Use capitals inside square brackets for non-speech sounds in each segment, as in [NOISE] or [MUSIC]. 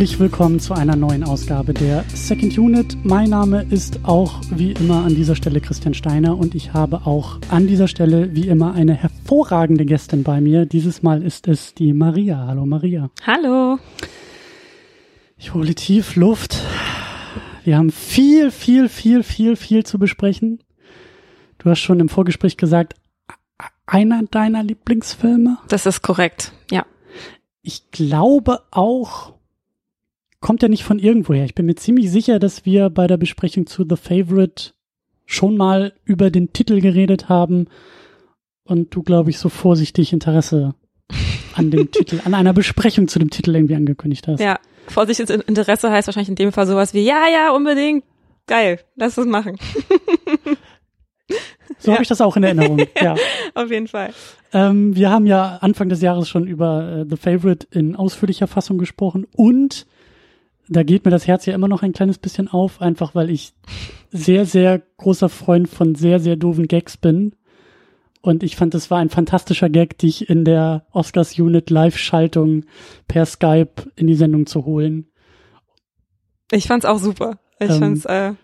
Herzlich willkommen zu einer neuen Ausgabe der Second Unit. Mein Name ist auch wie immer an dieser Stelle Christian Steiner und ich habe auch an dieser Stelle wie immer eine hervorragende Gästin bei mir. Dieses Mal ist es die Maria. Hallo Maria. Hallo. Ich hole tief Luft. Wir haben viel, viel, viel, viel, viel zu besprechen. Du hast schon im Vorgespräch gesagt, einer deiner Lieblingsfilme? Das ist korrekt, ja. Ich glaube auch, kommt ja nicht von irgendwoher. Ich bin mir ziemlich sicher, dass wir bei der Besprechung zu The Favorite schon mal über den Titel geredet haben und du, glaube ich, so vorsichtig Interesse an dem [LAUGHS] Titel, an einer Besprechung zu dem Titel irgendwie angekündigt hast. Ja, vorsichtiges Interesse heißt wahrscheinlich in dem Fall sowas wie, ja, ja, unbedingt, geil, lass es machen. So ja. habe ich das auch in Erinnerung. [LAUGHS] ja, auf jeden Fall. Ähm, wir haben ja Anfang des Jahres schon über äh, The Favorite in ausführlicher Fassung gesprochen und da geht mir das Herz ja immer noch ein kleines bisschen auf, einfach weil ich sehr, sehr großer Freund von sehr, sehr doofen Gags bin. Und ich fand, es war ein fantastischer Gag, dich in der Oscars-Unit Live-Schaltung per Skype in die Sendung zu holen. Ich fand's auch super. Ich ähm, fand's äh,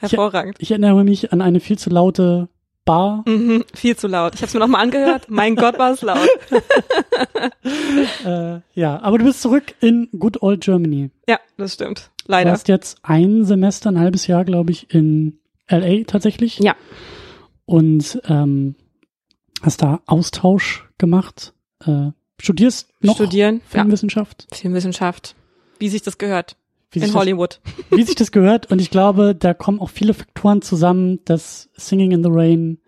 hervorragend. Ich, ich, erinnere mich an eine viel zu laute Bar. Mhm, viel zu laut. Ich habe es mir nochmal angehört. mein Gott, war es laut. [LAUGHS] äh, ja, aber du bist zurück in Good Old Germany. Ja, das stimmt. Leider. Du hast jetzt ein Semester, ein halbes Jahr, glaube ich, in LA tatsächlich. Ja. Und ähm, hast da Austausch gemacht. Äh, studierst noch Studieren, Filmwissenschaft? Ja. Filmwissenschaft. Wie sich das gehört. Wie in Hollywood. Das, [LAUGHS] wie sich das gehört. Und ich glaube, da kommen auch viele Faktoren zusammen, dass Singing in the Rain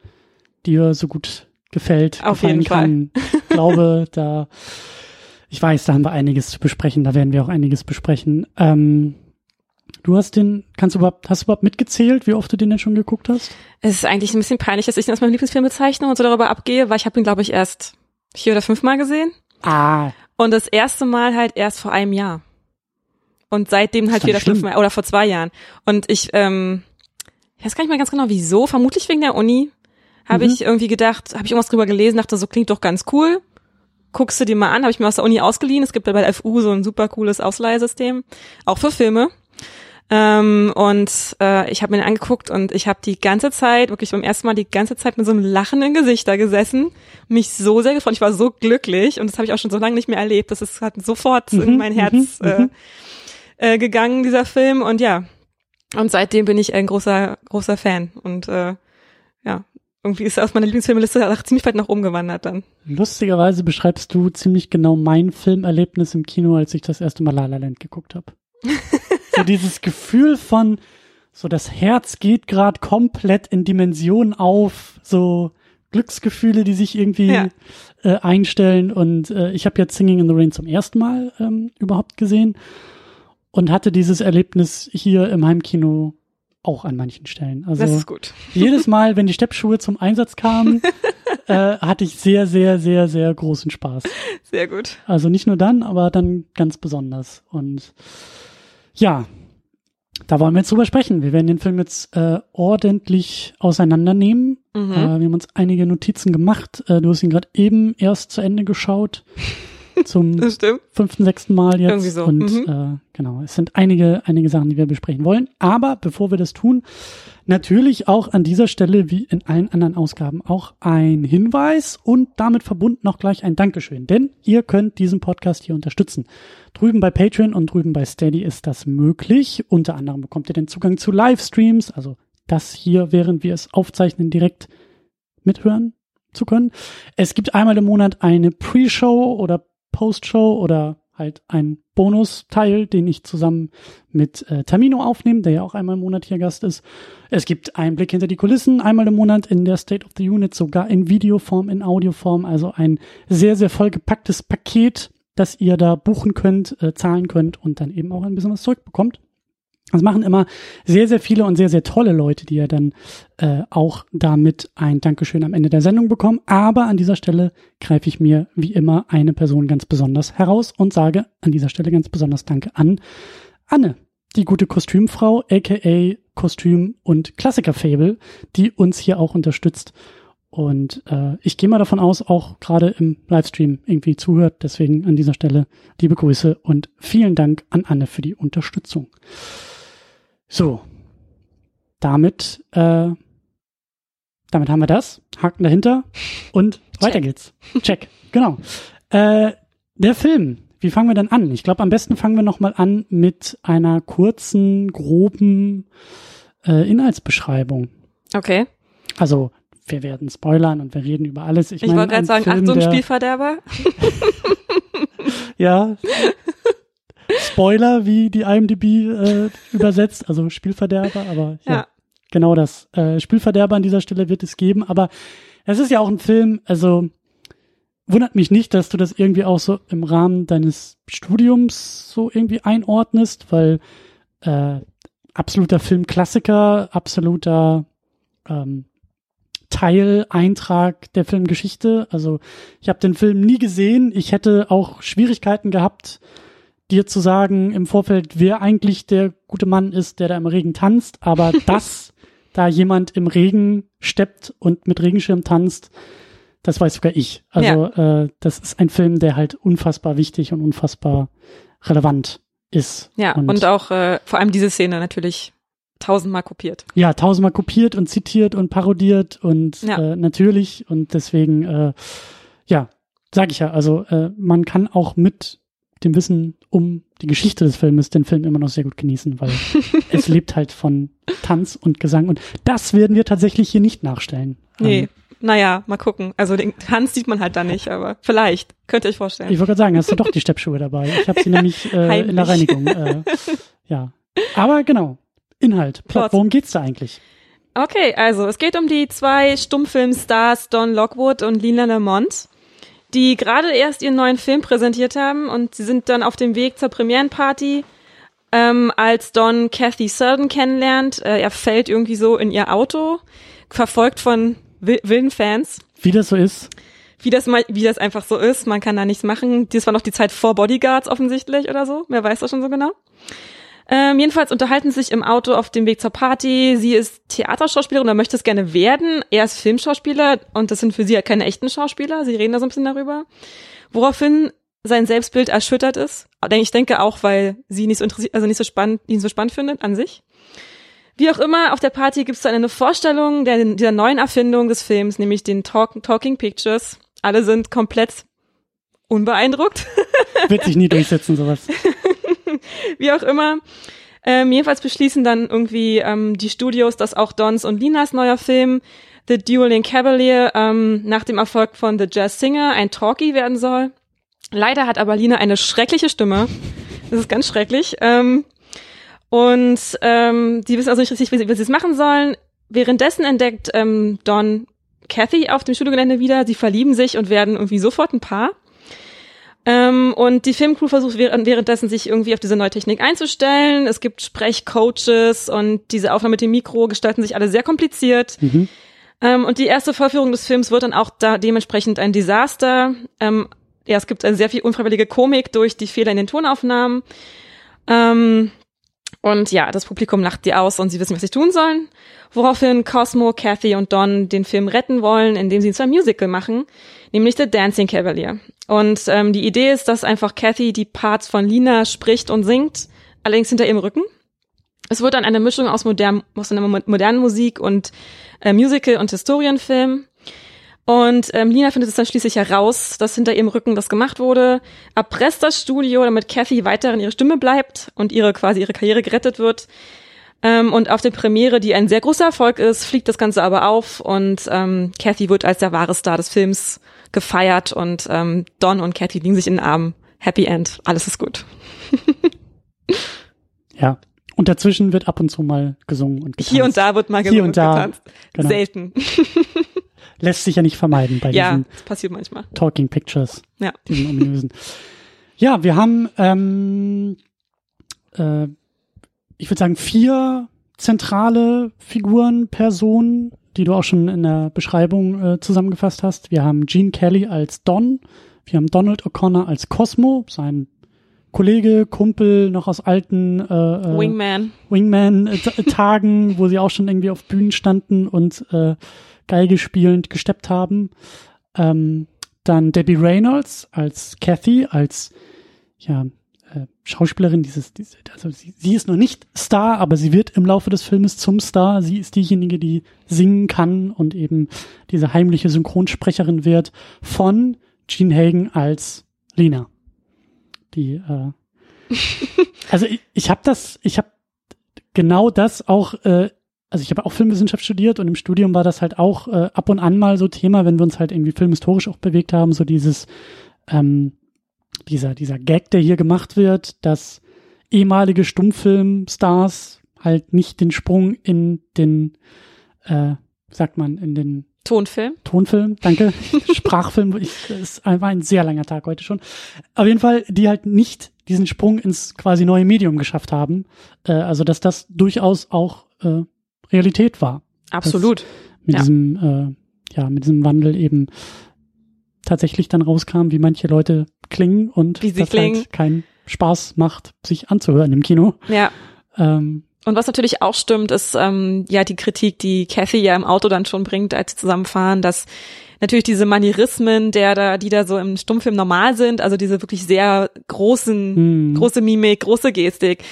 dir so gut gefällt, Auf jeden kann. Fall. Ich glaube, [LAUGHS] da, ich weiß, da haben wir einiges zu besprechen, da werden wir auch einiges besprechen. Ähm, du hast den, kannst du überhaupt, hast du überhaupt mitgezählt, wie oft du den denn schon geguckt hast? Es ist eigentlich ein bisschen peinlich, dass ich ihn als meinen Lieblingsfilm bezeichne und so darüber abgehe, weil ich habe ihn, glaube ich, erst vier oder fünfmal gesehen. Ah. Und das erste Mal halt erst vor einem Jahr. Und seitdem halt wieder fünfmal oder vor zwei Jahren. Und ich, ähm, ich weiß gar nicht mehr ganz genau wieso, vermutlich wegen der Uni, habe mhm. ich irgendwie gedacht, habe ich irgendwas drüber gelesen, dachte, so klingt doch ganz cool. Guckst du dir mal an, habe ich mir aus der Uni ausgeliehen. Es gibt bei der FU so ein super cooles Ausleihsystem, auch für Filme. Ähm, und äh, ich habe mir den angeguckt und ich habe die ganze Zeit, wirklich beim ersten Mal die ganze Zeit mit so einem lachenden Gesicht da gesessen, mich so sehr gefreut, ich war so glücklich und das habe ich auch schon so lange nicht mehr erlebt. Das ist hat sofort mhm, in mein Herz mhm, äh, mhm äh, gegangen, dieser Film. Und ja, und seitdem bin ich ein großer, großer Fan. Und äh, ja, irgendwie ist er aus meiner Lieblingsfilmeliste auch ziemlich weit nach oben gewandert dann. Lustigerweise beschreibst du ziemlich genau mein Filmerlebnis im Kino, als ich das erste Mal La La Land geguckt habe. [LAUGHS] so dieses Gefühl von, so das Herz geht gerade komplett in Dimensionen auf, so Glücksgefühle, die sich irgendwie ja. äh, einstellen. Und äh, ich habe jetzt Singing in the Rain zum ersten Mal ähm, überhaupt gesehen und hatte dieses Erlebnis hier im Heimkino auch an manchen Stellen. Also das ist gut. [LAUGHS] jedes Mal, wenn die Steppschuhe zum Einsatz kamen, [LAUGHS] äh, hatte ich sehr, sehr, sehr, sehr großen Spaß. Sehr gut. Also nicht nur dann, aber dann ganz besonders. Und ja, da wollen wir jetzt drüber sprechen. Wir werden den Film jetzt äh, ordentlich auseinandernehmen. Mhm. Äh, wir haben uns einige Notizen gemacht. Äh, du hast ihn gerade eben erst zu Ende geschaut zum [LAUGHS] fünften, sechsten Mal jetzt. Irgendwie so. Und mhm. äh, genau, es sind einige, einige Sachen, die wir besprechen wollen. Aber bevor wir das tun, natürlich auch an dieser Stelle, wie in allen anderen Ausgaben, auch ein Hinweis und damit verbunden auch gleich ein Dankeschön. Denn ihr könnt diesen Podcast hier unterstützen. Drüben bei Patreon und drüben bei Steady ist das möglich. Unter anderem bekommt ihr den Zugang zu Livestreams, also das hier, während wir es aufzeichnen, direkt mithören zu können. Es gibt einmal im Monat eine Pre-Show oder Post-Show oder halt ein Bonusteil, den ich zusammen mit äh, Tamino aufnehme, der ja auch einmal im Monat hier Gast ist. Es gibt einen Blick hinter die Kulissen, einmal im Monat in der State of the Unit, sogar in Videoform, in Audioform, also ein sehr, sehr vollgepacktes Paket, das ihr da buchen könnt, äh, zahlen könnt und dann eben auch ein bisschen was zurückbekommt. Das machen immer sehr, sehr viele und sehr, sehr tolle Leute, die ja dann äh, auch damit ein Dankeschön am Ende der Sendung bekommen. Aber an dieser Stelle greife ich mir wie immer eine Person ganz besonders heraus und sage an dieser Stelle ganz besonders Danke an Anne, die gute Kostümfrau, aka Kostüm- und Klassiker-Fable, die uns hier auch unterstützt und äh, ich gehe mal davon aus, auch gerade im Livestream irgendwie zuhört. Deswegen an dieser Stelle liebe Grüße und vielen Dank an Anne für die Unterstützung. So, damit, äh, damit haben wir das. Haken dahinter und Check. weiter geht's. Check, genau. Äh, der Film, wie fangen wir denn an? Ich glaube, am besten fangen wir nochmal an mit einer kurzen, groben äh, Inhaltsbeschreibung. Okay. Also wir werden spoilern und wir reden über alles. Ich, ich wollte gerade sagen, Film, Achtung, Spielverderber. [LAUGHS] ja. Spoiler, wie die IMDb äh, übersetzt, also Spielverderber, aber ja, ja. genau das. Äh, Spielverderber an dieser Stelle wird es geben, aber es ist ja auch ein Film, also wundert mich nicht, dass du das irgendwie auch so im Rahmen deines Studiums so irgendwie einordnest, weil äh, absoluter Filmklassiker, absoluter ähm, Teil, Eintrag der Filmgeschichte. Also ich habe den Film nie gesehen. Ich hätte auch Schwierigkeiten gehabt, dir zu sagen im Vorfeld, wer eigentlich der gute Mann ist, der da im Regen tanzt. Aber [LAUGHS] dass da jemand im Regen steppt und mit Regenschirm tanzt, das weiß sogar ich. Also ja. äh, das ist ein Film, der halt unfassbar wichtig und unfassbar relevant ist. Ja, und, und auch äh, vor allem diese Szene natürlich tausendmal kopiert. Ja, tausendmal kopiert und zitiert und parodiert und ja. äh, natürlich und deswegen, äh, ja, sag ich ja, also äh, man kann auch mit dem Wissen um die Geschichte des Filmes den Film immer noch sehr gut genießen, weil [LAUGHS] es lebt halt von Tanz und Gesang und das werden wir tatsächlich hier nicht nachstellen. Nee. Ähm, naja, mal gucken. Also den Tanz sieht man halt da nicht, aber vielleicht. Könnt ihr euch vorstellen. Ich wollte gerade sagen, hast du doch die Steppschuhe dabei. Ich habe sie [LAUGHS] nämlich äh, in der Reinigung. Äh, ja. Aber genau, Inhalt, Plot, worum geht's da eigentlich? Okay, also es geht um die zwei Stummfilmstars Don Lockwood und Lina Lamont, die gerade erst ihren neuen Film präsentiert haben und sie sind dann auf dem Weg zur Premierenparty, ähm, als Don Kathy Selden kennenlernt. Äh, er fällt irgendwie so in ihr Auto, verfolgt von wilden Fans. Wie das so ist. Wie das mal, wie das einfach so ist. Man kann da nichts machen. Das war noch die Zeit vor Bodyguards offensichtlich oder so. Wer weiß das schon so genau. Ähm, jedenfalls unterhalten sie sich im Auto auf dem Weg zur Party. Sie ist Theaterschauspielerin oder möchte es gerne werden. Er ist Filmschauspieler und das sind für sie ja keine echten Schauspieler. Sie reden da so ein bisschen darüber. Woraufhin sein Selbstbild erschüttert ist. Ich denke auch, weil sie nicht so interessiert, also nicht so spannend, ihn so spannend findet an sich. Wie auch immer, auf der Party gibt es dann eine Vorstellung der, dieser neuen Erfindung des Films, nämlich den Talk, Talking Pictures. Alle sind komplett unbeeindruckt. Wird sich nie durchsetzen, sowas. [LAUGHS] [LAUGHS] Wie auch immer. Ähm, jedenfalls beschließen dann irgendwie ähm, die Studios, dass auch Dons und Linas neuer Film The Dueling Cavalier ähm, nach dem Erfolg von The Jazz Singer ein Talkie werden soll. Leider hat aber Lina eine schreckliche Stimme. Das ist ganz schrecklich. Ähm, und ähm, die wissen also nicht richtig, wie sie, wie sie es machen sollen. Währenddessen entdeckt ähm, Don Kathy auf dem Studiogelände wieder. Sie verlieben sich und werden irgendwie sofort ein Paar. Ähm, und die Filmcrew versucht währenddessen sich irgendwie auf diese neue Technik einzustellen. Es gibt Sprechcoaches und diese Aufnahme mit dem Mikro gestalten sich alle sehr kompliziert. Mhm. Ähm, und die erste Vorführung des Films wird dann auch da dementsprechend ein Desaster. Ähm, ja, es gibt eine sehr viel unfreiwillige Komik durch die Fehler in den Tonaufnahmen. Ähm, und ja, das Publikum lacht die aus und sie wissen, was sie tun sollen. Woraufhin Cosmo, Kathy und Don den Film retten wollen, indem sie zu einem Musical machen, nämlich The Dancing Cavalier. Und ähm, die Idee ist, dass einfach Kathy die Parts von Lina spricht und singt, allerdings hinter ihrem Rücken. Es wird dann eine Mischung aus, modern, aus einer modernen Musik und äh, Musical und Historienfilm. Und ähm, Lina findet es dann schließlich heraus, dass hinter ihrem Rücken das gemacht wurde, erpresst das Studio, damit Kathy weiterhin ihre Stimme bleibt und ihre quasi ihre Karriere gerettet wird. Ähm, und auf der Premiere, die ein sehr großer Erfolg ist, fliegt das Ganze aber auf und ähm, Kathy wird als der wahre Star des Films gefeiert und ähm, Don und Kathy liegen sich in den Armen. Happy End, alles ist gut. ja. Und dazwischen wird ab und zu mal gesungen und getanzt. Hier und da wird mal gesungen Hier und, da, getanzt. Genau. Selten. [LAUGHS] Lässt sich ja nicht vermeiden bei ja, diesen das passiert manchmal. Talking Pictures. Ja. Diesen ominösen. Ja, wir haben ähm, äh, ich würde sagen, vier zentrale Figuren, Personen, die du auch schon in der Beschreibung äh, zusammengefasst hast. Wir haben Gene Kelly als Don, wir haben Donald O'Connor als Cosmo, sein Kollege, Kumpel noch aus alten äh, äh, Wingman. Wingman-Tagen, [LAUGHS] wo sie auch schon irgendwie auf Bühnen standen und äh, Geige spielend gesteppt haben. Ähm, dann Debbie Reynolds als Kathy, als ja, äh, Schauspielerin, dieses, diese, also sie, sie ist noch nicht Star, aber sie wird im Laufe des Filmes zum Star. Sie ist diejenige, die singen kann und eben diese heimliche Synchronsprecherin wird von Gene Hagen als Lena. Die, äh, [LAUGHS] also ich, ich habe das, ich habe genau das auch, äh, also ich habe auch Filmwissenschaft studiert und im Studium war das halt auch äh, ab und an mal so Thema, wenn wir uns halt irgendwie filmhistorisch auch bewegt haben, so dieses, ähm, dieser, dieser Gag, der hier gemacht wird, dass ehemalige Stummfilmstars halt nicht den Sprung in den, äh, sagt man, in den Tonfilm. Tonfilm, danke. [LAUGHS] Sprachfilm, ich, es war ein sehr langer Tag heute schon. Auf jeden Fall, die halt nicht diesen Sprung ins quasi neue Medium geschafft haben. Äh, also, dass das durchaus auch äh, Realität war. Absolut. Mit Ja. diesem, äh, ja, mit diesem Wandel eben tatsächlich dann rauskam, wie manche Leute klingen und Wie sie das klingen. halt keinen Spaß macht, sich anzuhören im Kino. Ja. Ähm, Und was natürlich auch stimmt, ist ähm, ja die Kritik, die Kathy ja im Auto dann schon bringt, als sie zusammenfahren, dass natürlich diese Manierismen, der da, die da so im Stummfilm normal sind, also diese wirklich sehr großen, hm, große Mimik, große Gestik,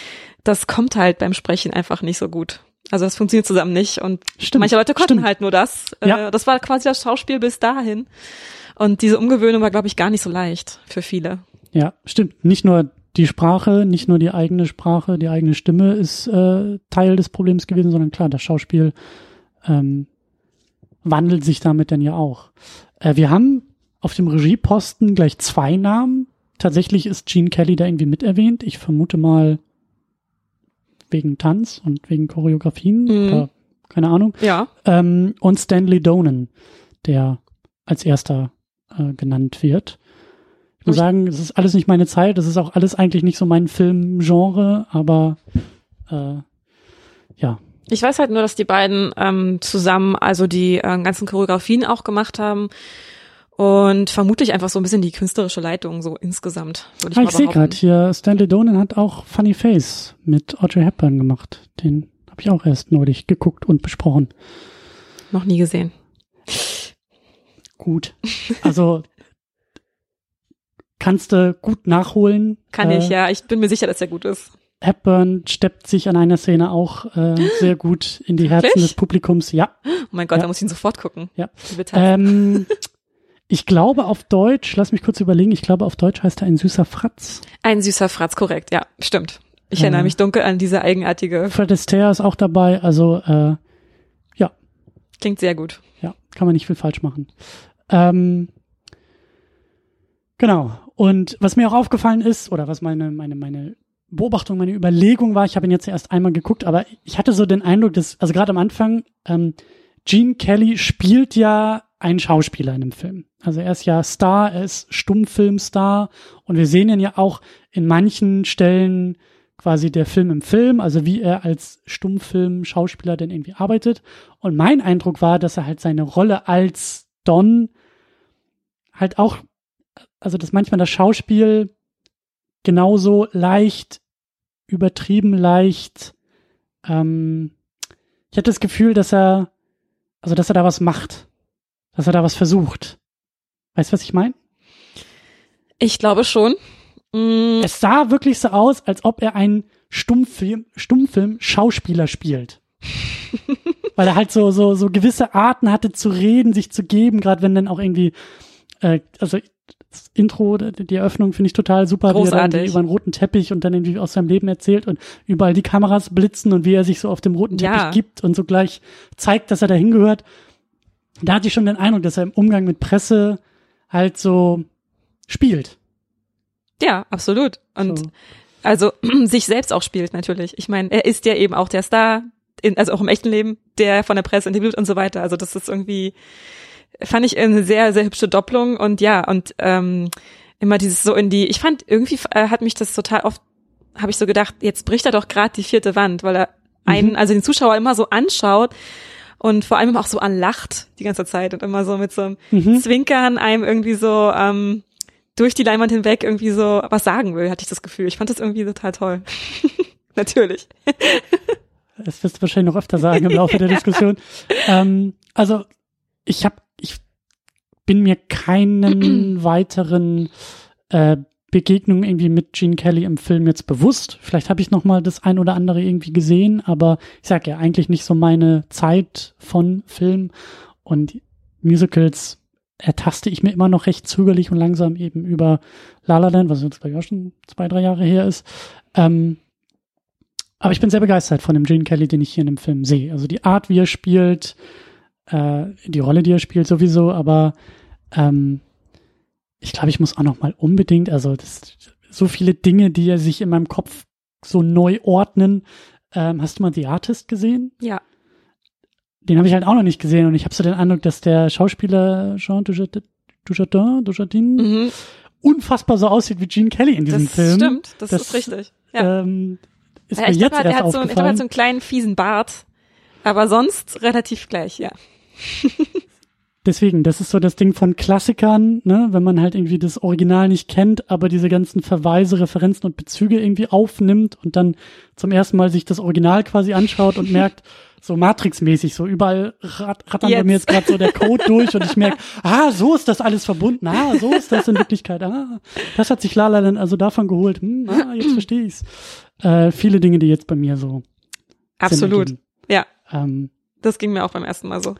das kommt halt beim Sprechen einfach nicht so gut. Also das funktioniert zusammen nicht und Stimmt, manche Leute konnten stimmt. halt nur das. Ja. Äh, das war quasi das Schauspiel bis dahin. Und diese Umgewöhnung war, glaube ich, gar nicht so leicht für viele. Ja, stimmt. Nicht nur die Sprache, nicht nur die eigene Sprache, die eigene Stimme ist äh, Teil des Problems gewesen, sondern klar, das Schauspiel ähm, wandelt sich damit dann ja auch. Äh, wir haben auf dem Regieposten gleich zwei Namen. Tatsächlich ist Gene Kelly da irgendwie mit erwähnt. Ich vermute mal wegen Tanz und wegen Choreografien Mhm. oder keine Ahnung. Ja. Ähm, und Stanley Donen, der als erster äh, genannt wird. Ich muss sagen, es ist alles nicht meine Zeit, das ist auch alles eigentlich nicht so mein Filmgenre, aber äh, ja. Ich weiß halt nur, dass die beiden ähm, zusammen also die äh, ganzen Choreografien auch gemacht haben und vermutlich einfach so ein bisschen die künstlerische Leitung so insgesamt, würde ich Ah, ich sehe gerade hier, Stanley Donen hat auch Funny Face mit Audrey Hepburn gemacht. Den habe ich auch erst neulich geguckt und besprochen. Noch nie gesehen. Gut. Also kannst du gut nachholen. Kann Äh, ich, ja. Ich bin mir sicher, dass er gut ist. Hepburn steppt sich an einer Szene auch äh, sehr gut in die Herzen des Publikums. Ja. Oh mein Gott, Ja. da muss ich ihn sofort gucken. Ja. Tat. Ähm, ich glaube auf Deutsch, lass mich kurz überlegen, ich glaube auf Deutsch heißt er ein süßer Fratz. Ein süßer Fratz, korrekt, ja, stimmt. Ich Ja. erinnere mich dunkel an diese eigenartige, Fred Astaire ist auch dabei, also äh, klingt sehr gut. Kann man nicht viel falsch machen. Ähm, genau. Und was mir auch aufgefallen ist, oder was meine, meine, meine Beobachtung, meine Überlegung war, ich habe ihn jetzt erst einmal geguckt, aber ich hatte so den Eindruck, dass, also gerade am Anfang, ähm, Gene Kelly spielt ja einen Schauspieler in einem Film. Also er ist ja Star, er ist Stummfilmstar und wir sehen ihn ja auch in manchen Stellen quasi der Film im Film, also wie er als Stummfilm-Schauspieler denn irgendwie arbeitet. Und mein Eindruck war, dass er halt seine Rolle als Don halt auch, also dass manchmal das Schauspiel genauso leicht, übertrieben leicht, ähm, ich hatte das Gefühl, dass er, also dass er da was macht, dass er da was versucht. Weißt du, was ich meine? Ich glaube schon. Mm, Es sah wirklich so aus, als ob er einen Stummfilm, Stummfilm Schauspieler spielt. [LAUGHS] Weil er halt so, so, so gewisse Arten hatte zu reden, sich zu geben, gerade wenn dann auch irgendwie, äh, also das Intro, die Eröffnung finde ich total super, wie er dann Großartig. über einen roten Teppich und dann irgendwie aus seinem Leben erzählt und überall die Kameras blitzen und wie er sich so auf dem roten Teppich Ja. gibt und so gleich zeigt, dass er da hingehört. Da hatte ich schon den Eindruck, dass er im Umgang mit Presse halt so spielt. Ja, absolut. Und so. also [CLEARS THROAT] sich selbst auch spielt natürlich. Ich meine, er ist ja eben auch der Star, in, also auch im echten Leben, der von der Presse interviewt und so weiter. Also das ist irgendwie, fand ich eine sehr, sehr hübsche Doppelung und ja, und ähm, immer dieses so in die, ich fand irgendwie äh, hat mich das total oft, habe ich so gedacht, jetzt bricht er doch gerade die vierte Wand, weil er einen, Mhm. also den Zuschauer immer so anschaut und vor allem auch so anlacht die ganze Zeit und immer so mit so einem Mhm. Zwinkern einem irgendwie so ähm, durch die Leinwand hinweg irgendwie so was sagen will, hatte ich das Gefühl. Ich fand das irgendwie total toll. [LAUGHS] Natürlich. Das wirst du wahrscheinlich noch öfter sagen im Laufe der [LAUGHS] Diskussion. ähm, also ich habe, ich bin mir keinen [CLEARS THROAT] weiteren äh, Begegnungen irgendwie mit Gene Kelly im Film jetzt bewusst. Vielleicht habe ich noch mal das ein oder andere irgendwie gesehen, aber ich sag ja eigentlich nicht so meine Zeit von Film und Musicals ertaste ich mir immer noch recht zögerlich und langsam eben über La La Land, was jetzt bei auch schon zwei, drei Jahre her ist. Ähm, aber ich bin sehr begeistert von dem Gene Kelly, den ich hier in dem Film sehe. Also die Art, wie er spielt, äh, die Rolle, die er spielt sowieso, aber ähm, ich glaube, ich muss auch noch mal unbedingt, also das, so viele Dinge, die er sich in meinem Kopf so neu ordnen. Ähm, hast du mal The Artist gesehen? Ja. Den habe ich halt auch noch nicht gesehen und ich habe so den Eindruck, dass der Schauspieler Jean Dujardin, Dujardin, Dujardin Mhm. unfassbar so aussieht wie Gene Kelly in diesem Das Film. stimmt, das, Das, ist richtig. Ja. Ähm, ist ja, mir ich jetzt glaube, er erst hat so, ich glaube, er hat so einen kleinen fiesen Bart, aber sonst relativ gleich, ja. [LAUGHS] [LAUGHS] Deswegen, das ist so das Ding von Klassikern, ne, wenn man halt irgendwie das Original nicht kennt, aber diese ganzen Verweise, Referenzen und Bezüge irgendwie aufnimmt und dann zum ersten Mal sich das Original quasi anschaut und [LAUGHS] merkt, so Matrix-mäßig, so überall rat, rattern bei mir jetzt gerade so der Code durch und ich merke, [LAUGHS] ah, so ist das alles verbunden, ah, so ist das in Wirklichkeit, ah, das hat sich Lala dann also davon geholt, hm, ah, jetzt [CLEARS THROAT] verstehe ich's. Äh, viele Dinge, die jetzt bei mir so Absolut. Ja, Ähm, das ging mir auch beim ersten Mal so.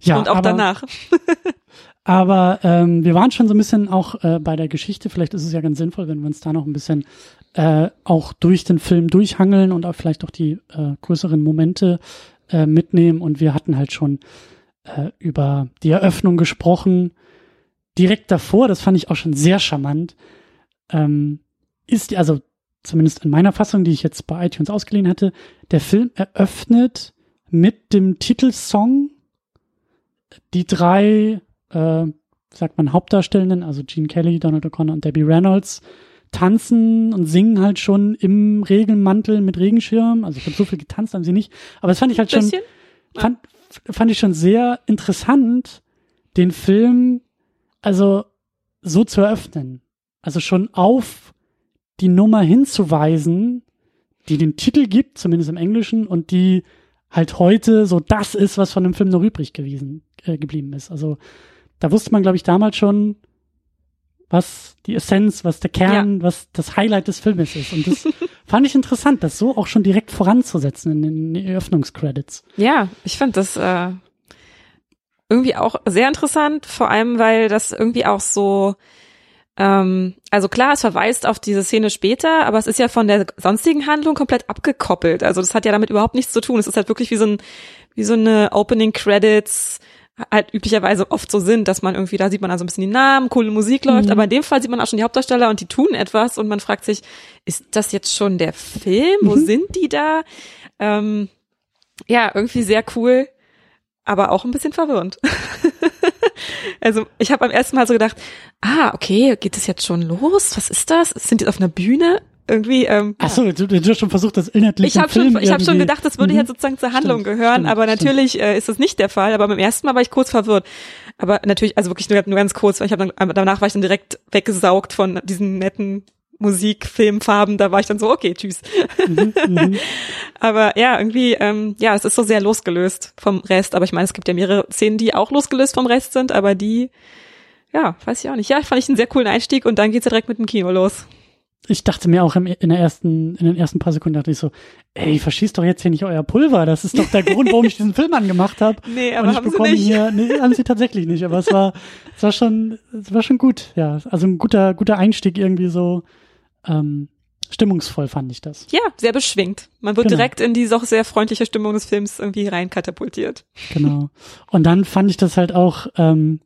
ja, Und auch aber, danach. [LAUGHS] [LAUGHS] Aber ähm, wir waren schon so ein bisschen auch äh, bei der Geschichte. Vielleicht ist es ja ganz sinnvoll, wenn wir uns da noch ein bisschen äh, auch durch den Film durchhangeln und auch vielleicht auch die äh, größeren Momente äh, mitnehmen. Und wir hatten halt schon äh, über die Eröffnung gesprochen. Direkt davor, das fand ich auch schon sehr charmant, ähm, ist, also zumindest in meiner Fassung, die ich jetzt bei iTunes ausgeliehen hatte, der Film eröffnet mit dem Titelsong die drei, äh, sagt man, Hauptdarstellenden, also Gene Kelly, Donald O'Connor und Debbie Reynolds, tanzen und singen halt schon im Regenmantel mit Regenschirm. Also ich glaube, so viel getanzt haben sie nicht. Aber das fand ich halt schon, Bisschen? fand, fand ich schon sehr interessant, den Film also so zu eröffnen. Also schon auf die Nummer hinzuweisen, die den Titel gibt, zumindest im Englischen, und die halt heute so das ist, was von dem Film noch übrig gewesen, äh, geblieben ist. Also da wusste man, glaube ich, damals schon, was die Essenz, was der Kern, was das Highlight des Filmes ist. Und das [LAUGHS] fand ich interessant, das so auch schon direkt voranzusetzen in den Eröffnungscredits. Ja, ich fand das äh, irgendwie auch sehr interessant, vor allem weil das irgendwie auch so, ähm, also klar, es verweist auf diese Szene später, aber es ist ja von der sonstigen Handlung komplett abgekoppelt. Also das hat ja damit überhaupt nichts zu tun. Es ist halt wirklich wie so ein, wie so eine Opening Credits halt üblicherweise oft so sind, dass man irgendwie, da sieht man also ein bisschen die Namen, coole Musik läuft, Mhm. aber in dem Fall sieht man auch schon die Hauptdarsteller und die tun etwas und man fragt sich, ist das jetzt schon der Film? Wo Mhm. sind die da? Ähm, ja, irgendwie sehr cool, aber auch ein bisschen verwirrend. [LAUGHS] also ich habe beim ersten Mal so gedacht, ah, okay, geht es jetzt schon los? Was ist das? Sind die auf einer Bühne? Irgendwie, ähm, Ach so, du, du hast schon versucht, das inhaltlich ich habe schon, Film ich habe schon gedacht, das würde Mhm. jetzt sozusagen zur Handlung Stimmt, gehören, stimmt, aber stimmt. natürlich äh, ist das nicht der Fall. Aber beim ersten Mal war ich kurz verwirrt. Aber natürlich, also wirklich nur, nur ganz kurz, weil ich habe dann danach war ich dann direkt weggesaugt von diesen netten Musik, Filmfarben. Da war ich dann so, okay, tschüss. Mhm, mhm. [LAUGHS] Aber ja, irgendwie, ähm, ja, es ist so sehr losgelöst vom Rest. Aber ich meine, es gibt ja mehrere Szenen, die auch losgelöst vom Rest sind, aber die, ja, weiß ich auch nicht. Ja, fand ich einen sehr coolen Einstieg und dann geht's ja direkt mit dem Kino los. Ich dachte mir auch im, in der ersten, in den ersten paar Sekunden dachte ich so, ey, verschießt doch jetzt hier nicht euer Pulver. Das ist doch der Grund, warum ich diesen Film angemacht habe. [LAUGHS] Nee, Und aber ich haben sie bekomme nicht. hier, nee, haben sie tatsächlich nicht, aber es war, es war schon, es war schon gut, ja. Also ein guter, guter Einstieg irgendwie so, ähm, stimmungsvoll fand ich das. Ja, sehr beschwingt. Man wird Genau. direkt in die doch sehr freundliche Stimmung des Films irgendwie rein katapultiert. Genau. Und dann fand ich das halt auch, ähm,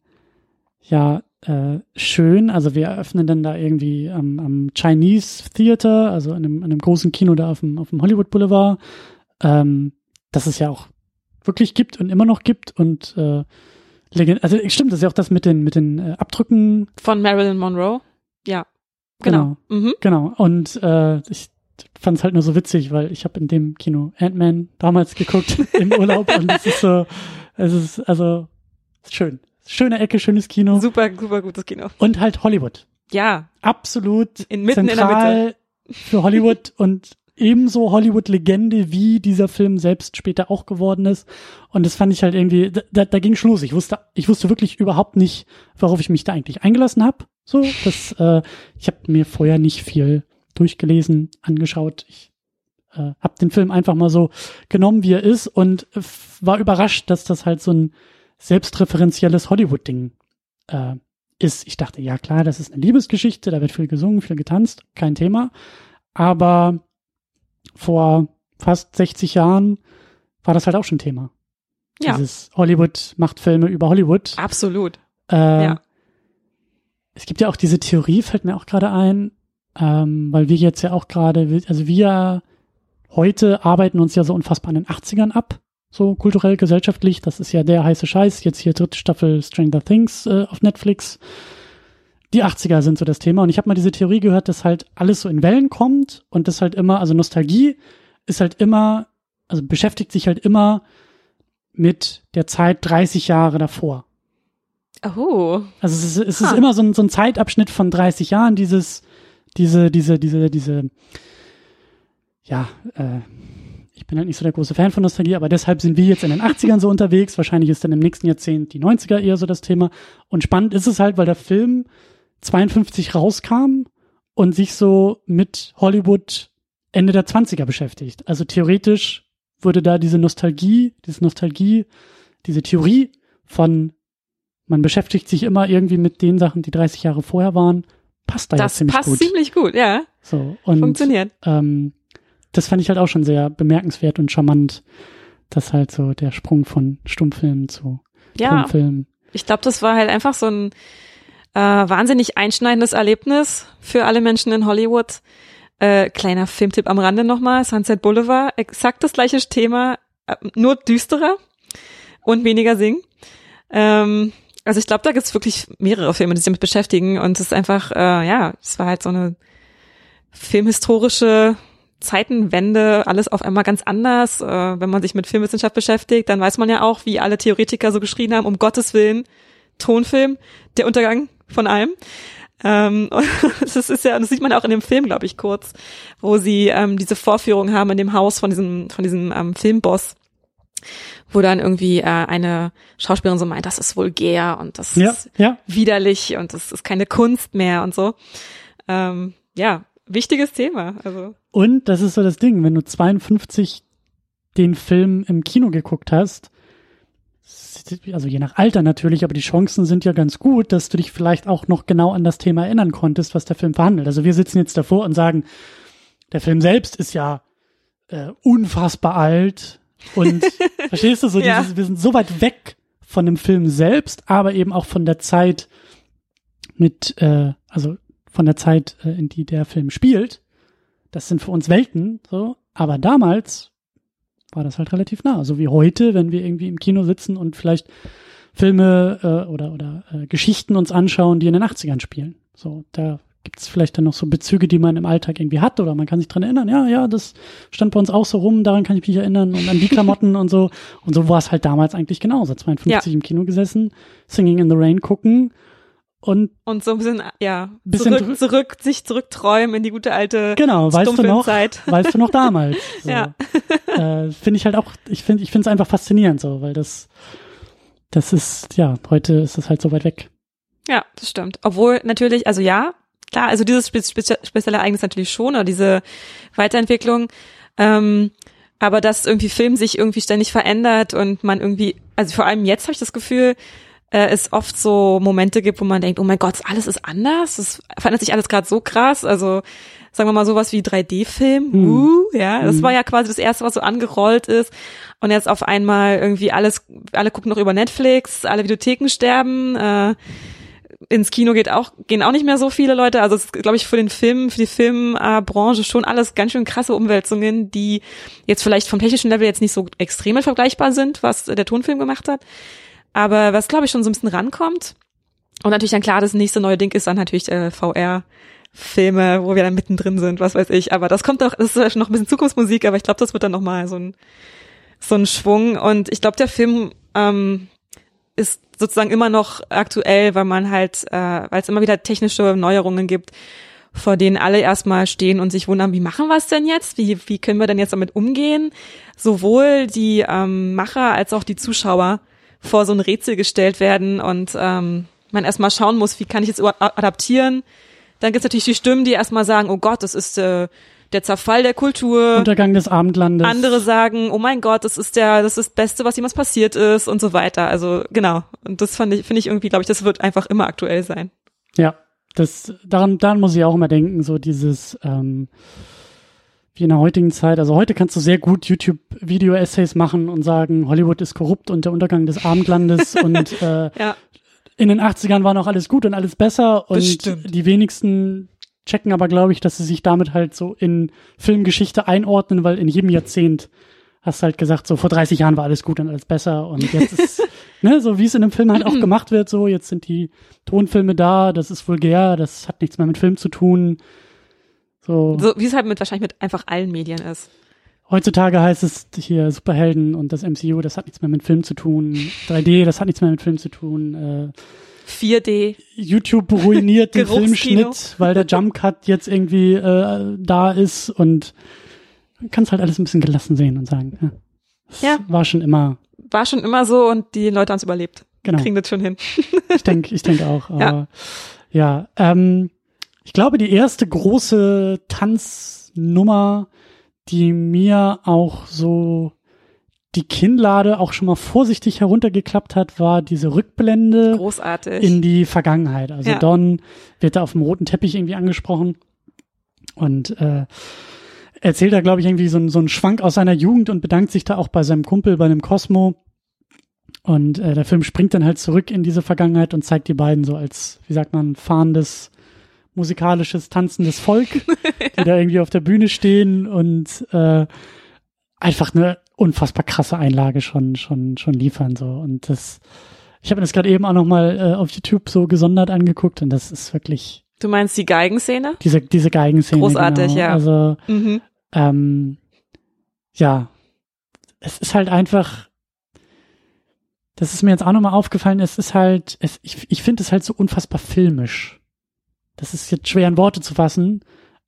ja, äh, schön. Also wir eröffnen dann da irgendwie am, am Chinese Theater, also in einem, in einem großen Kino da auf dem, auf dem Hollywood Boulevard, ähm, das es ja auch wirklich gibt und immer noch gibt und äh, also stimmt, das ist ja auch das mit den mit den äh, Abdrücken Von Marilyn Monroe. Ja. Genau. Mhm. Genau. Und äh, ich fand es halt nur so witzig, weil ich habe in dem Kino Ant-Man damals geguckt [LAUGHS] im Urlaub und es ist so, es ist also schön. Schöne Ecke, schönes Kino Super, super gutes Kino. und halt Hollywood. ja. Absolut in, mitten zentral in der Mitte. für Hollywood [LAUGHS] und ebenso Hollywood-Legende, wie dieser Film selbst später auch geworden ist. Und das fand ich halt irgendwie, da, da ging Schluss. Ich wusste, ich wusste wirklich überhaupt nicht, worauf ich mich da eigentlich eingelassen habe. So, das, äh, ich habe mir vorher nicht viel durchgelesen, angeschaut. Ich äh, habe den Film einfach mal so genommen, wie er ist und war überrascht, dass das halt so ein selbstreferenzielles Hollywood-Ding äh, ist. Ich dachte, ja klar, das ist eine Liebesgeschichte, da wird viel gesungen, viel getanzt, kein Thema. Aber vor fast 60 Jahren war das halt auch schon Thema. Ja. Dieses Hollywood macht Filme über Hollywood. Absolut. Äh, ja. Es gibt ja auch diese Theorie, fällt mir auch gerade ein, ähm, weil wir jetzt ja auch gerade, also wir heute arbeiten uns ja so unfassbar an den 80ern ab, so kulturell, gesellschaftlich. Das ist ja der heiße Scheiß. Jetzt hier dritte Staffel Stranger Things äh, auf Netflix. Die 80er sind so das Thema. Und ich habe mal diese Theorie gehört, dass halt alles so in Wellen kommt und das halt immer, also Nostalgie ist halt immer, also beschäftigt sich halt immer mit der Zeit 30 Jahre davor. Oh. Also es ist, es ist immer so ein, so ein Zeitabschnitt von 30 Jahren, dieses, diese, diese, diese, diese, ja, äh, ich bin halt nicht so der große Fan von Nostalgie, aber deshalb sind wir jetzt in den 80ern so unterwegs. Wahrscheinlich ist dann im nächsten Jahrzehnt die 90er eher so das Thema. Und spannend ist es halt, weil der Film 52 rauskam und sich so mit Hollywood Ende der 20er beschäftigt. Also theoretisch würde da diese Nostalgie, diese Nostalgie, diese Theorie von man beschäftigt sich immer irgendwie mit den Sachen, die 30 Jahre vorher waren, passt da das ja ziemlich gut. Das passt ziemlich gut, ja. So, und, Funktioniert. Ähm, das fand ich halt auch schon sehr bemerkenswert und charmant, dass halt so der Sprung von Stummfilm zu ja. Tonfilm. Ich glaube, das war halt einfach so ein äh, wahnsinnig einschneidendes Erlebnis für alle Menschen in Hollywood. Äh, kleiner Filmtipp am Rande nochmal, Sunset Boulevard, exakt das gleiche Thema, äh, nur düsterer und weniger singen. Ähm, also ich glaube, da gibt's wirklich mehrere Filme, die sich damit beschäftigen und es ist einfach, äh, ja, es war halt so eine filmhistorische Zeitenwende, alles auf einmal ganz anders. Äh, wenn man sich mit Filmwissenschaft beschäftigt, dann weiß man ja auch, wie alle Theoretiker so geschrien haben, um Gottes Willen, Tonfilm, der Untergang von allem. Ähm, [LAUGHS] das ist ja, das sieht man auch in dem Film, glaube ich, kurz, wo sie ähm, diese Vorführung haben in dem Haus von diesem, von diesem ähm, Filmboss, wo dann irgendwie äh, eine Schauspielerin so meint, das ist vulgär und das Ja, ist ja. widerlich und das ist keine Kunst mehr und so. Ähm, ja, wichtiges Thema. Also Und das ist so das Ding, wenn du 52 den Film im Kino geguckt hast, also je nach Alter natürlich, aber die Chancen sind ja ganz gut, dass du dich vielleicht auch noch genau an das Thema erinnern konntest, was der Film verhandelt. Also wir sitzen jetzt davor und sagen, der Film selbst ist ja äh, unfassbar alt und [LAUGHS] verstehst du so, Ja. dieses, wir sind so weit weg von dem Film selbst, aber eben auch von der Zeit mit, äh, also von der Zeit, äh, in die der Film spielt. Das sind für uns Welten, so. Aber damals war das halt relativ nah. So wie heute, wenn wir irgendwie im Kino sitzen und vielleicht Filme äh, oder, oder äh, Geschichten uns anschauen, die in den 80ern spielen. So, da gibt es vielleicht dann noch so Bezüge, die man im Alltag irgendwie hat oder man kann sich dran erinnern, ja, ja, das stand bei uns auch so rum, daran kann ich mich erinnern und an die Klamotten und so. Und so war es halt damals eigentlich genauso. 52 im Kino gesessen, Singing in the Rain gucken und und so ein bisschen, ja, Bisschen zurück, zurück, sich zurückträumen in die gute alte genau, weißt du noch, Stummfilmzeit. [LAUGHS] weißt du noch damals. [LAUGHS] So. Ja. äh, finde ich halt auch, ich finde ich finde es einfach faszinierend so, weil das das ist ja, heute ist es halt so weit weg. Ja, das stimmt. Obwohl natürlich, also ja, klar, also dieses spe spe spezielle Ereignis natürlich schon, oder diese Weiterentwicklung, ähm, aber dass irgendwie Film sich irgendwie ständig verändert und man irgendwie, also vor allem jetzt habe ich das Gefühl, äh, es oft so Momente gibt, wo man denkt, oh mein Gott, alles ist anders, es verändert sich alles gerade so krass, also sagen wir mal sowas wie 3D-Film, Hm. uh, ja, das Hm. war ja quasi das erste, was so angerollt ist und jetzt auf einmal irgendwie alles, alle gucken noch über Netflix, alle Videotheken sterben, äh, ins Kino geht auch, gehen auch nicht mehr so viele Leute. Also es ist, glaube ich, für den Film, für die Filmbranche schon alles ganz schön krasse Umwälzungen, die jetzt vielleicht vom technischen Level jetzt nicht so extrem vergleichbar sind, was der Tonfilm gemacht hat. Aber was, glaube ich, schon so ein bisschen rankommt. Und natürlich dann klar, das nächste neue Ding ist dann natürlich äh, VR. Filme, wo wir dann mittendrin sind, was weiß ich. Aber das kommt doch, das ist noch ein bisschen Zukunftsmusik, aber ich glaube, das wird dann nochmal so ein, so ein Schwung. Und ich glaube, der Film ähm, ist sozusagen immer noch aktuell, weil man halt, äh, weil es immer wieder technische Neuerungen gibt, vor denen alle erstmal stehen und sich wundern, wie machen wir es denn jetzt? Wie, wie können wir denn jetzt damit umgehen? Sowohl die ähm, Macher als auch die Zuschauer vor so ein Rätsel gestellt werden und ähm, man erstmal schauen muss, wie kann ich jetzt adaptieren. Dann gibt's natürlich die Stimmen, die erstmal sagen, oh Gott, das ist äh, der Zerfall der Kultur. Untergang des Abendlandes. Andere sagen, oh mein Gott, das ist der, das ist das Beste, was jemals passiert ist und so weiter. Also genau. Und das fand ich, finde ich irgendwie, glaube ich, das wird einfach immer aktuell sein. Ja, das, daran, daran muss ich auch immer denken, so dieses, ähm, wie in der heutigen Zeit. Also heute kannst du sehr gut YouTube-Video-Essays machen und sagen, Hollywood ist korrupt und der Untergang des Abendlandes [LAUGHS] und äh, ja. in den 80ern war noch alles gut und alles besser und die wenigsten checken aber, glaube ich, dass sie sich damit halt so in Filmgeschichte einordnen, weil in jedem Jahrzehnt hast halt gesagt, so vor 30 Jahren war alles gut und alles besser und jetzt [LAUGHS] ist, ne, so wie es in einem Film halt auch gemacht wird, so jetzt sind die Tonfilme da, das ist vulgär, das hat nichts mehr mit Film zu tun. So, so wie es halt mit wahrscheinlich mit einfach allen Medien ist. Heutzutage heißt es hier Superhelden und das MCU, das hat nichts mehr mit Film zu tun. 3D, das hat nichts mehr mit Film zu tun. Äh, 4D. YouTube ruiniert den [LAUGHS] Filmschnitt, weil der Jump Cut jetzt irgendwie äh, da ist und kannst halt alles ein bisschen gelassen sehen und sagen, ja, ja. war schon immer. War schon immer so und die Leute haben es überlebt. Genau. Kriegen das schon hin. ich denke, ich denke auch. [LAUGHS] Aber, ja, ja ähm, ich glaube, die erste große Tanznummer, die mir auch so die Kinnlade auch schon mal vorsichtig heruntergeklappt hat, war diese Rückblende Großartig. in die Vergangenheit. Also ja. Don wird da auf dem roten Teppich irgendwie angesprochen und äh, erzählt da, glaube ich, irgendwie so, so einen Schwank aus seiner Jugend und bedankt sich da auch bei seinem Kumpel, bei einem Cosmo. Und äh, der Film springt dann halt zurück in diese Vergangenheit und zeigt die beiden so als, wie sagt man, fahrendes, musikalisches, tanzendes Volk, [LAUGHS] die da irgendwie auf der Bühne stehen und äh, einfach eine unfassbar krasse Einlage schon, schon, schon liefern. so Und das, ich habe mir das gerade eben auch nochmal äh, auf YouTube so gesondert angeguckt und das ist wirklich. Du meinst die Geigenszene? Diese, diese Geigenszene. Großartig, genau. ja. Also mhm. Ähm, ja, es ist halt einfach, das ist mir jetzt auch nochmal aufgefallen, es ist halt, es, ich, ich finde es halt so unfassbar filmisch. Das ist jetzt schwer in Worte zu fassen,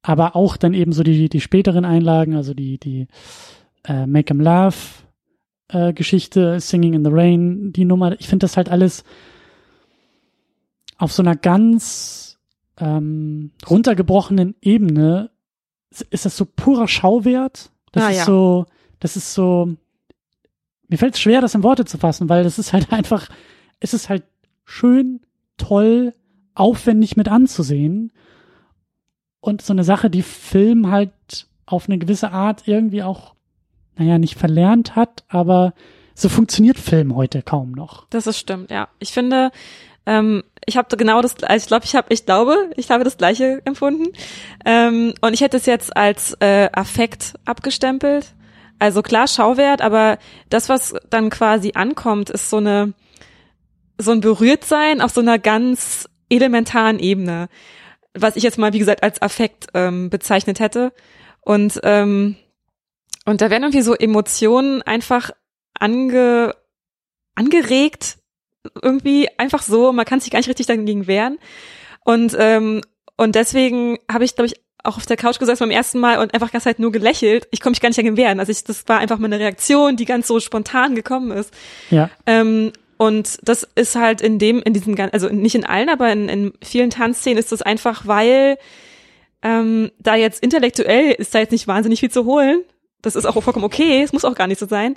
aber auch dann eben so die, die späteren Einlagen, also die, die äh, Make 'em Love äh, Geschichte, Singing in the Rain, die Nummer, ich finde das halt alles auf so einer ganz ähm, runtergebrochenen Ebene ist das so purer Schauwert. Das ah, ist ja. so, das ist so, mir fällt es schwer, das in Worte zu fassen, weil das ist halt [LAUGHS] einfach, es ist halt schön, toll, aufwendig mit anzusehen. Und so eine Sache, die Film halt auf eine gewisse Art irgendwie auch, naja, nicht verlernt hat, aber so funktioniert Film heute kaum noch. Das ist stimmt, ja. Ich finde, ähm, ich habe genau das, also ich glaube, ich habe, ich glaube, ich habe das Gleiche empfunden. Ähm, und ich hätte es jetzt als äh, Affekt abgestempelt. Also klar Schauwert, aber das, was dann quasi ankommt, ist so eine, so ein Berührtsein auf so einer ganz elementaren Ebene, was ich jetzt mal, wie gesagt, als Affekt ähm, bezeichnet hätte. Und, ähm, und da werden irgendwie so Emotionen einfach ange, angeregt, irgendwie einfach so, man kann sich gar nicht richtig dagegen wehren. Und, ähm, und deswegen habe ich, glaube ich, auch auf der Couch gesessen beim ersten Mal und einfach ganz halt nur gelächelt. Ich konnte mich gar nicht dagegen wehren. Also ich, das war einfach meine Reaktion, die ganz so spontan gekommen ist. Ja. Ähm, und das ist halt in dem, in diesem, also nicht in allen, aber in, in vielen Tanzszenen ist das einfach, weil ähm, da jetzt intellektuell ist da jetzt nicht wahnsinnig viel zu holen. Das ist auch vollkommen okay, es muss auch gar nicht so sein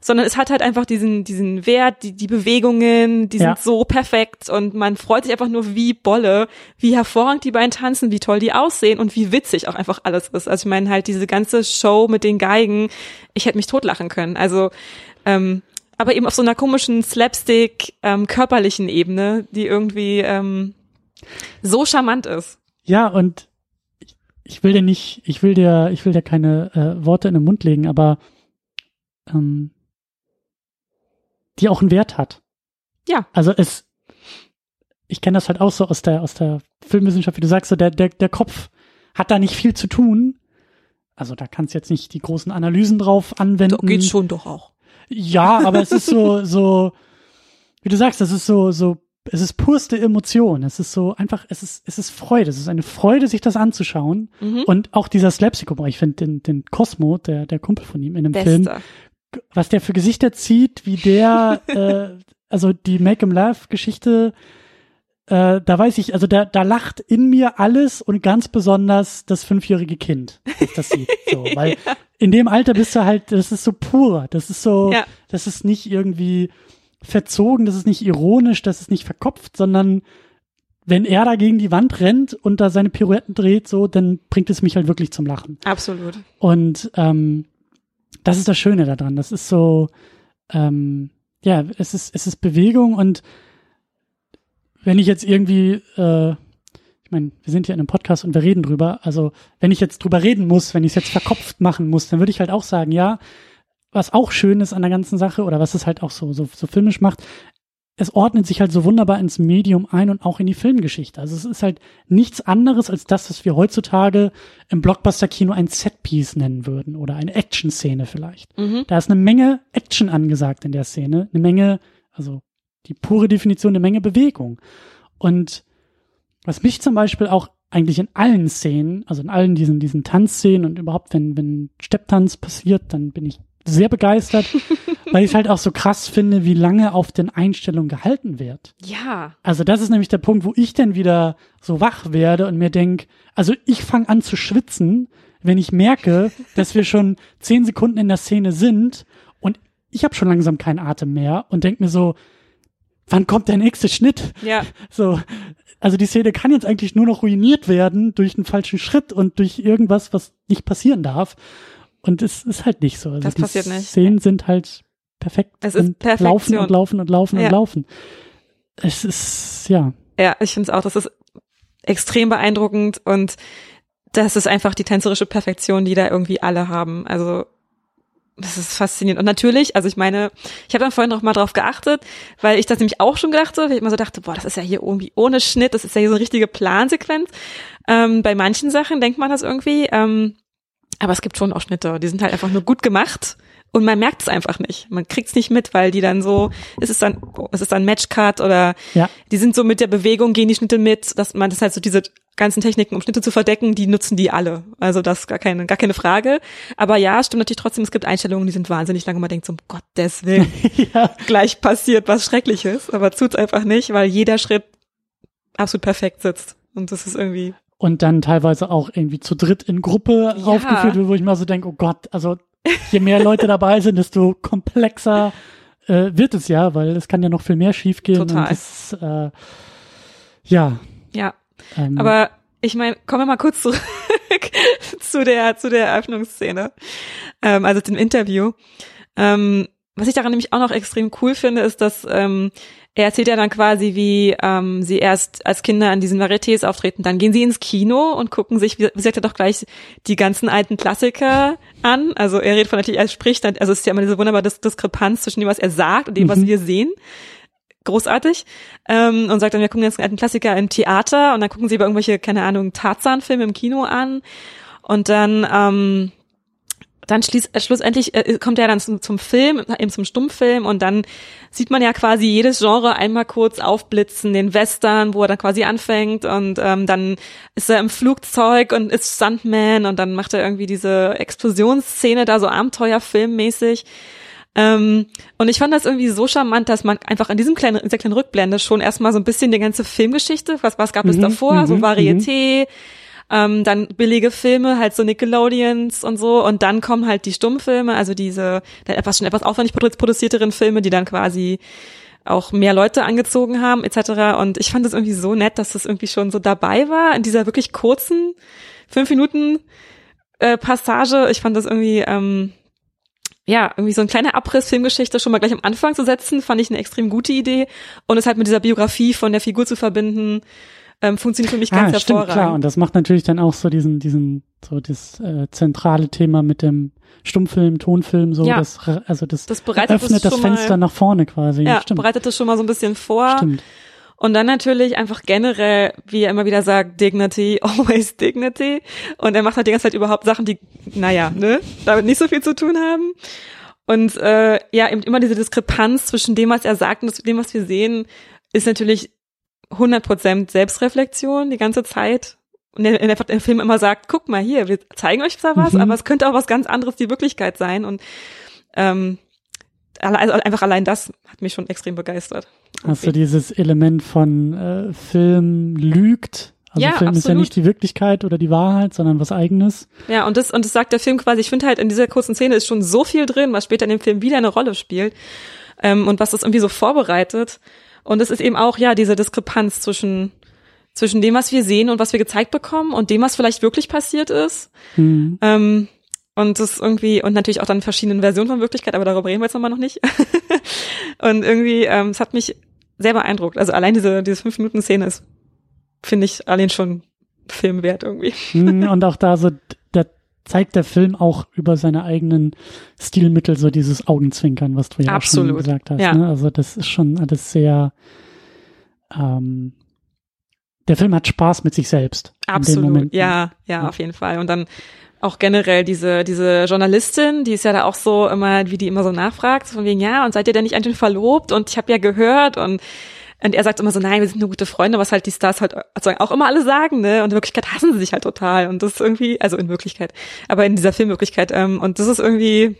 sondern es hat halt einfach diesen, diesen Wert, die, die Bewegungen, die ja. sind so perfekt und man freut sich einfach nur wie Bolle, wie hervorragend die beiden tanzen, wie toll die aussehen und wie witzig auch einfach alles ist. Also ich meine halt diese ganze Show mit den Geigen, ich hätte mich totlachen können. Also, ähm, aber eben auf so einer komischen Slapstick, ähm, körperlichen Ebene, die irgendwie ähm, so charmant ist. Ja, und ich will dir nicht, ich will dir, ich will dir keine äh, Worte in den Mund legen, aber ähm, die auch einen Wert hat. Ja. Also es, ich kenne das halt auch so aus der, aus der Filmwissenschaft, wie du sagst, so der, der, der Kopf hat da nicht viel zu tun. Also da kannst du jetzt nicht die großen Analysen drauf anwenden. Doch, geht schon doch auch. Ja, aber es ist so, so, wie du sagst, das ist so, so, es ist purste Emotion. Es ist so einfach, es ist, es ist Freude. Es ist eine Freude, sich das anzuschauen. Mhm. Und auch dieser Slapstick-Humor. Ich finde den, den Cosmo, der, der Kumpel von ihm in dem Beste. Film, was der für Gesichter zieht, wie der, [LAUGHS] äh, also die Make 'em Laugh Geschichte, äh, da weiß ich, also da, da lacht in mir alles und ganz besonders das fünfjährige Kind, das das sieht. So, [LAUGHS] weil in dem Alter bist du halt, das ist so pur, das ist so, Ja. das ist nicht irgendwie verzogen, das ist nicht ironisch, das ist nicht verkopft, sondern wenn er da gegen die Wand rennt und da seine Pirouetten dreht, so, dann bringt es mich halt wirklich zum Lachen. Absolut. Und ähm, das ist das Schöne daran. Das ist so, ähm, ja, es ist, es ist Bewegung und wenn ich jetzt irgendwie, äh, ich meine, wir sind hier in einem Podcast und wir reden drüber, also wenn ich jetzt drüber reden muss, wenn ich es jetzt verkopft machen muss, dann würde ich halt auch sagen, ja, was auch schön ist an der ganzen Sache oder was es halt auch so, so, so filmisch macht, es ordnet sich halt so wunderbar ins Medium ein und auch in die Filmgeschichte. Also es ist halt nichts anderes als das, was wir heutzutage im Blockbuster-Kino ein Setpiece nennen würden oder eine Action-Szene vielleicht. Mhm. Da ist eine Menge Action angesagt in der Szene, eine Menge, also die pure Definition, eine Menge Bewegung. Und was mich zum Beispiel auch eigentlich in allen Szenen, also in allen diesen, diesen Tanzszenen und überhaupt, wenn, wenn Stepptanz passiert, dann bin ich sehr begeistert, [LAUGHS] weil ich es halt auch so krass finde, wie lange auf den Einstellungen gehalten wird. Ja. Also das ist nämlich der Punkt, wo ich dann wieder so wach werde und mir denk, also ich fange an zu schwitzen, wenn ich merke, [LAUGHS] dass wir schon zehn Sekunden in der Szene sind und ich habe schon langsam keinen Atem mehr und denk mir so, wann kommt der nächste Schnitt? Ja. So, also die Szene kann jetzt eigentlich nur noch ruiniert werden durch einen falschen Schritt und durch irgendwas, was nicht passieren darf. Und es ist halt nicht so. Also Das die passiert nicht. Szenen sind halt perfekt Es ist und Perfektion. laufen und laufen und laufen Ja. und laufen. Es ist, ja. Ja, ich finde es auch, das ist extrem beeindruckend und das ist einfach die tänzerische Perfektion, die da irgendwie alle haben. Also das ist faszinierend. Und natürlich, also ich meine, ich habe dann vorhin noch mal drauf geachtet, weil ich das nämlich auch schon gedacht habe, weil ich immer so dachte, boah, das ist ja hier irgendwie ohne Schnitt, das ist ja hier so eine richtige Plansequenz. Ähm, bei manchen Sachen denkt man das irgendwie, ähm, aber es gibt schon auch Schnitte, die sind halt einfach nur gut gemacht und man merkt es einfach nicht. Man kriegt es nicht mit, weil die dann so, es ist dann, oh, es ist dann Matchcut oder Ja. die sind so mit der Bewegung, gehen die Schnitte mit, dass man das halt so diese ganzen Techniken, um Schnitte zu verdecken, die nutzen die alle. Also das ist gar keine, gar keine Frage. Aber ja, stimmt natürlich trotzdem, es gibt Einstellungen, die sind wahnsinnig lange. Man denkt so, um Gottes Willen, [LAUGHS] ja. gleich passiert was Schreckliches. Aber tut's einfach nicht, weil jeder Schritt absolut perfekt sitzt. Und das ist irgendwie, Und dann teilweise auch irgendwie zu dritt in Gruppe Ja. aufgeführt wird, wo ich mal so denke, oh Gott, also je mehr Leute dabei sind, desto komplexer äh, wird es ja, weil es kann ja noch viel mehr schiefgehen. Total. Das, äh, ja. ja. Ähm, Aber ich meine, kommen wir mal kurz zurück [LAUGHS] zu der, zu der Eröffnungsszene, ähm, also dem Interview. Ähm, was ich daran nämlich auch noch extrem cool finde, ist, dass ähm, er erzählt ja dann quasi, wie ähm, sie erst als Kinder an diesen Varietés auftreten. Dann gehen sie ins Kino und gucken sich, wie, sagt er doch gleich, die ganzen alten Klassiker an. Also er redet von natürlich, er spricht, dann, also es ist ja immer diese wunderbare Dis Diskrepanz zwischen dem, was er sagt und dem, was Mhm. wir sehen. Großartig. Ähm, und sagt dann, wir gucken jetzt einen alten Klassiker im Theater und dann gucken sie über irgendwelche, keine Ahnung, Tarzan-Filme im Kino an. Und dann, ähm, dann schließ, äh, schlussendlich äh, kommt er dann zum, zum Film, eben zum Stummfilm und dann sieht man ja quasi jedes Genre einmal kurz aufblitzen, den Western, wo er dann quasi anfängt und ähm, dann ist er im Flugzeug und ist Stuntman und dann macht er irgendwie diese Explosionsszene da so Abenteuerfilmmäßig. Ähm, und ich fand das irgendwie so charmant, dass man einfach an diesem kleinen, in dieser kleinen Rückblende schon erstmal so ein bisschen die ganze Filmgeschichte, was, was gab es Mhm, davor, so mhm, Varieté, ähm, dann billige Filme, halt so Nickelodeons und so, und dann kommen halt die Stummfilme, also diese dann etwas schon etwas aufwendig produ- produzierteren Filme, die dann quasi auch mehr Leute angezogen haben, etc. Und ich fand es irgendwie so nett, dass das irgendwie schon so dabei war, in dieser wirklich kurzen fünf Minuten äh, Passage. Ich fand das irgendwie, ähm, ja, irgendwie so ein kleiner Abriss Filmgeschichte schon mal gleich am Anfang zu setzen, fand ich eine extrem gute Idee. Und es halt mit dieser Biografie von der Figur zu verbinden, ähm, funktioniert für mich ganz ah, stimmt, hervorragend. klar. Und das macht natürlich dann auch so diesen, diesen, so das äh, zentrale Thema mit dem Stummfilm, Tonfilm, so Ja. das, also das, Das öffnet das schon Fenster mal, nach vorne quasi. ja, stimmt. bereitet das schon mal so ein bisschen vor. Stimmt. Und dann natürlich einfach generell, wie er immer wieder sagt, Dignity, [LAUGHS] always Dignity. Und er macht halt die ganze Zeit überhaupt Sachen, die, naja, ne, damit nicht so viel zu tun haben. Und äh, ja, eben immer diese Diskrepanz zwischen dem, was er sagt und dem, was wir sehen, ist natürlich 100% Selbstreflexion die ganze Zeit. Und der, der, der Film immer sagt, guck mal hier, wir zeigen euch zwar was, mhm. aber es könnte auch was ganz anderes die Wirklichkeit sein. Und ähm, also einfach allein das hat mich schon extrem begeistert. Hast du dieses Element von äh, Film lügt? Also ja, Film absolut. ist ja nicht die Wirklichkeit oder die Wahrheit, sondern was eigenes. Ja, und das, und das sagt der Film quasi, ich finde halt in dieser kurzen Szene ist schon so viel drin, was später in dem Film wieder eine Rolle spielt. Ähm, und was das irgendwie so vorbereitet. Und es ist eben auch, ja, diese Diskrepanz zwischen, zwischen dem, was wir sehen und was wir gezeigt bekommen und dem, was vielleicht wirklich passiert ist. Mhm. Ähm, und das irgendwie, und natürlich auch dann verschiedenen Versionen von Wirklichkeit, aber darüber reden wir jetzt nochmal noch nicht. [LAUGHS] und irgendwie, ähm, es hat mich sehr beeindruckt. Also allein diese, diese fünf Minuten Szene ist, finde ich, allein schon Film wert irgendwie. Mhm, und auch da so, zeigt der Film auch über seine eigenen Stilmittel so dieses Augenzwinkern, was du ja Absolut. auch schon gesagt hast. Ja. Ne? Also das ist schon alles sehr, ähm, der Film hat Spaß mit sich selbst. Absolut, Momenten. ja, ja, auf jeden Fall. Und dann auch generell diese, diese Journalistin, die ist ja da auch so immer, wie die immer so nachfragt, von wegen, ja, und seid ihr denn nicht eigentlich verlobt? Und ich habe ja gehört und und er sagt immer so, nein, wir sind nur gute Freunde, was halt die Stars halt also auch immer alle sagen, ne? Und in Wirklichkeit hassen sie sich halt total. Und das ist irgendwie, also in Wirklichkeit, aber in dieser Filmwirklichkeit. Ähm, und das ist irgendwie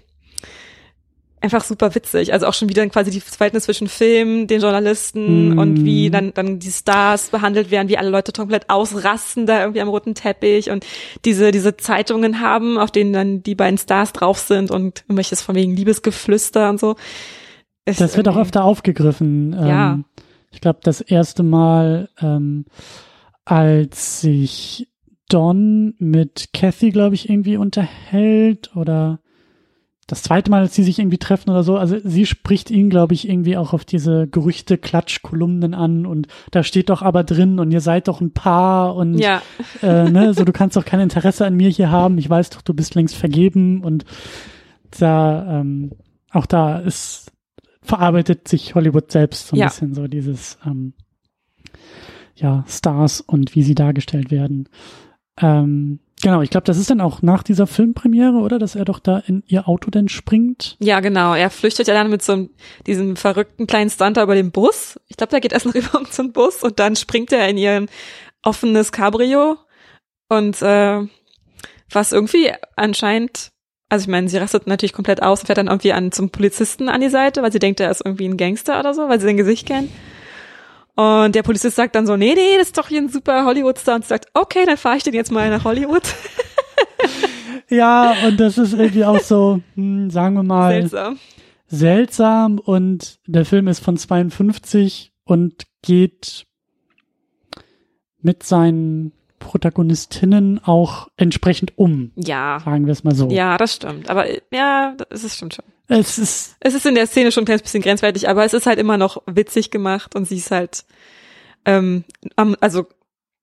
einfach super witzig. Also auch schon wieder quasi die Verhältnis zwischen Film, den Journalisten Mm. und wie dann, dann die Stars behandelt werden, wie alle Leute komplett ausrasten da irgendwie am roten Teppich und diese, diese Zeitungen haben, auf denen dann die beiden Stars drauf sind und irgendwelches von wegen Liebesgeflüster und so. Ist Das wird auch öfter aufgegriffen. Ja. Ähm, ich glaube, das erste Mal, ähm, als sich Don mit Kathy, glaube ich, irgendwie unterhält oder das zweite Mal, als sie sich irgendwie treffen oder so. Also sie spricht ihn, glaube ich, irgendwie auch auf diese Gerüchte-Klatsch-Kolumnen an und da steht doch aber drin und ihr seid doch ein Paar und Ja, äh, ne, so du kannst doch kein Interesse an mir hier haben. Ich weiß doch, du bist längst vergeben und da ähm, auch da ist verarbeitet sich Hollywood selbst so ein Ja. bisschen so dieses ähm, ja Stars und wie sie dargestellt werden. Ähm, genau, ich glaube, das ist dann auch nach dieser Filmpremiere, oder, dass er doch da in ihr Auto dann springt. ja, genau. Er flüchtet ja dann mit so einem, diesem verrückten kleinen Stunter über den Bus. Ich glaube, der geht erst [LAUGHS] noch über zum Bus und dann springt er in ihren offenes Cabrio und äh, was irgendwie anscheinend, also ich meine, sie rastet natürlich komplett aus und fährt dann irgendwie an zum Polizisten an die Seite, weil sie denkt, er ist irgendwie ein Gangster oder so, weil sie sein Gesicht kennt. Und der Polizist sagt dann so, nee, nee, das ist doch hier ein super Hollywood-Star. Und sie sagt, okay, dann fahre ich den jetzt mal nach Hollywood. [LAUGHS] Ja, und das ist irgendwie auch so, hm, sagen wir mal, Seltsam. seltsam und der Film ist von 52 und geht mit seinen Protagonistinnen auch entsprechend um, Ja, sagen wir es mal so. ja, das stimmt. Aber ja, das ist stimmt schon. Es ist, Es ist in der Szene schon ein kleines bisschen grenzwertig, aber es ist halt immer noch witzig gemacht und sie ist halt, ähm, also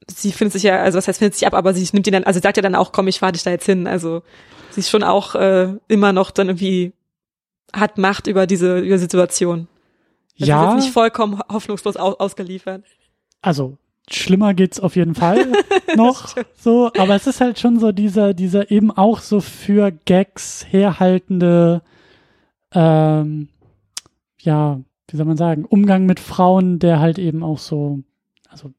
sie findet sich ja, also was heißt findet sich ab, aber sie nimmt ihn dann, also sagt ja dann auch, komm, ich fahr dich da jetzt hin. Also sie ist schon auch äh, immer noch dann irgendwie hat Macht über diese über Situation. Also Sie ist ja, jetzt nicht vollkommen hoffnungslos au ausgeliefert. also schlimmer geht's auf jeden Fall [LAUGHS] noch so, aber es ist halt schon so dieser, dieser eben auch so für Gags herhaltende, ähm, ja, wie soll man sagen, Umgang mit Frauen, der halt eben auch so, also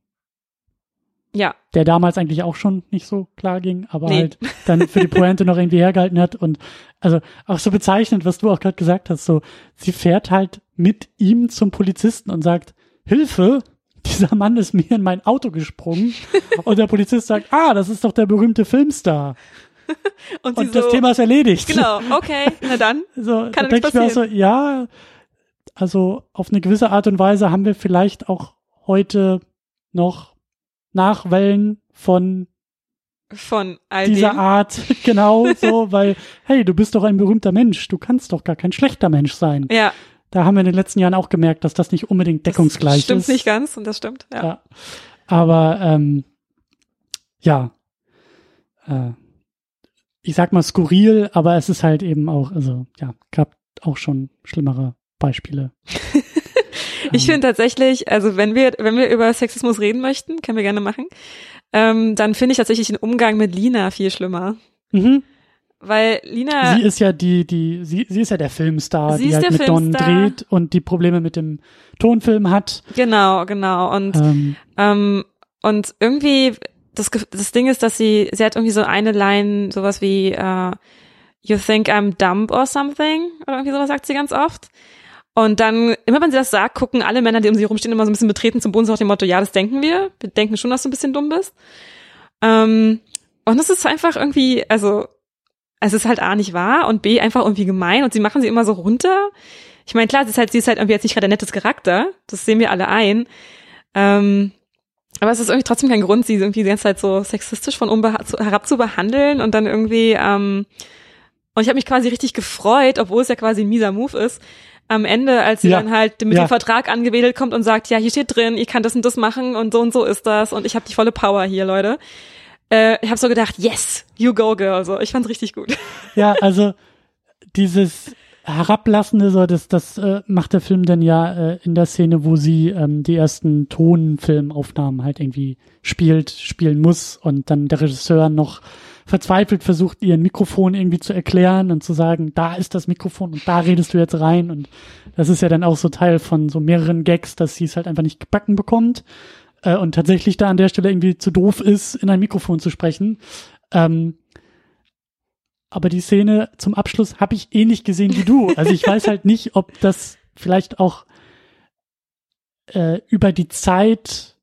Ja, der damals eigentlich auch schon nicht so klar ging, aber Nee. halt dann für die Pointe noch irgendwie hergehalten hat. Und also auch so bezeichnend, was du auch gerade gesagt hast, so sie fährt halt mit ihm zum Polizisten und sagt, Hilfe, dieser Mann ist mir in mein Auto gesprungen und der Polizist sagt, ah, das ist doch der berühmte Filmstar und, und das so, Thema ist erledigt. Genau, okay, na dann. [LAUGHS] So, da Kann ja denke ich mir auch so, ja, also auf eine gewisse Art und Weise haben wir vielleicht auch heute noch Nachwellen von Von all dieser dem. Art, [LAUGHS] genau so, weil, hey, du bist doch ein berühmter Mensch, du kannst doch gar kein schlechter Mensch sein. Ja, Da haben wir in den letzten Jahren auch gemerkt, dass das nicht unbedingt deckungsgleich stimmt ist. nicht ganz und das stimmt. Ja. Ja. Aber ähm, ja, äh, ich sag mal skurril, aber es ist halt eben auch, also ja, gab auch schon schlimmere Beispiele. [LAUGHS] Ich finde tatsächlich, also wenn wir, wenn wir über Sexismus reden möchten, können wir gerne machen, ähm, dann finde ich tatsächlich den Umgang mit Lina viel schlimmer. Mhm. Weil Lina. Sie ist ja die, die, sie, sie ist ja der Filmstar, Sie die halt der mit Don Filmstar. dreht und die Probleme mit dem Tonfilm hat. Genau, genau. Und Ähm, Ähm, und irgendwie, das, das Ding ist, dass sie, sie hat irgendwie so eine Line, sowas wie, äh, you think I'm dumb or something, oder irgendwie sowas sagt sie ganz oft. Und dann, immer wenn sie das sagt, gucken alle Männer, die um sie rumstehen, immer so ein bisschen betreten zum Boden, so nach dem Motto, ja, das denken wir. Wir denken schon, dass du ein bisschen dumm bist. Ähm, und es ist einfach irgendwie, also, es ist halt A nicht wahr und B einfach irgendwie gemein und sie machen sie immer so runter. Ich meine, klar, sie ist halt, sie ist halt irgendwie jetzt nicht gerade ein nettes Charakter, das sehen wir alle ein. Ähm, aber es ist irgendwie trotzdem kein Grund, sie irgendwie die ganze Zeit so sexistisch von oben herab zu behandeln und dann irgendwie, ähm, und ich habe mich quasi richtig gefreut, obwohl es ja quasi ein mieser Move ist, am Ende, als sie Ja. dann halt mit Ja. dem Vertrag angewedelt kommt und sagt, ja, hier steht drin, ich kann das und das machen und so und so ist das und ich habe die volle Power hier, Leute. Äh, ich habe so gedacht, yes, you go, girl. So, ich fand's richtig gut. [LAUGHS] ja, also dieses Herablassende, so, das, das äh, macht der Film dann ja äh, in der Szene, wo sie ähm, die ersten Tonfilmaufnahmen halt irgendwie spielt, spielen muss und dann der Regisseur noch verzweifelt versucht, ihr ein Mikrofon irgendwie zu erklären und zu sagen, da ist das Mikrofon und da redest du jetzt rein und das ist ja dann auch so Teil von so mehreren Gags, dass sie es halt einfach nicht gebacken bekommt äh, und tatsächlich da an der Stelle irgendwie zu doof ist, in ein Mikrofon zu sprechen. Ähm, aber die Szene zum Abschluss habe ich ähnlich gesehen wie du. Also ich weiß halt nicht, ob das vielleicht auch äh, über die Zeit,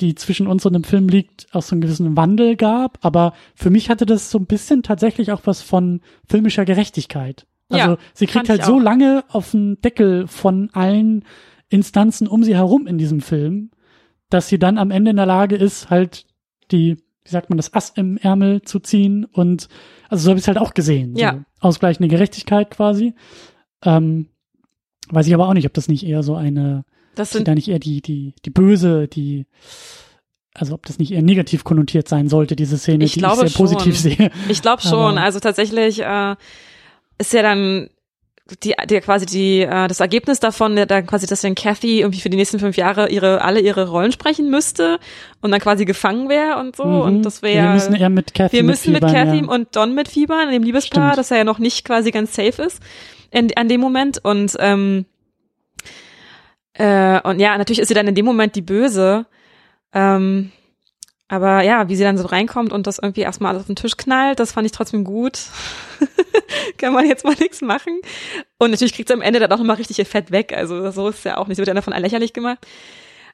die zwischen uns und dem Film liegt, auch so einen gewissen Wandel gab. Aber für mich hatte das so ein bisschen tatsächlich auch was von filmischer Gerechtigkeit. Also Ja, sie kriegt halt so lange auf den Deckel von allen Instanzen um sie herum in diesem Film, dass sie dann am Ende in der Lage ist, halt die, wie sagt man, das Ass im Ärmel zu ziehen und also so habe ich es halt auch gesehen. Ja. So ausgleichende Gerechtigkeit quasi. Ähm, weiß ich aber auch nicht, ob das nicht eher so eine, Das sind da nicht eher die, die, die böse, die, also ob das nicht eher negativ konnotiert sein sollte, diese Szene, Ich die ich sehr positiv schon. sehe. Ich glaube schon. Also tatsächlich äh, ist ja dann die, die quasi die äh, das Ergebnis davon, der dann quasi, dass dann Kathy irgendwie für die nächsten fünf Jahre ihre alle ihre Rollen sprechen müsste und dann quasi gefangen wäre und so. Mhm. Und das wäre Wir müssen eher mit Kathy wir müssen mit mitfiebern, Kathy ja. und Don mitfiebern, in dem Liebespaar, Stimmt. das ja noch nicht quasi ganz safe ist in, an dem Moment. Und ähm, äh, und ja, natürlich ist sie dann in dem Moment die Böse. Ähm, aber ja, wie sie dann so reinkommt und das irgendwie erstmal alles auf den Tisch knallt, das fand ich trotzdem gut. [LAUGHS] Kann man jetzt mal nichts machen. Und natürlich kriegt sie am Ende dann auch nochmal richtig ihr Fett weg. Also so ist es ja auch nicht. Sie wird dann davon lächerlich gemacht.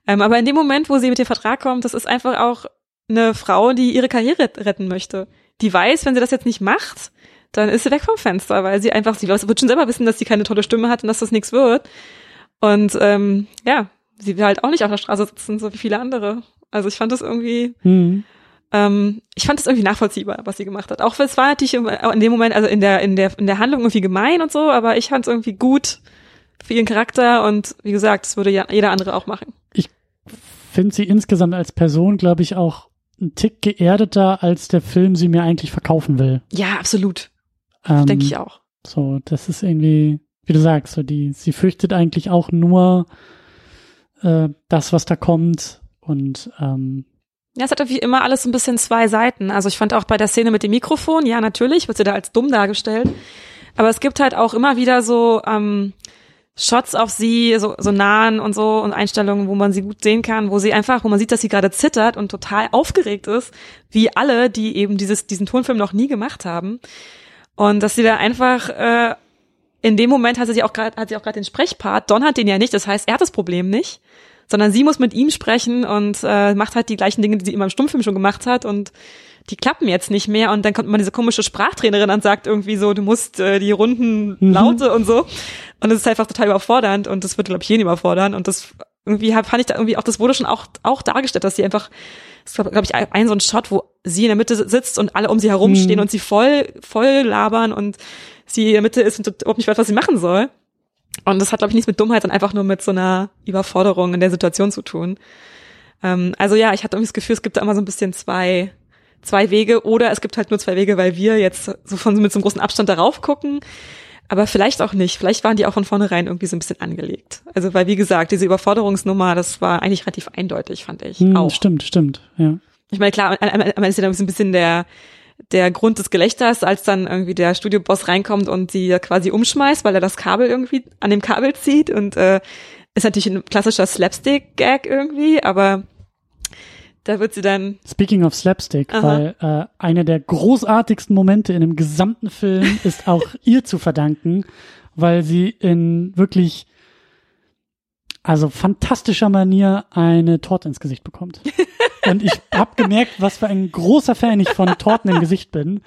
Ähm, aber in dem Moment, wo sie mit dem Vertrag kommt, das ist einfach auch eine Frau, die ihre Karriere retten möchte. Die weiß, wenn sie das jetzt nicht macht, dann ist sie weg vom Fenster, weil sie einfach, sie wird schon selber wissen, dass sie keine tolle Stimme hat und dass das nichts wird. Und ähm, ja, sie will halt auch nicht auf der Straße sitzen, so wie viele andere. Also ich fand das irgendwie, Mhm. ähm, ich fand das irgendwie nachvollziehbar, was sie gemacht hat. Auch wenn es war natürlich in dem Moment, also in der, in der, in der Handlung irgendwie gemein und so, aber ich fand es irgendwie gut für ihren Charakter und wie gesagt, das würde ja jeder andere auch machen. Finde sie insgesamt als Person, glaube ich, auch ein Tick geerdeter, als der Film sie mir eigentlich verkaufen will. Ja, absolut. Ähm, Denke ich auch. So, das ist irgendwie, wie du sagst, so die, sie fürchtet eigentlich auch nur äh, das, was da kommt. Und ähm, Ja, es hat wie immer alles so ein bisschen zwei Seiten. Also ich fand auch bei der Szene mit dem Mikrofon, ja, natürlich wird sie da als dumm dargestellt. Aber es gibt halt auch immer wieder so ähm, Shots auf sie, so, so nahen und so und Einstellungen, wo man sie gut sehen kann, wo sie einfach, wo man sieht, dass sie gerade zittert und total aufgeregt ist, wie alle, die eben dieses, diesen Tonfilm noch nie gemacht haben. Und dass sie da einfach äh, in dem Moment hat sie auch gerade hat sie auch gerade den Sprechpart. Don hat den ja nicht, das heißt, er hat das Problem nicht, sondern sie muss mit ihm sprechen und äh, macht halt die gleichen Dinge, die sie immer im Stummfilm schon gemacht hat und die klappen jetzt nicht mehr und dann kommt mal diese komische Sprachtrainerin und sagt irgendwie so, du musst äh, die runden Mhm. Laute und so und das ist einfach total überfordernd und das wird glaube ich jeden überfordern und das irgendwie fand ich da irgendwie auch, das wurde schon auch auch dargestellt, dass sie einfach es gab, glaube ich, ein, ein so ein Shot, wo sie in der Mitte sitzt und alle um sie herumstehen Mhm. und sie voll, voll labern und sie in der Mitte ist und überhaupt nicht weiß, was sie machen soll. Und das hat, glaube ich, nichts mit Dummheit, sondern einfach nur mit so einer Überforderung in der Situation zu tun. Ähm, also ja, ich hatte irgendwie das Gefühl, es gibt da immer so ein bisschen zwei, zwei Wege oder es gibt halt nur zwei Wege, weil wir jetzt so von mit so einem großen Abstand darauf gucken. Aber vielleicht auch nicht. Vielleicht waren die auch von vornherein irgendwie so ein bisschen angelegt. Also, weil, wie gesagt, diese Überforderungsnummer, das war eigentlich relativ eindeutig, fand ich hm, auch. stimmt, stimmt, ja. Ich meine, klar, am Ende ist ja ein bisschen der, der Grund des Gelächters, als dann irgendwie der Studioboss reinkommt und sie quasi umschmeißt, weil er das Kabel irgendwie an dem Kabel zieht und äh, ist natürlich ein klassischer Slapstick-Gag irgendwie, aber da wird sie dann. Speaking of Slapstick, Aha. weil äh, einer der großartigsten Momente in dem gesamten Film ist auch [LAUGHS] ihr zu verdanken, weil sie in wirklich also fantastischer Manier eine Torte ins Gesicht bekommt. [LAUGHS] Und ich habe gemerkt, was für ein großer Fan ich von Torten im Gesicht bin.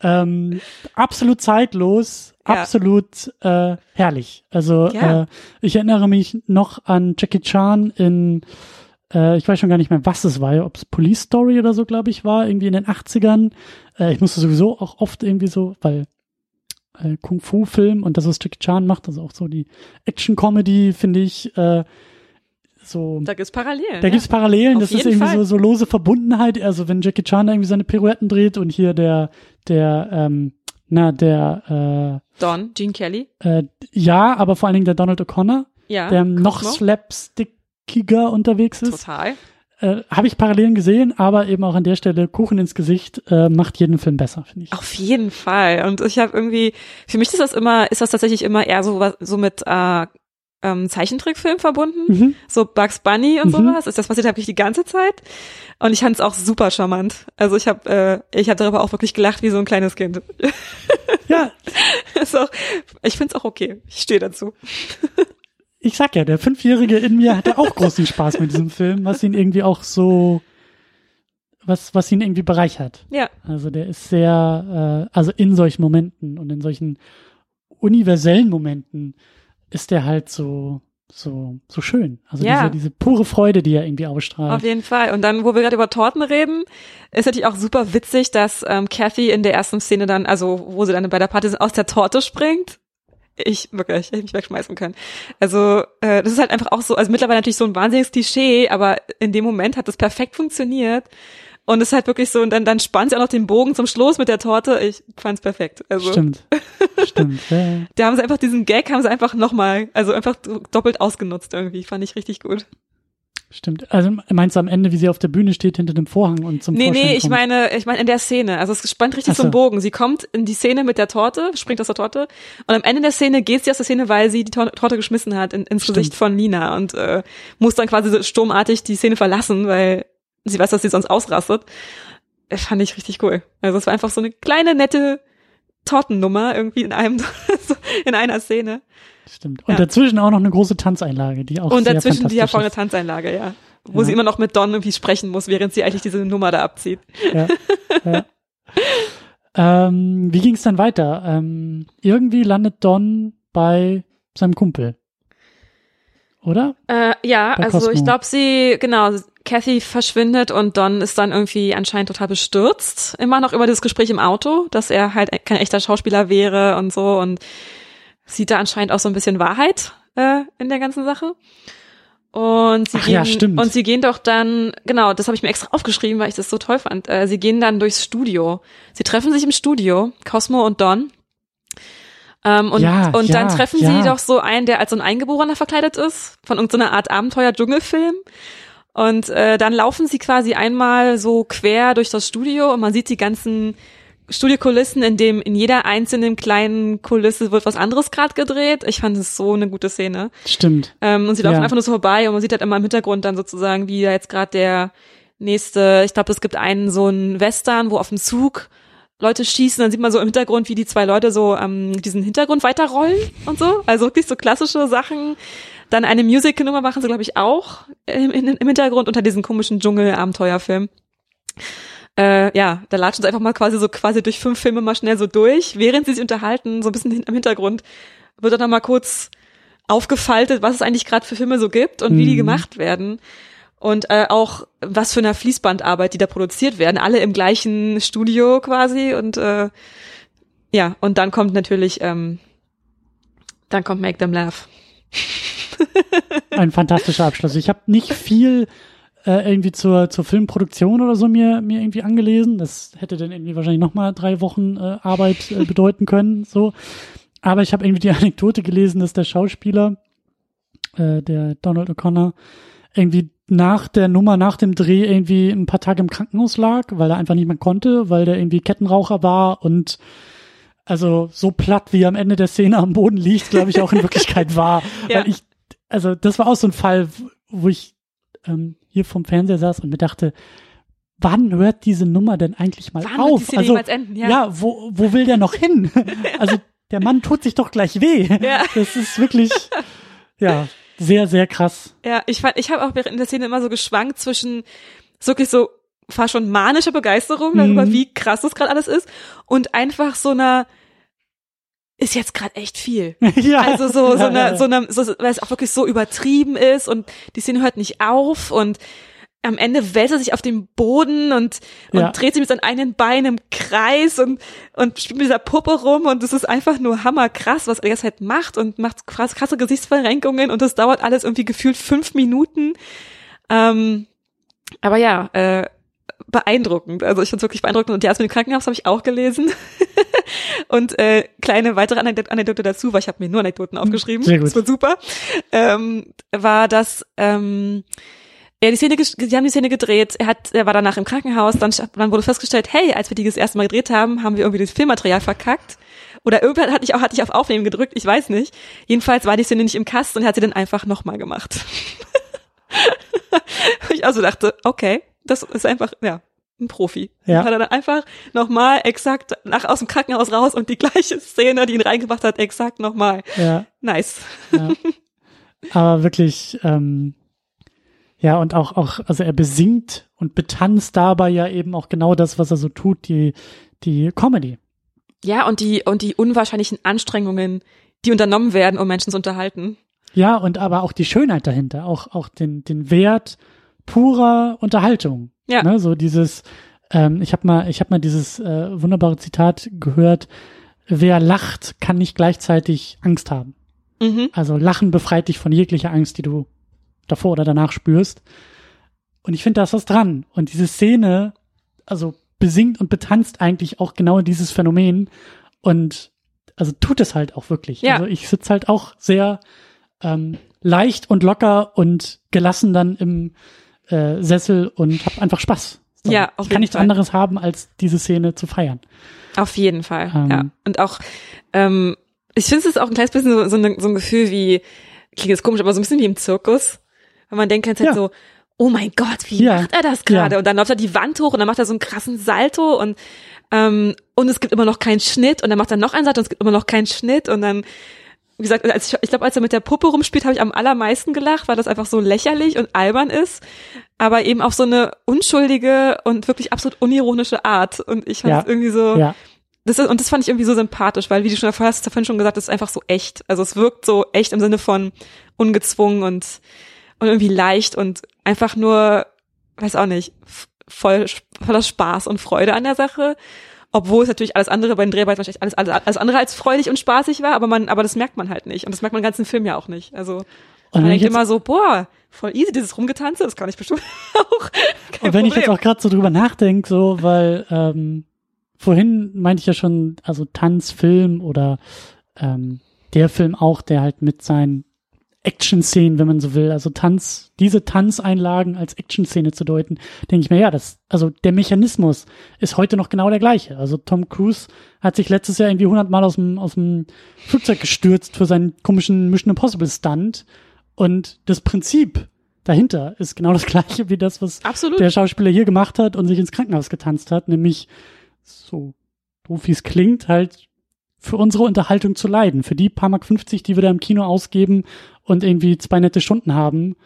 Ähm, absolut zeitlos, ja. absolut äh, herrlich. Also ja. äh, ich erinnere mich noch an Jackie Chan in, äh, ich weiß schon gar nicht mehr, was es war, ob es Police Story oder so, glaube ich, war, irgendwie in den 80ern. Äh, ich musste sowieso auch oft irgendwie so, weil äh, Kung-Fu-Film und das, was Jackie Chan macht, also auch so die Action-Comedy, finde ich, äh, so. Da gibt's Parallelen. Da ja. gibt's Parallelen. Auf das ist irgendwie so, so lose Verbundenheit. Also wenn Jackie Chan irgendwie seine Pirouetten dreht und hier der, der, ähm, na, der, äh, Don, Gene Kelly. Äh, ja, aber vor allen Dingen der Donald O'Connor. Ja. Der noch slapstickiger unterwegs ist. Total. Äh, Habe ich Parallelen gesehen, aber eben auch an der Stelle Kuchen ins Gesicht äh, macht jeden Film besser, finde ich. Auf jeden Fall. Und ich habe irgendwie, für mich ist das immer, ist das tatsächlich immer eher so so mit äh, ähm, Zeichentrickfilm verbunden, mhm. so Bugs Bunny und mhm. sowas. Ist das passiert wirklich die ganze Zeit. Und ich fand es auch super charmant. Also ich habe äh, ich habe darüber auch wirklich gelacht wie so ein kleines Kind. Ja. [LAUGHS] ist auch, ich finde es auch okay. Ich stehe dazu [LAUGHS] ich sag ja, der Fünfjährige in mir hatte auch großen Spaß mit diesem Film, was ihn irgendwie auch so, was, was ihn irgendwie bereichert. Ja. Also der ist sehr, äh, also in solchen Momenten und in solchen universellen Momenten ist der halt so, so, so schön. Also ja. diese, diese pure Freude, die er irgendwie ausstrahlt. Auf jeden Fall. Und dann, wo wir gerade über Torten reden, ist natürlich auch super witzig, dass ähm, Kathy in der ersten Szene dann, also wo sie dann bei der Party sind, aus der Torte springt ich wirklich, ich hätte mich wegschmeißen können. Also äh, das ist halt einfach auch so, also mittlerweile natürlich so ein wahnsinniges Klischee, aber in dem Moment hat das perfekt funktioniert. Und es ist halt wirklich so, und dann, dann spannt sie auch noch den Bogen zum Schluss mit der Torte. Ich fand's perfekt. Also, Stimmt. [LAUGHS] Stimmt. Ja. Da haben sie einfach diesen Gag, haben sie einfach nochmal, also einfach doppelt ausgenutzt irgendwie. Fand ich richtig gut. Stimmt. Also meinst du am Ende, wie sie auf der Bühne steht hinter dem Vorhang und zum Nee, Vorschein nee, ich meine, ich meine in der Szene. Also es spannt richtig so. zum Bogen. Sie kommt in die Szene mit der Torte, springt aus der Torte und am Ende der Szene geht sie aus der Szene, weil sie die Torte geschmissen hat in, ins Stimmt. Gesicht von Lina und äh, muss dann quasi so sturmartig die Szene verlassen, weil sie weiß, dass sie sonst ausrastet. Das fand ich richtig cool. Also es war einfach so eine kleine nette Tortennummer irgendwie in einem [LAUGHS] in einer Szene. Stimmt. Und ja. dazwischen auch noch eine große Tanzeinlage, die auch Und dazwischen die hervorragende Tanzeinlage, ja. Wo ja. sie immer noch mit Don irgendwie sprechen muss, während sie eigentlich diese Nummer da abzieht. Ja. ja. [LAUGHS] ähm, wie ging es dann weiter? Ähm, irgendwie landet Don bei seinem Kumpel. Oder? Äh, ja, bei also Cosmo. ich glaube, sie, genau, Kathy verschwindet und Don ist dann irgendwie anscheinend total bestürzt. Immer noch über das Gespräch im Auto, dass er halt kein echter Schauspieler wäre und so und sieht da anscheinend auch so ein bisschen Wahrheit äh, in der ganzen Sache. Und sie Ach, gehen, ja, stimmt. und sie gehen doch dann, genau, das habe ich mir extra aufgeschrieben, weil ich das so toll fand. Äh, sie gehen dann durchs Studio. Sie treffen sich im Studio, Cosmo und Don. Ähm, und ja, und ja, dann treffen sie doch so einen, der als so ein Eingeborener verkleidet ist, von irgendeiner Art Abenteuer-Dschungelfilm. Und äh, dann laufen sie quasi einmal so quer durch das Studio und man sieht die ganzen Studiokulissen, in dem in jeder einzelnen kleinen Kulisse wird was anderes gerade gedreht. Ich fand es so eine gute Szene. Stimmt. Ähm, und sie laufen ja. einfach nur so vorbei und man sieht halt immer im Hintergrund dann sozusagen, wie da jetzt gerade der nächste, ich glaube, es gibt einen so einen Western, wo auf dem Zug Leute schießen, dann sieht man so im Hintergrund, wie die zwei Leute so ähm, diesen Hintergrund weiterrollen und so. Also wirklich so klassische Sachen. Dann eine Musical-Nummer machen sie, glaube ich, auch im, im Hintergrund unter diesem komischen Dschungel-Abenteuerfilm äh, ja, da latschen sie einfach mal quasi so quasi durch fünf Filme mal schnell so durch, während sie sich unterhalten, so ein bisschen im Hintergrund wird dann mal kurz aufgefaltet, was es eigentlich gerade für Filme so gibt und mhm. wie die mhm. gemacht werden und äh, auch was für eine Fließbandarbeit die da produziert werden, alle im gleichen Studio quasi und äh, ja und dann kommt natürlich ähm, dann kommt Make Them Laugh. [LAUGHS] Ein fantastischer Abschluss. Ich habe nicht viel äh, irgendwie zur, zur Filmproduktion oder so mir, mir irgendwie angelesen. Das hätte dann irgendwie wahrscheinlich nochmal drei Wochen äh, Arbeit äh, [LAUGHS] bedeuten können. So. Aber ich habe irgendwie die [LAUGHS] Anekdote gelesen, dass der Schauspieler, äh, der Donald O'Connor, irgendwie nach der Nummer, nach dem Dreh irgendwie ein paar Tage im Krankenhaus lag, weil er einfach nicht mehr konnte, weil der irgendwie Kettenraucher war und also so platt, wie er am Ende der Szene am Boden liegt, glaube ich auch in Wirklichkeit war. ja. Weil ich, also das war auch so ein Fall, wo ich ähm, hier vom Fernseher saß und mir dachte, wann hört diese Nummer denn eigentlich mal wann auf? also enden, ja. ja, wo, wo will der noch hin? [LAUGHS] also der Mann tut sich doch gleich weh. Ja. Das ist wirklich, ja, sehr, sehr krass. Ja, ich fand, ich habe auch in der Szene immer so geschwankt zwischen wirklich so fast schon manischer Begeisterung darüber, mhm. wie krass das gerade alles ist und einfach so einer ist jetzt gerade echt viel. [LAUGHS] ja. Also so so ja, eine ja. so eine so, weil es auch wirklich so übertrieben ist und die Szene hört nicht auf und am Ende wälzt er sich auf den Boden und, und ja. dreht sich mit seinen eigenen Beinen im Kreis und, und spielt mit dieser Puppe rum und es ist einfach nur hammerkrass, was er jetzt halt macht und macht krass, krasse Gesichtsverrenkungen und das dauert alles irgendwie gefühlt fünf Minuten. Ähm, aber ja, äh, beeindruckend. Also ich finde es wirklich beeindruckend. Und die Arzt mit dem Krankenhaus habe ich auch gelesen. [LAUGHS] und äh, kleine weitere Anekdote dazu, weil ich habe mir nur Anekdoten aufgeschrieben. Sehr gut. Das war super. Ähm, war das ähm, ja, die Szene, die haben die Szene gedreht. Er hat, er war danach im Krankenhaus. Dann, dann wurde festgestellt, hey, als wir die das erste Mal gedreht haben, haben wir irgendwie das Filmmaterial verkackt. Oder irgendwann hatte ich auch, hatte ich auf Aufnehmen gedrückt. Ich weiß nicht. Jedenfalls war die Szene nicht im Kasten und er hat sie dann einfach nochmal gemacht. [LAUGHS] ich also dachte, okay, das ist einfach, ja, ein Profi. Ja. Hat er dann einfach nochmal exakt nach aus dem Krankenhaus raus und die [LAUGHS] gleiche Szene, die ihn reingebracht hat, exakt nochmal. Ja. Nice. Ja. Aber wirklich, ähm, ja, und auch, auch, also er besingt und betanzt dabei ja eben auch genau das, was er so tut, die, die Comedy. Ja, und die, und die unwahrscheinlichen Anstrengungen, die unternommen werden, um Menschen zu unterhalten. Ja, und aber auch die Schönheit dahinter, auch, auch den, den Wert purer Unterhaltung. Ja. Ne, so dieses, ähm, ich habe mal, ich habe mal dieses äh, wunderbare Zitat gehört, wer lacht, kann nicht gleichzeitig Angst haben. Mhm. Also Lachen befreit dich von jeglicher Angst, die du davor oder danach spürst. Und ich finde, da ist was dran. Und diese Szene, also besingt und betanzt eigentlich auch genau dieses Phänomen. Und also tut es halt auch wirklich. Ja. Also ich sitze halt auch sehr ähm, leicht und locker und gelassen dann im äh, Sessel und habe einfach Spaß. So. Ja, auf ich kann nichts Fall. anderes haben, als diese Szene zu feiern. Auf jeden Fall, ähm, ja. Und auch, ähm, ich finde es auch ein kleines bisschen so, so, ein, so ein Gefühl wie, klingt jetzt komisch, aber so ein bisschen wie im Zirkus. Weil man denkt halt ja. so, oh mein Gott, wie ja. macht er das gerade? Ja. Und dann läuft er die Wand hoch und dann macht er so einen krassen Salto und ähm, und es gibt immer noch keinen Schnitt und dann macht er noch einen Salto und es gibt immer noch keinen Schnitt und dann wie gesagt, als ich, ich glaube, als er mit der Puppe rumspielt, habe ich am allermeisten gelacht, weil das einfach so lächerlich und albern ist, aber eben auf so eine unschuldige und wirklich absolut unironische Art. Und ich fand es ja. irgendwie so, ja. das ist, und das fand ich irgendwie so sympathisch, weil, wie du schon vorher hast, vorhin schon gesagt, das ist einfach so echt. Also es wirkt so echt im Sinne von ungezwungen und, und irgendwie leicht und einfach nur, weiß auch nicht, voll, voller Spaß und Freude an der Sache obwohl es natürlich alles andere bei den Dreharbeiten wahrscheinlich alles, alles, alles andere als freudig und spaßig war, aber man, aber das merkt man halt nicht. Und das merkt man den ganzen Film ja auch nicht. Also und man denkt immer so, boah, voll easy, dieses Rumgetanze, das kann ich bestimmt [LAUGHS] auch. und wenn Problem. ich jetzt auch gerade so drüber nachdenke, so, weil ähm, vorhin meinte ich ja schon, also Tanz, Film oder ähm, der Film auch, der halt mit seinen Action-Szenen, wenn man so will, also Tanz, diese Tanzeinlagen als Action-Szene zu deuten, denke ich mir, ja, das, also der Mechanismus ist heute noch genau der gleiche. Also Tom Cruise hat sich letztes Jahr irgendwie hundertmal aus dem, aus dem Flugzeug gestürzt für seinen komischen Mission Impossible Stunt und das Prinzip dahinter ist genau das gleiche wie das, was Absolut. der Schauspieler hier gemacht hat und sich ins Krankenhaus getanzt hat, nämlich so doof wie es klingt, halt für unsere Unterhaltung zu leiden. Für die paar Mark 50, die wir da im Kino ausgeben und irgendwie zwei nette Stunden haben,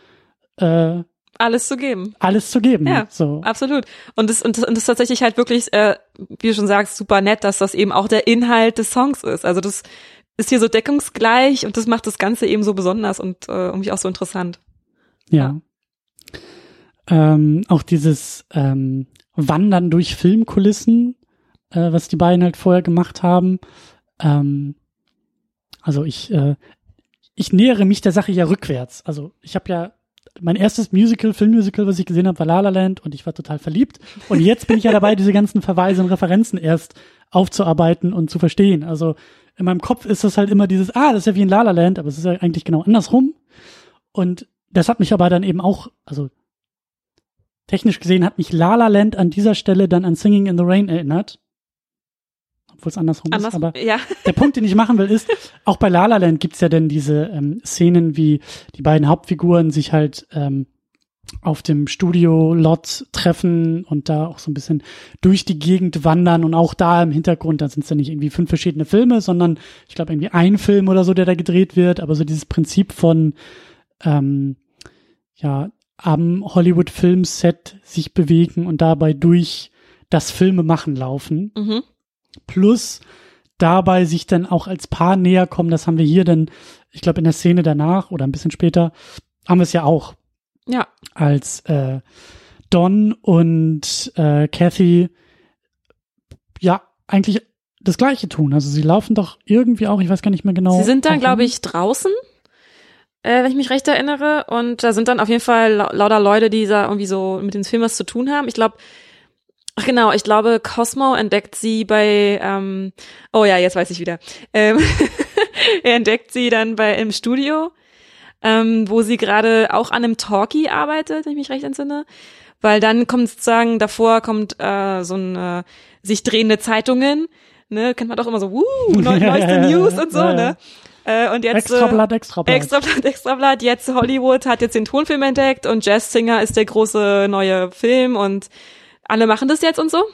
äh, alles zu geben. Alles zu geben. Ja, so. absolut. Und das, und das, und das ist tatsächlich halt wirklich, äh, wie du schon sagst, super nett, dass das eben auch der Inhalt des Songs ist. Also das ist hier so deckungsgleich und das macht das Ganze eben so besonders und äh, irgendwie auch so interessant. Ja. ja. Ähm, auch dieses ähm, Wandern durch Filmkulissen, äh, was die beiden halt vorher gemacht haben. Ähm, also ich, äh, ich nähere mich der Sache ja rückwärts. Also ich habe ja mein erstes Musical, Filmmusical, was ich gesehen habe, war La La Land und ich war total verliebt. Und jetzt bin ich ja dabei, diese ganzen Verweise und Referenzen erst aufzuarbeiten und zu verstehen. Also in meinem Kopf ist das halt immer dieses, ah, das ist ja wie in La La Land, aber es ist ja eigentlich genau andersrum. Und das hat mich aber dann eben auch, also technisch gesehen hat mich La La Land an dieser Stelle dann an Singing in the Rain erinnert. Obwohl es andersrum, Andersrum, ist. Aber ja. [LAUGHS] der Punkt, den ich machen will, ist, auch bei La La Land gibt's ja denn diese ähm, Szenen, wie die beiden Hauptfiguren sich halt ähm, auf dem Studio-Lot treffen und da auch so ein bisschen durch die Gegend wandern und auch da im Hintergrund, da sind es ja nicht irgendwie fünf verschiedene Filme, sondern ich glaube irgendwie ein Film oder so, der da gedreht wird, aber so dieses Prinzip von ähm, ja, am Hollywood-Filmset sich bewegen und dabei durch das Filme machen laufen. Mhm. Plus dabei sich dann auch als Paar näher kommen. Das haben wir hier dann, ich glaube, in der Szene danach oder ein bisschen später haben wir es ja auch, Ja. als äh, Don und äh, Kathy ja eigentlich das Gleiche tun. Also sie laufen doch irgendwie auch, ich weiß gar nicht mehr genau. Sie sind dann, glaube ich, draußen, äh, wenn ich mich recht erinnere. Und da sind dann auf jeden Fall lau lauter Leute, die da irgendwie so mit dem Film was zu tun haben. Ich glaube, ach genau, ich glaube, Cosmo entdeckt sie bei, ähm, oh ja, jetzt weiß ich wieder. Ähm, [LAUGHS] er entdeckt sie dann bei im Studio, ähm, wo sie gerade auch an einem Talkie arbeitet, wenn ich mich recht entsinne. Weil dann kommt sozusagen, davor kommt äh, so ein äh, sich drehende Zeitungen, ne, kennt man doch immer so, wuh, [LAUGHS] neu, neueste News und so, ne? Äh, und jetzt Extra äh, Blatt, extra Blatt. Extrablatt, Extrablatt. Jetzt Hollywood hat jetzt den Tonfilm entdeckt und Jazz Singer ist der große neue Film und alle machen das jetzt und so.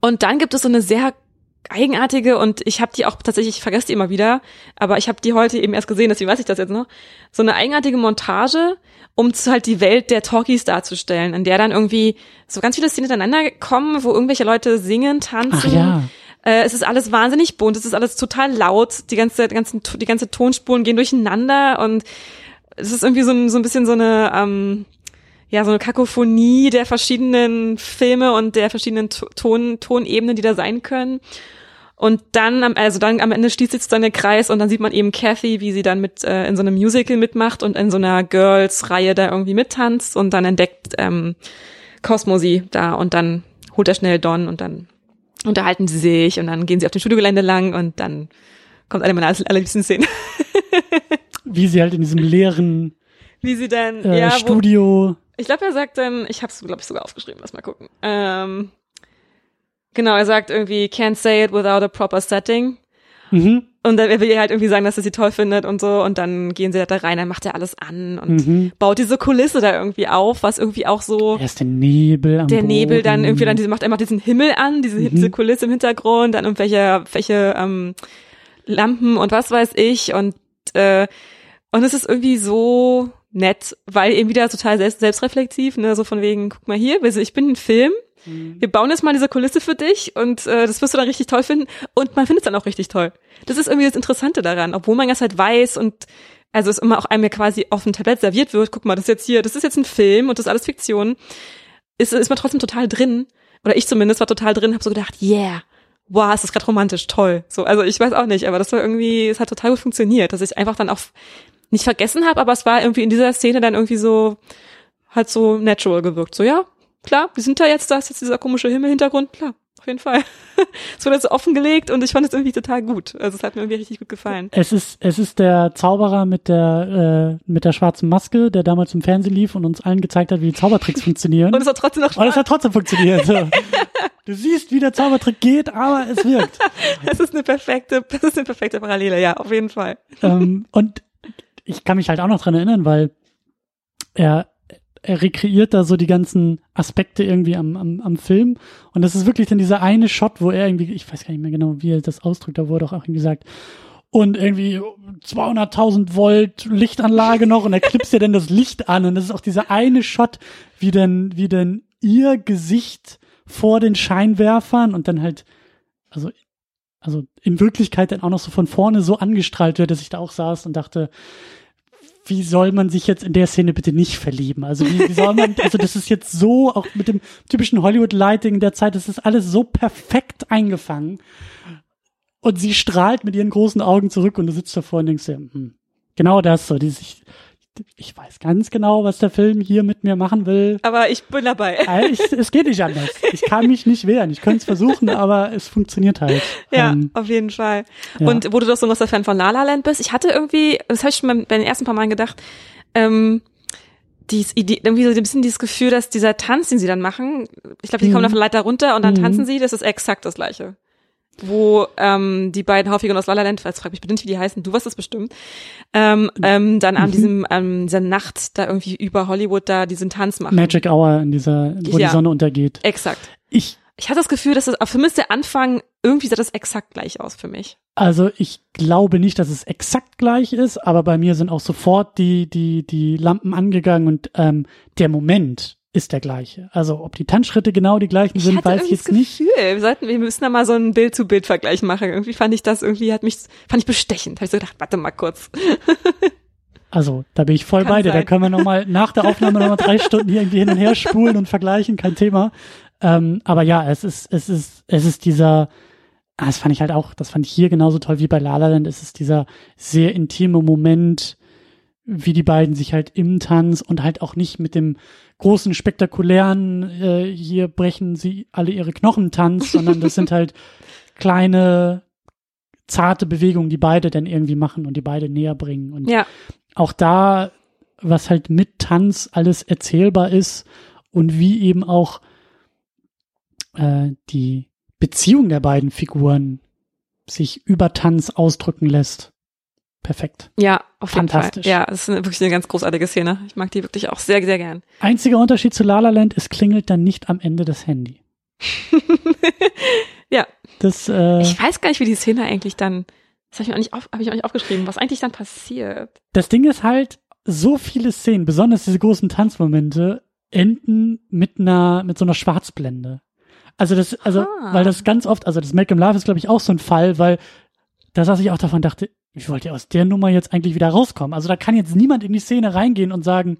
Und dann gibt es so eine sehr eigenartige und ich habe die auch tatsächlich, ich vergesse die immer wieder, aber ich habe die heute eben erst gesehen, deswegen weiß ich das jetzt noch. So eine eigenartige Montage, um zu halt die Welt der Talkies darzustellen, in der dann irgendwie so ganz viele Szenen hintereinander kommen, wo irgendwelche Leute singen, tanzen. Ach ja. Äh, es ist alles wahnsinnig bunt, es ist alles total laut, die ganze, die ganzen, die ganze Tonspuren gehen durcheinander und es ist irgendwie so ein, so ein bisschen so eine, ähm, ja, so eine Kakophonie der verschiedenen Filme und der verschiedenen To- Ton, Tonebenen, die da sein können. Und dann, am- also dann am Ende schließt sich dann der Kreis und dann sieht man eben Kathy, wie sie dann mit äh, in so einem Musical mitmacht und in so einer Girls-Reihe da irgendwie mittanzt und dann entdeckt ähm, Cosmo sie da und dann holt er schnell Don und dann unterhalten sie sich und dann gehen sie auf dem Studiogelände lang und dann kommt eine meiner allerliebsten Szenen. [LAUGHS] Wie sie halt in diesem leeren Wie sie dann, äh, ja, wo, Studio. Ich glaube, er sagt dann, ich habe es, glaube ich, sogar aufgeschrieben, lass mal gucken. Ähm, genau, er sagt irgendwie, can't say it without a proper setting. Mhm. Und dann will er halt irgendwie sagen, dass er sie toll findet und so. Und dann gehen sie da rein, dann macht er alles an und Mhm. baut diese Kulisse da irgendwie auf, was irgendwie auch so Erst der Nebel am der Nebel dann Boden. irgendwie dann diese macht einfach diesen Himmel an, diese, Mhm. diese Kulisse im Hintergrund, dann irgendwelche welche ähm, Lampen und was weiß ich und äh, und es ist irgendwie so nett, weil eben wieder total selbst, selbstreflexiv, ne, so von wegen, guck mal hier, also ich bin ein Film, Mhm. wir bauen jetzt mal diese Kulisse für dich und äh, das wirst du dann richtig toll finden und man findet es dann auch richtig toll. Das ist irgendwie das Interessante daran, obwohl man das halt weiß und also es immer auch einem ja quasi auf dem Tablett serviert wird, guck mal, das ist jetzt hier, das ist jetzt ein Film und das ist alles Fiktion, ist, ist man trotzdem total drin, oder ich zumindest war total drin, habe so gedacht, yeah, wow, ist das gerade romantisch, toll. So, also ich weiß auch nicht, aber das war irgendwie, es hat total gut funktioniert, dass ich einfach dann auch nicht vergessen habe, aber es war irgendwie in dieser Szene dann irgendwie so halt so natural gewirkt. So, ja, klar, wir sind da jetzt, da ist jetzt dieser komische Himmelhintergrund, klar, auf jeden Fall. [LAUGHS] es wurde so offengelegt und ich fand es irgendwie total gut. Also es hat mir irgendwie richtig gut gefallen. Es ist, es ist der Zauberer mit der, äh, mit der schwarzen Maske, der damals im Fernsehen lief und uns allen gezeigt hat, wie Zaubertricks funktionieren. [LAUGHS] Und es hat trotzdem noch Und es Spaß. hat trotzdem funktioniert. So. [LAUGHS] Du siehst, wie der Zaubertrick geht, aber es wirkt. Das ist eine perfekte, das ist eine perfekte Parallele, ja, auf jeden Fall. ähm, und ich kann mich halt auch noch dran erinnern, weil er, er rekreiert da so die ganzen Aspekte irgendwie am, am, am Film. Und das ist wirklich dann dieser eine Shot, wo er irgendwie, ich weiß gar nicht mehr genau, wie er das ausdrückt, da wurde auch irgendwie gesagt, und irgendwie 200.000 Volt Lichtanlage noch und er klipst ja dann das Licht an und das ist auch dieser eine Shot, wie denn, wie denn ihr Gesicht vor den Scheinwerfern und dann halt, also, also in Wirklichkeit dann auch noch so von vorne so angestrahlt wird, dass ich da auch saß und dachte, wie soll man sich jetzt in der Szene bitte nicht verlieben? Also wie, wie soll man, also das ist jetzt so, auch mit dem typischen Hollywood-Lighting der Zeit, das ist alles so perfekt eingefangen. Und sie strahlt mit ihren großen Augen zurück und du sitzt davor und denkst dir, hm, genau das, so dieses, ich, ich weiß ganz genau, was der Film hier mit mir machen will. Aber ich bin dabei. Äh, Ich, es geht nicht anders. Ich kann mich nicht wehren. Ich könnte es versuchen, aber es funktioniert halt. Ja, Ähm, auf jeden Fall. ja. Und wo du doch so ein großer Fan von La La Land bist, ich hatte irgendwie, das habe ich schon bei den ersten paar Malen gedacht, ähm, dies irgendwie so ein bisschen dieses Gefühl, dass dieser Tanz, den sie dann machen, ich glaube, die kommen Mhm. auf eine Leiter runter und dann Mhm. tanzen sie, das ist exakt das gleiche. Wo ähm, die beiden Hauptfiguren aus La La Land, jetzt frag mich bitte nicht, wie die heißen, du weißt es bestimmt, ähm, ähm, dann an [LAUGHS] diesem, ähm, dieser Nacht da irgendwie über Hollywood da diesen Tanz machen. Magic Hour in dieser, wo Ja. die Sonne untergeht. Exakt. Ich, Ich hatte das Gefühl, dass das, zumindest der Anfang, irgendwie sah das exakt gleich aus für mich. also ich glaube nicht, dass es exakt gleich ist, aber bei mir sind auch sofort die, die, die Lampen angegangen und ähm, der Moment ist der gleiche. Also ob die Tanzschritte genau die gleichen Ich sind, hatte weiß ich jetzt das nicht. Gefühl, wir sollten, wir müssen da mal so einen Bild-zu-Bild-Vergleich machen. Irgendwie fand ich das irgendwie, hat mich, fand ich bestechend. Habe ich so gedacht, warte mal kurz. [LAUGHS] Also, da bin ich voll Kann bei dir. Da sein. können wir noch mal nach der Aufnahme noch mal drei Stunden hier irgendwie hin und her spulen und vergleichen, kein Thema. Ähm, aber ja, es ist, es ist, es ist dieser, ah, das fand ich halt auch, das fand ich hier genauso toll wie bei La La Land. Es ist dieser sehr intime Moment, wie die beiden sich halt im Tanz und halt auch nicht mit dem großen spektakulären, äh, hier brechen sie alle ihre Knochen Tanz, [LAUGHS] sondern das sind halt kleine, zarte Bewegungen, die beide dann irgendwie machen und die beide näher bringen. Und Ja, auch da, was halt mit Tanz alles erzählbar ist und wie eben auch äh, die Beziehung der beiden Figuren sich über Tanz ausdrücken lässt. Perfekt. ja, auf jeden Fantastisch. Fall. Ja, das ist eine, wirklich eine ganz großartige Szene. Ich mag die wirklich auch sehr, sehr gern. Einziger Unterschied zu La La Land, es klingelt dann nicht am Ende das Handy. [LAUGHS] Ja. Das, äh, Ich weiß gar nicht, wie die Szene eigentlich dann, das habe ich mir auch nicht, auf, hab ich auch nicht aufgeschrieben, was eigentlich dann passiert. das Ding ist halt, so viele Szenen, besonders diese großen Tanzmomente, enden mit einer, mit so einer Schwarzblende. Also das, also, Ah. weil das ganz oft, also das Malcolm Love ist, glaube ich, auch so ein Fall, weil da saß ich auch davon dachte, wie wollt ihr aus der Nummer jetzt eigentlich wieder rauskommen? Also da kann jetzt niemand in die Szene reingehen und sagen,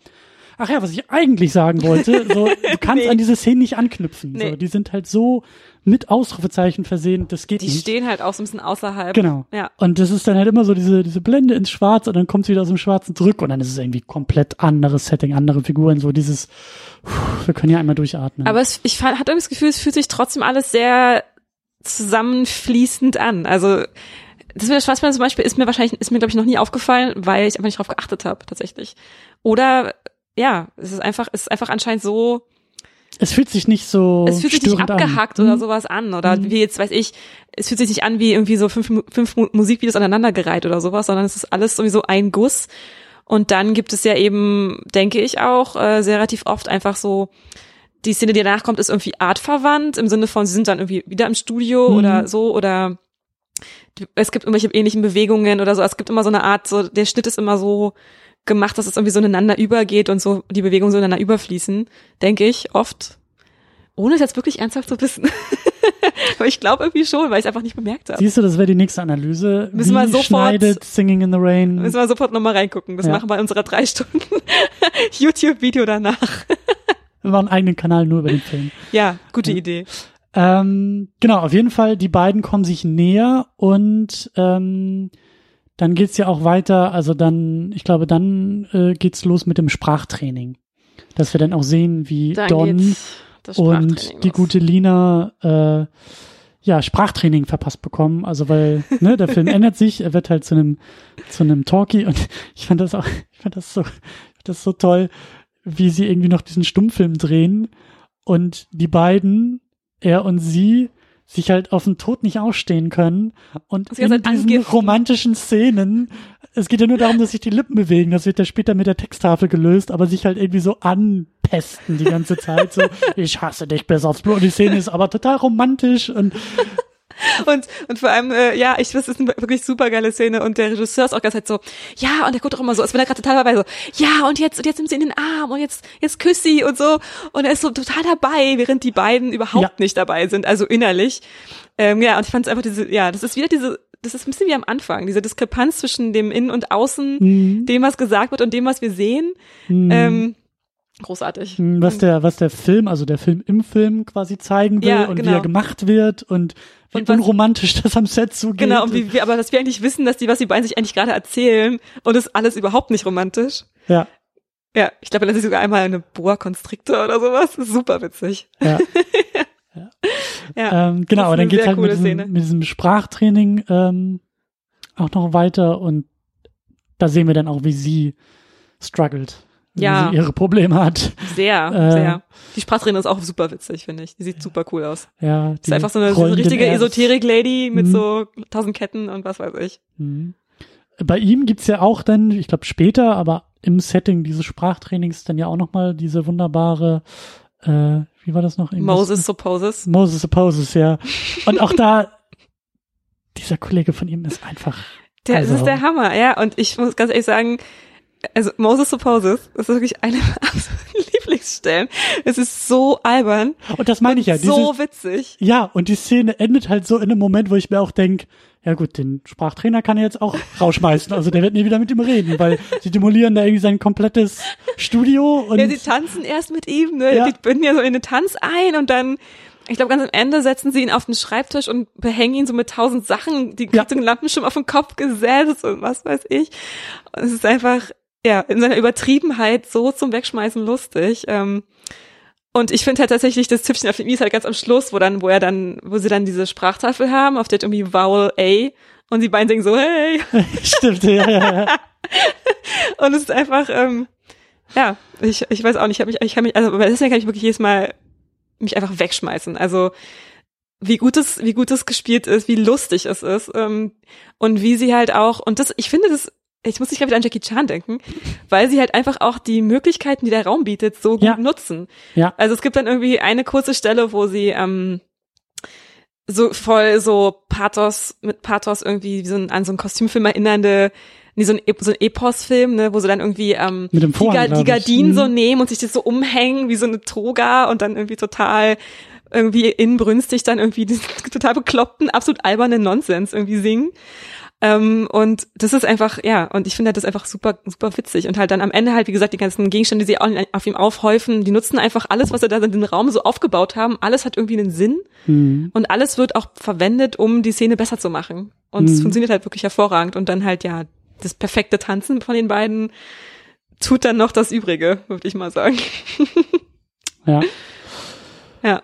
ach ja, was ich eigentlich sagen wollte, [LAUGHS] so, du kannst Nee. an diese Szenen nicht anknüpfen. So, Nee. die sind halt so mit Ausrufezeichen versehen, das geht Die nicht. stehen halt auch so ein bisschen außerhalb. Genau. Ja. Und das ist dann halt immer so diese, diese Blende ins Schwarz und dann kommt sie wieder aus dem Schwarzen zurück und dann ist es irgendwie komplett anderes Setting, andere Figuren, so dieses, puh, wir können ja einmal durchatmen. Aber es, ich hatte das Gefühl, es fühlt sich trotzdem alles sehr zusammenfließend an. Also das mit der Schwarzblende zum Beispiel ist mir wahrscheinlich, ist mir glaube ich noch nie aufgefallen, weil ich einfach nicht drauf geachtet habe tatsächlich. Oder ja, es ist einfach, es ist einfach anscheinend so, es fühlt sich nicht so es fühlt sich nicht abgehackt an. oder Hm? sowas an. Oder Mhm. wie jetzt weiß ich, es fühlt sich nicht an wie irgendwie so fünf, fünf Mu- Musikvideos aneinandergereiht oder sowas, sondern es ist alles sowieso ein Guss. Und dann gibt es ja eben, denke ich auch, äh, sehr relativ oft einfach so, die Szene, die danach kommt, ist irgendwie artverwandt, im Sinne von, sie sind dann irgendwie wieder im Studio Mhm. oder so, oder es gibt irgendwelche ähnlichen Bewegungen oder so. Es gibt immer so eine Art, so, der Schnitt ist immer so gemacht, dass es irgendwie so ineinander übergeht und so die Bewegungen so ineinander überfließen, denke ich, oft. Ohne es jetzt wirklich ernsthaft zu wissen. [LAUGHS] Aber ich glaube irgendwie schon, weil ich es einfach nicht bemerkt habe. Siehst du, das wäre die nächste Analyse. Müssen Wie wir sofort- schneidet Singing in the Rain? Müssen wir sofort nochmal reingucken. Das Ja. machen wir in unserer drei Stunden [LAUGHS] YouTube-Video danach. [LAUGHS] Wir machen einen eigenen Kanal nur über den Film. Ja, gute Ja. Idee. Ähm, genau, auf jeden Fall, die beiden kommen sich näher und ähm, dann geht's ja auch weiter, also dann, ich glaube, dann äh, geht's los mit dem Sprachtraining. Dass wir dann auch sehen, wie Dann Don und die los. gute Lina äh, ja Sprachtraining verpasst bekommen. Also weil [LAUGHS] ne, der Film ändert sich, er wird halt zu einem zu einem Talkie und ich fand das auch, ich fand das so, ich fand das so toll, wie sie irgendwie noch diesen Stummfilm drehen und die beiden, er und sie sich halt auf den Tod nicht ausstehen können und in diesen angiften. romantischen Szenen es geht ja nur darum, dass sich die Lippen bewegen. Das wird ja später mit der Texttafel gelöst, aber sich halt irgendwie so anpesten die ganze Zeit. So, [LAUGHS] ich hasse dich bis aufs Blut. Und die Szene ist aber total romantisch und Und, und vor allem, äh, ja, ich das ist eine wirklich super geile Szene und der Regisseur ist auch ganz halt so, ja, und der guckt auch immer so, als wenn er gerade total dabei so, ja, und jetzt, und jetzt nimmt sie in den Arm und jetzt, jetzt küsst sie und so. Und er ist so total dabei, während die beiden überhaupt Ja. nicht dabei sind, also innerlich. Ähm, ja, und ich fand es einfach diese, ja, das ist wieder diese, das ist ein bisschen wie am Anfang, diese Diskrepanz zwischen dem Innen und Außen, hm, dem, was gesagt wird und dem, was wir sehen. hm, Ähm, großartig. hm, was der, was der Film, also der Film im Film quasi zeigen will Ja, und wie genau. er gemacht wird und wie Und was- unromantisch das am Set zugeht. Genau, und wie, aber dass wir eigentlich wissen, dass die, was die beiden sich eigentlich gerade erzählen und ist alles überhaupt nicht romantisch. Ja, Ja, ich glaube, das ist sogar einmal eine Boa Constrictor oder sowas. Super witzig. ja. [LAUGHS] Ja. ähm, genau, aber dann geht's halt mit diesem, mit diesem Sprachtraining ähm, auch noch weiter und da sehen wir dann auch, wie sie struggelt, Ja. sie ihre Probleme hat. Sehr, Äh. sehr. Die Sprachtrainerin ist auch super witzig, finde ich. Die sieht super cool aus. Ja, Ist einfach so eine, so eine richtige Esoterik-Lady mit Mhm. so tausend Ketten und was weiß ich. Mhm. Bei ihm gibt's ja auch dann, ich glaube später, aber im Setting dieses Sprachtrainings dann ja auch nochmal diese wunderbare, äh, wie war das noch? Irgendwas- Moses supposes. Moses Supposes, ja. Und auch da, dieser Kollege von ihm ist einfach. Der, also, Das ist der Hammer, ja. Und ich muss ganz ehrlich sagen, also Moses supposes, das ist wirklich eine meiner [LAUGHS] absoluten Lieblingsstellen. Es ist so albern. Und das meine ich ja. und Diese, so witzig. ja, und die Szene endet halt so in einem Moment, wo ich mir auch denk, ja gut, den Sprachtrainer kann er jetzt auch [LAUGHS] rausschmeißen. Also der wird nie wieder mit ihm reden, weil sie demolieren da irgendwie sein komplettes Studio und Ja, sie tanzen erst mit ihm, ne? Ja. Die binden ja so in den Tanz ein und dann, ich glaube, ganz am Ende setzen sie ihn auf den Schreibtisch und behängen ihn so mit tausend Sachen, die Ja. kriegt so einen Lampenschirm auf den Kopf gesetzt und was weiß ich. Und es ist einfach, ja, in seiner Übertriebenheit so zum Wegschmeißen lustig. Ähm, und ich finde halt tatsächlich das Züpfchen auf dem i ist halt ganz am Schluss, wo dann, wo er dann, wo sie dann diese Sprachtafel haben, auf der irgendwie Vowel A und die beiden singen so, hey. [LAUGHS] stimmt, ja, ja, ja. [LAUGHS] Und es ist einfach, ähm, ja, ich, ich weiß auch nicht, ich, hab mich, ich kann mich, also deswegen kann ich wirklich jedes Mal mich einfach wegschmeißen. Also wie gut es, wie gut es gespielt ist, wie lustig es ist ähm, und wie sie halt auch und das, ich finde das, ich muss nicht gerade wieder an Jackie Chan denken, weil sie halt einfach auch die Möglichkeiten, die der Raum bietet, so gut Ja. nutzen. Ja. Also es gibt dann irgendwie eine kurze Stelle, wo sie ähm, so voll so Pathos mit Pathos irgendwie wie so ein, an so einen Kostümfilm erinnernde nee, so ein, Ep- so ein Epos-Film, ne, wo sie dann irgendwie ähm, die, Vorhang, die. Gardinen so Mhm. nehmen und sich das so umhängen wie so eine Toga und dann irgendwie total irgendwie inbrünstig dann irgendwie [LAUGHS] diesen total bekloppten, absolut albernen Nonsens irgendwie singen. Ähm, und das ist einfach, ja, und ich finde das einfach super, super witzig. Und halt dann am Ende halt, wie gesagt, die ganzen Gegenstände, die sie auch auf ihm aufhäufen, die nutzen einfach alles, was sie da in den Raum so aufgebaut haben. Alles hat irgendwie einen Sinn. Mhm. Und alles wird auch verwendet, um die Szene besser zu machen. Und es Mhm. funktioniert halt wirklich hervorragend. Und dann halt, ja, das perfekte Tanzen von den beiden tut dann noch das Übrige, würde ich mal sagen. Ja. [LAUGHS] Ja.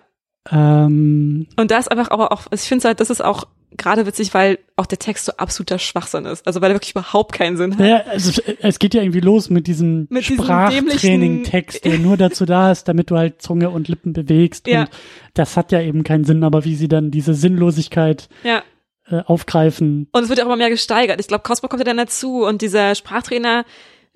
Ähm, Und da ist einfach aber auch, ich finde halt, das ist auch gerade witzig, weil auch der Text so absoluter Schwachsinn ist. Also weil er wirklich überhaupt keinen Sinn hat. naja, also, es geht ja irgendwie los mit diesem Mit Sprachtraining-Text, der nur dazu da ist, damit du halt Zunge und Lippen bewegst. Ja. Und das hat ja eben keinen Sinn, aber wie sie dann diese Sinnlosigkeit Ja. äh, aufgreifen. Und es wird ja auch immer mehr gesteigert. Ich glaube, Cosmo kommt ja dann dazu und dieser Sprachtrainer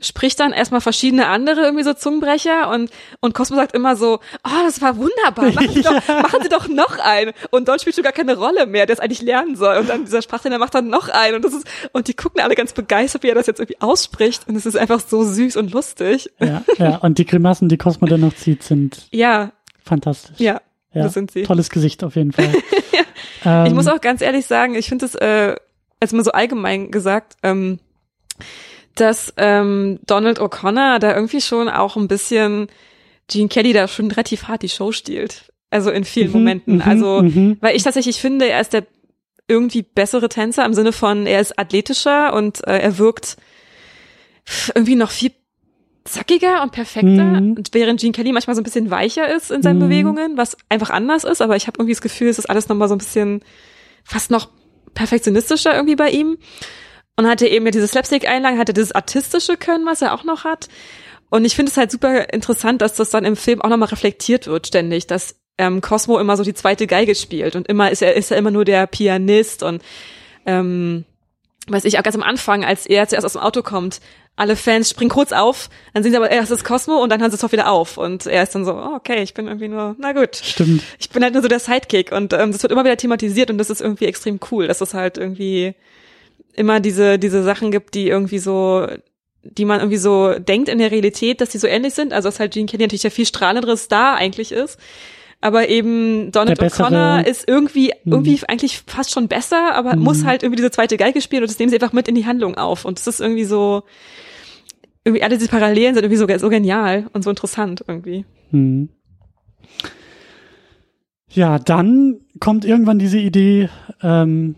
spricht dann erstmal verschiedene andere irgendwie so Zungenbrecher und und Cosmo sagt immer so, oh, das war wunderbar, machen Sie, [LAUGHS] doch, machen Sie doch noch einen. Und dort spielt schon gar keine Rolle mehr, der es eigentlich lernen soll. Und dann dieser Sprachtrainer macht dann noch einen und das ist und die gucken alle ganz begeistert, wie er das jetzt irgendwie ausspricht und es ist einfach so süß und lustig. Ja, ja. Und die Grimassen, die Cosmo dann noch zieht, sind Ja, fantastisch. ja, ja. das sind sie. Tolles Gesicht auf jeden Fall. [LAUGHS] Ich ähm, muss auch ganz ehrlich sagen, ich finde es, äh, als mal so allgemein gesagt, ähm, dass ähm, Donald O'Connor da irgendwie schon auch ein bisschen Gene Kelly da schon relativ hart die Show stiehlt. Also in vielen Mhm, Momenten. mhm, also, mhm. weil ich tatsächlich finde, er ist der irgendwie bessere Tänzer im Sinne von, er ist athletischer und äh, er wirkt irgendwie noch viel zackiger und perfekter, Mhm. und während Gene Kelly manchmal so ein bisschen weicher ist in seinen Mhm. Bewegungen, was einfach anders ist, aber ich habe irgendwie das Gefühl, es ist alles nochmal so ein bisschen fast noch perfektionistischer irgendwie bei ihm. Und hatte eben ja diese Slapstick-Einlagen, hatte dieses artistische Können, was er auch noch hat. Und ich finde es halt super interessant, dass das dann im Film auch nochmal reflektiert wird ständig, dass ähm, Cosmo immer so die zweite Geige spielt und immer ist er ist er immer nur der Pianist und ähm, weiß ich auch ganz am Anfang, als er zuerst aus dem Auto kommt, alle Fans springen kurz auf, dann sehen sie aber erst das Cosmo und dann hören sie es doch wieder auf und er ist dann so, oh, okay, ich bin irgendwie nur, na gut, Stimmt. ich bin halt nur so der Sidekick und ähm, das wird immer wieder thematisiert und das ist irgendwie extrem cool, dass es halt irgendwie immer diese diese Sachen gibt, die irgendwie so die man irgendwie so denkt in der Realität, dass die so ähnlich sind, also dass halt Gene Kelly natürlich der viel strahlendere Star eigentlich ist, aber eben Donald O'Connor ist irgendwie Mhm. irgendwie eigentlich fast schon besser, aber Mhm. muss halt irgendwie diese zweite Geige spielen und das nehmen sie einfach mit in die Handlung auf und das ist irgendwie so irgendwie alle diese Parallelen sind irgendwie so, so genial und so interessant irgendwie. Hm. Ja, dann kommt irgendwann diese Idee, ähm,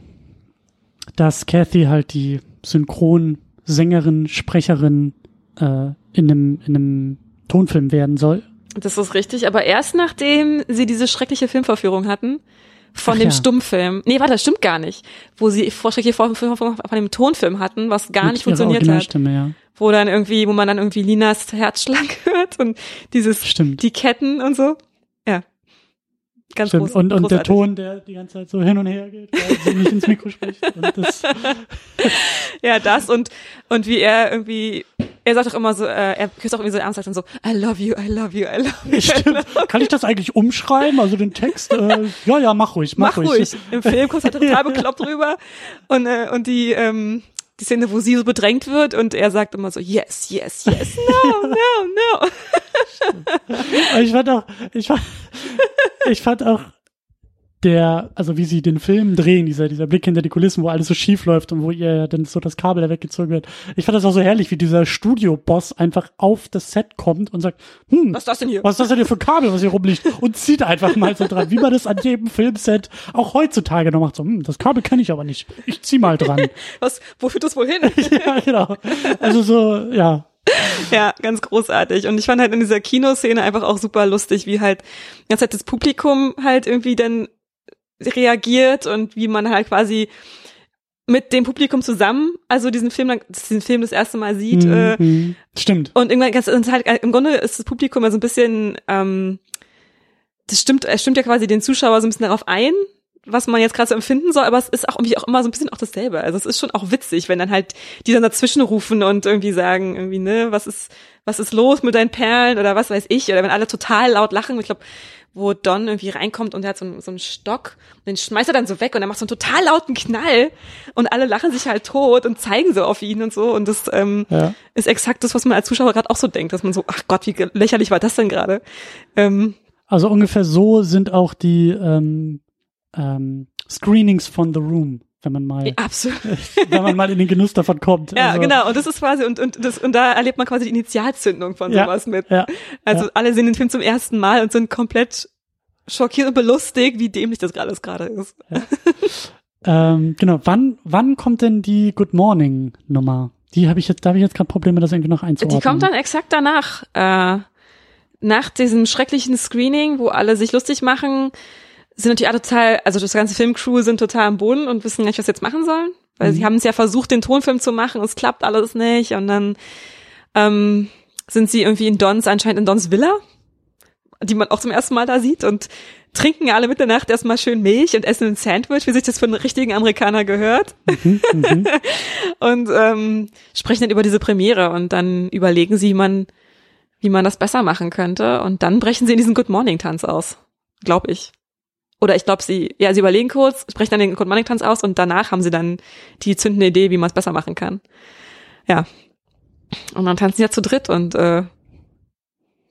dass Kathy halt die Synchronsängerin, Sprecherin äh, in einem in einem Tonfilm werden soll. Das ist richtig, aber erst nachdem sie diese schreckliche Filmvorführung hatten, von Ach dem ja. Stummfilm. Nee, warte, das stimmt gar nicht. Wo sie Vorschläge von, von, dem Tonfilm hatten, was gar Mit nicht funktioniert hat. Originalstimme, ja. Wo dann irgendwie, wo man dann irgendwie Linas Herzschlag [LAUGHS] hört und dieses, Stimmt. die Ketten und so. Ja. Ganz Stimmt. groß, Und, und der. Ton, der die ganze Zeit so hin und her geht, weil sie nicht ins Mikro spricht. Und das, [LAUGHS] Ja, das und, und wie er irgendwie, er sagt auch immer so, äh, er küsst auch irgendwie so ernst, sagt dann so, I love you, I love you, I love you. I stimmt. love Kann ich das eigentlich umschreiben? Also den Text? Äh, ja, ja, mach ruhig, mach, Mach ruhig. Im Film kommt halt [LAUGHS] total bekloppt rüber. Und, äh, und die, ähm, die Szene, wo sie so bedrängt wird und er sagt immer so, yes, yes, yes, no, no, no. [LAUGHS] Ich fand auch, ich fand, ich fand auch der, also wie sie den Film drehen, dieser, dieser Blick hinter die Kulissen, wo alles so schief läuft und wo ihr dann so das Kabel da weggezogen wird. Ich fand das auch so herrlich, wie dieser Studioboss einfach auf das Set kommt und sagt, hm, Was ist das denn hier? was ist das denn hier für ein Kabel, was hier rumliegt? Und zieht einfach mal so dran, wie man das an jedem Filmset auch heutzutage noch macht. So, hm, das Kabel kann ich aber nicht. Ich zieh mal dran. [LAUGHS] Was, wo führt das wohl hin? [LAUGHS] ja, genau. Also so, ja. [LAUGHS] Ja, ganz großartig. Und ich fand halt in dieser Kinoszene einfach auch super lustig, wie halt ganze Zeit das Publikum halt irgendwie dann reagiert und wie man halt quasi mit dem Publikum zusammen, also diesen Film, diesen Film das erste Mal sieht. Äh, Mhm. Stimmt. und irgendwann ganz und halt, im Grunde ist das Publikum ja so ein bisschen, ähm, das stimmt, es stimmt ja quasi den Zuschauer so ein bisschen darauf ein, was man jetzt gerade so empfinden soll, aber es ist auch irgendwie auch immer so ein bisschen auch dasselbe. Also es ist schon auch witzig, wenn dann halt die dann dazwischen rufen und irgendwie sagen, irgendwie, ne, was ist, was ist los mit deinen Perlen oder was weiß ich, oder wenn alle total laut lachen. Ich glaube, wo Don irgendwie reinkommt und er hat so, einen- so einen Stock und den schmeißt er dann so weg und er macht so einen total lauten Knall und alle lachen sich halt tot und zeigen so auf ihn und so und das ähm, Ja. ist exakt das, was man als Zuschauer gerade auch so denkt, dass man so, ach Gott, wie lächerlich war das denn gerade? Ähm, Also ungefähr so sind auch die ähm, ähm, Screenings von The Room, wenn man mal, absolut. [LAUGHS] wenn man mal in den Genuss davon kommt. Ja, also, genau. Und das ist quasi, und, und, das, und da erlebt man quasi die Initialzündung von Ja, sowas mit. Ja, Also ja. alle sehen den Film zum ersten Mal und sind komplett schockiert und belustigt, wie dämlich das alles gerade ist. ähm, genau. Wann, wann kommt denn die Good Morning Nummer? Die habe ich jetzt, da habe ich jetzt gerade Probleme, das irgendwie noch einzuordnen. Die kommt dann exakt danach. Äh, nach diesem schrecklichen Screening, wo alle sich lustig machen, sind natürlich alle total, also das ganze Filmcrew sind total am Boden und wissen nicht, was sie jetzt machen sollen. Weil Mhm. sie haben es ja versucht, den Tonfilm zu machen, und es klappt alles nicht. Und dann ähm, sind sie irgendwie in Dons, anscheinend in Dons Villa, die man auch zum ersten Mal da sieht und trinken alle Mitternacht erstmal schön Milch und essen ein Sandwich, wie sich das für einen richtigen Amerikaner gehört. Mhm, mhm. [LAUGHS] und ähm, sprechen dann über diese Premiere und dann überlegen sie, wie man, wie man das besser machen könnte und dann brechen sie in diesen Good Morning Tanz aus, glaube ich. Oder ich glaube, sie, ja, sie überlegen kurz, sprechen dann den Good Morning Tanz aus und danach haben sie dann die zündende Idee, wie man es besser machen kann. Ja. Und dann tanzen sie ja zu dritt und äh,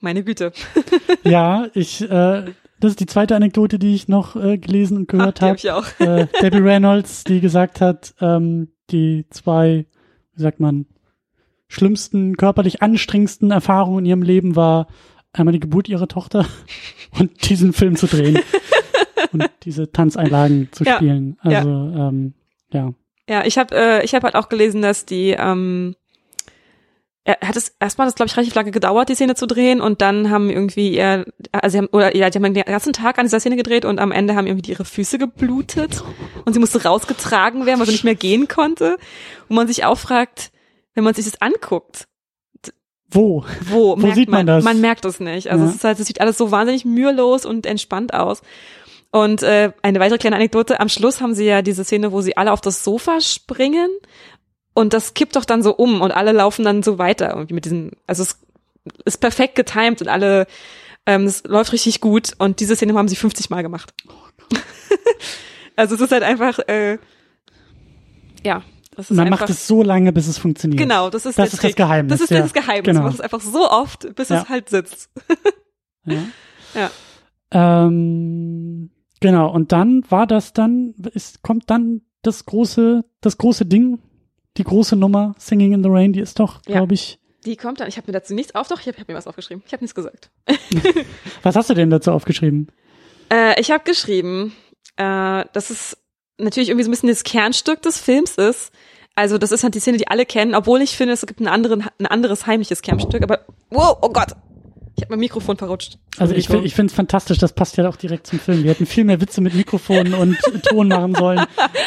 meine Güte. [LAUGHS] ja, ich, äh, das ist die zweite Anekdote, die ich noch äh, gelesen und gehört hab habe. ich auch. äh, Debbie Reynolds, die gesagt hat, ähm, die zwei, wie sagt man, schlimmsten, körperlich anstrengendsten Erfahrungen in ihrem Leben war einmal die Geburt ihrer Tochter [LAUGHS] und diesen Film zu drehen und diese Tanzeinlagen [LAUGHS] zu Ja, spielen. Also ähm, ja. Ja, ich habe äh, ich hab halt auch gelesen, dass die ähm, er hat es erstmal das glaube ich relativ lange gedauert, die Szene zu drehen und dann haben irgendwie ihr also sie haben oder ja, die haben den ganzen Tag an dieser Szene gedreht und am Ende haben irgendwie ihre Füße geblutet und sie musste rausgetragen werden, weil sie nicht mehr gehen konnte. Und man sich auch fragt, wenn man sich das anguckt, Wo? wo, merkt sieht man das? Man merkt es nicht. Also Ja. es ist halt, es sieht alles so wahnsinnig mühelos und entspannt aus. Und äh, eine weitere kleine Anekdote, am Schluss haben sie ja diese Szene, wo sie alle auf das Sofa springen und das kippt doch dann so um und alle laufen dann so weiter irgendwie mit diesem, also es ist perfekt getimed und alle, ähm, es läuft richtig gut und diese Szene haben sie 50 Mal gemacht. [LAUGHS] also es ist halt einfach, äh, ja, das ist Man einfach, macht es so lange, bis es funktioniert. genau, das ist Das ist das. Geheimnis, Das ist ja. das Geheimnis. Genau. Man macht es einfach so oft, bis Ja. es halt sitzt. Ja. [LAUGHS] Ja. Ähm, genau. Und dann war das dann, ist, kommt dann das große, das große Ding, die große Nummer Singing in the Rain, die ist doch, Ja. glaube ich. Die kommt dann, ich habe mir dazu nichts auf, doch, ich habe hab mir was aufgeschrieben. Ich habe nichts gesagt. [LAUGHS] Was hast du denn dazu aufgeschrieben? Äh, ich habe geschrieben, äh, dass es natürlich irgendwie so ein bisschen das Kernstück des Films ist. Also das ist halt die Szene, die alle kennen, obwohl ich finde, es gibt einen anderen, ein anderes heimliches Kernstück. Aber wow, oh Gott, Ich habe mein Mikrofon verrutscht. Also ich, ich finde es fantastisch, das passt ja auch direkt zum Film. Wir hätten viel mehr Witze mit Mikrofonen und [LAUGHS] Ton machen sollen.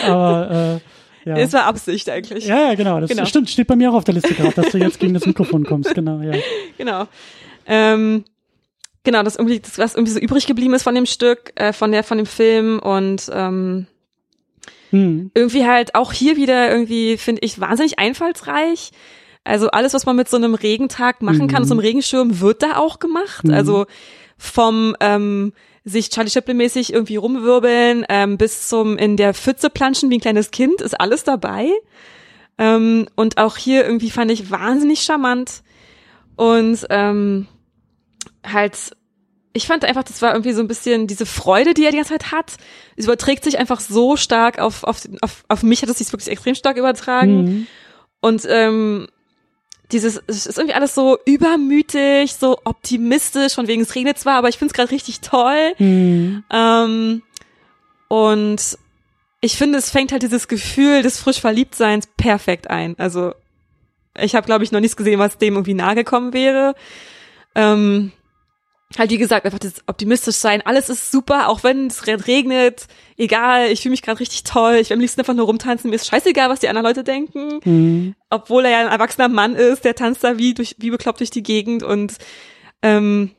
Aber äh, ja. Es war Absicht eigentlich. Ja, ja, genau. Das Genau. stimmt, steht bei mir auch auf der Liste gerade, dass du jetzt gegen das Mikrofon kommst. Genau, ja. [LAUGHS] Genau. Ähm, genau, das irgendwie, das, was irgendwie so übrig geblieben ist von dem Stück, äh, von der, von dem Film und ähm, Hm. irgendwie halt auch hier wieder irgendwie, finde ich, wahnsinnig einfallsreich. Also alles, was man mit so einem Regentag machen kann, Mhm. so einem Regenschirm, wird da auch gemacht. Mhm. Also vom ähm, sich Charlie Chaplin-mäßig irgendwie rumwirbeln, ähm, bis zum in der Pfütze planschen wie ein kleines Kind, ist alles dabei. Ähm, und auch hier irgendwie fand ich wahnsinnig charmant. Und ähm, halt, ich fand einfach, das war irgendwie so ein bisschen diese Freude, die er die ganze Zeit hat. Es überträgt sich einfach so stark auf, auf, auf, auf mich hat es sich wirklich extrem stark übertragen. Mhm. Und ähm, dieses, es ist irgendwie alles so übermütig, so optimistisch, von wegen es regnet zwar, aber ich finde es gerade richtig toll. Mhm. Ähm, und ich finde, es fängt halt dieses Gefühl des frisch Verliebtseins perfekt ein. Also ich habe, glaube ich, noch nichts gesehen, was dem irgendwie nahe gekommen wäre. Ähm, halt wie gesagt, einfach das optimistisch sein. Alles ist super, auch wenn es re- regnet. Egal, ich fühle mich gerade richtig toll. Ich will am liebsten einfach nur rumtanzen. Mir ist scheißegal, was die anderen Leute denken. Mhm. Obwohl er ja ein erwachsener Mann ist, der tanzt da wie durch wie bekloppt durch die Gegend und ähm,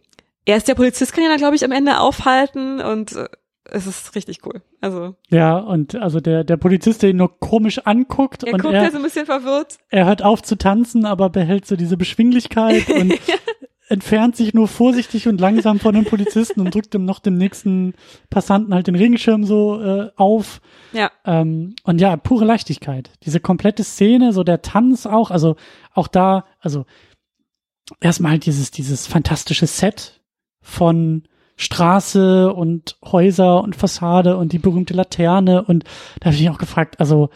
er ist der Polizist, kann ihn dann, glaube ich, am Ende aufhalten und äh, es ist richtig cool. Also Ja, und also der, der Polizist, der ihn nur komisch anguckt er und guckt er, ja so ein bisschen verwirrt. er hört auf zu tanzen, aber behält so diese Beschwinglichkeit [LAUGHS] und entfernt sich nur vorsichtig und langsam von dem Polizisten und drückt ihm noch dem nächsten Passanten halt den Regenschirm so äh, auf. Ja, Ähm, und ja, pure Leichtigkeit. Diese komplette Szene, so der Tanz auch, also auch da, also erstmal halt dieses, dieses fantastische Set von Straße und Häuser und Fassade und die berühmte Laterne und da habe ich mich auch gefragt, also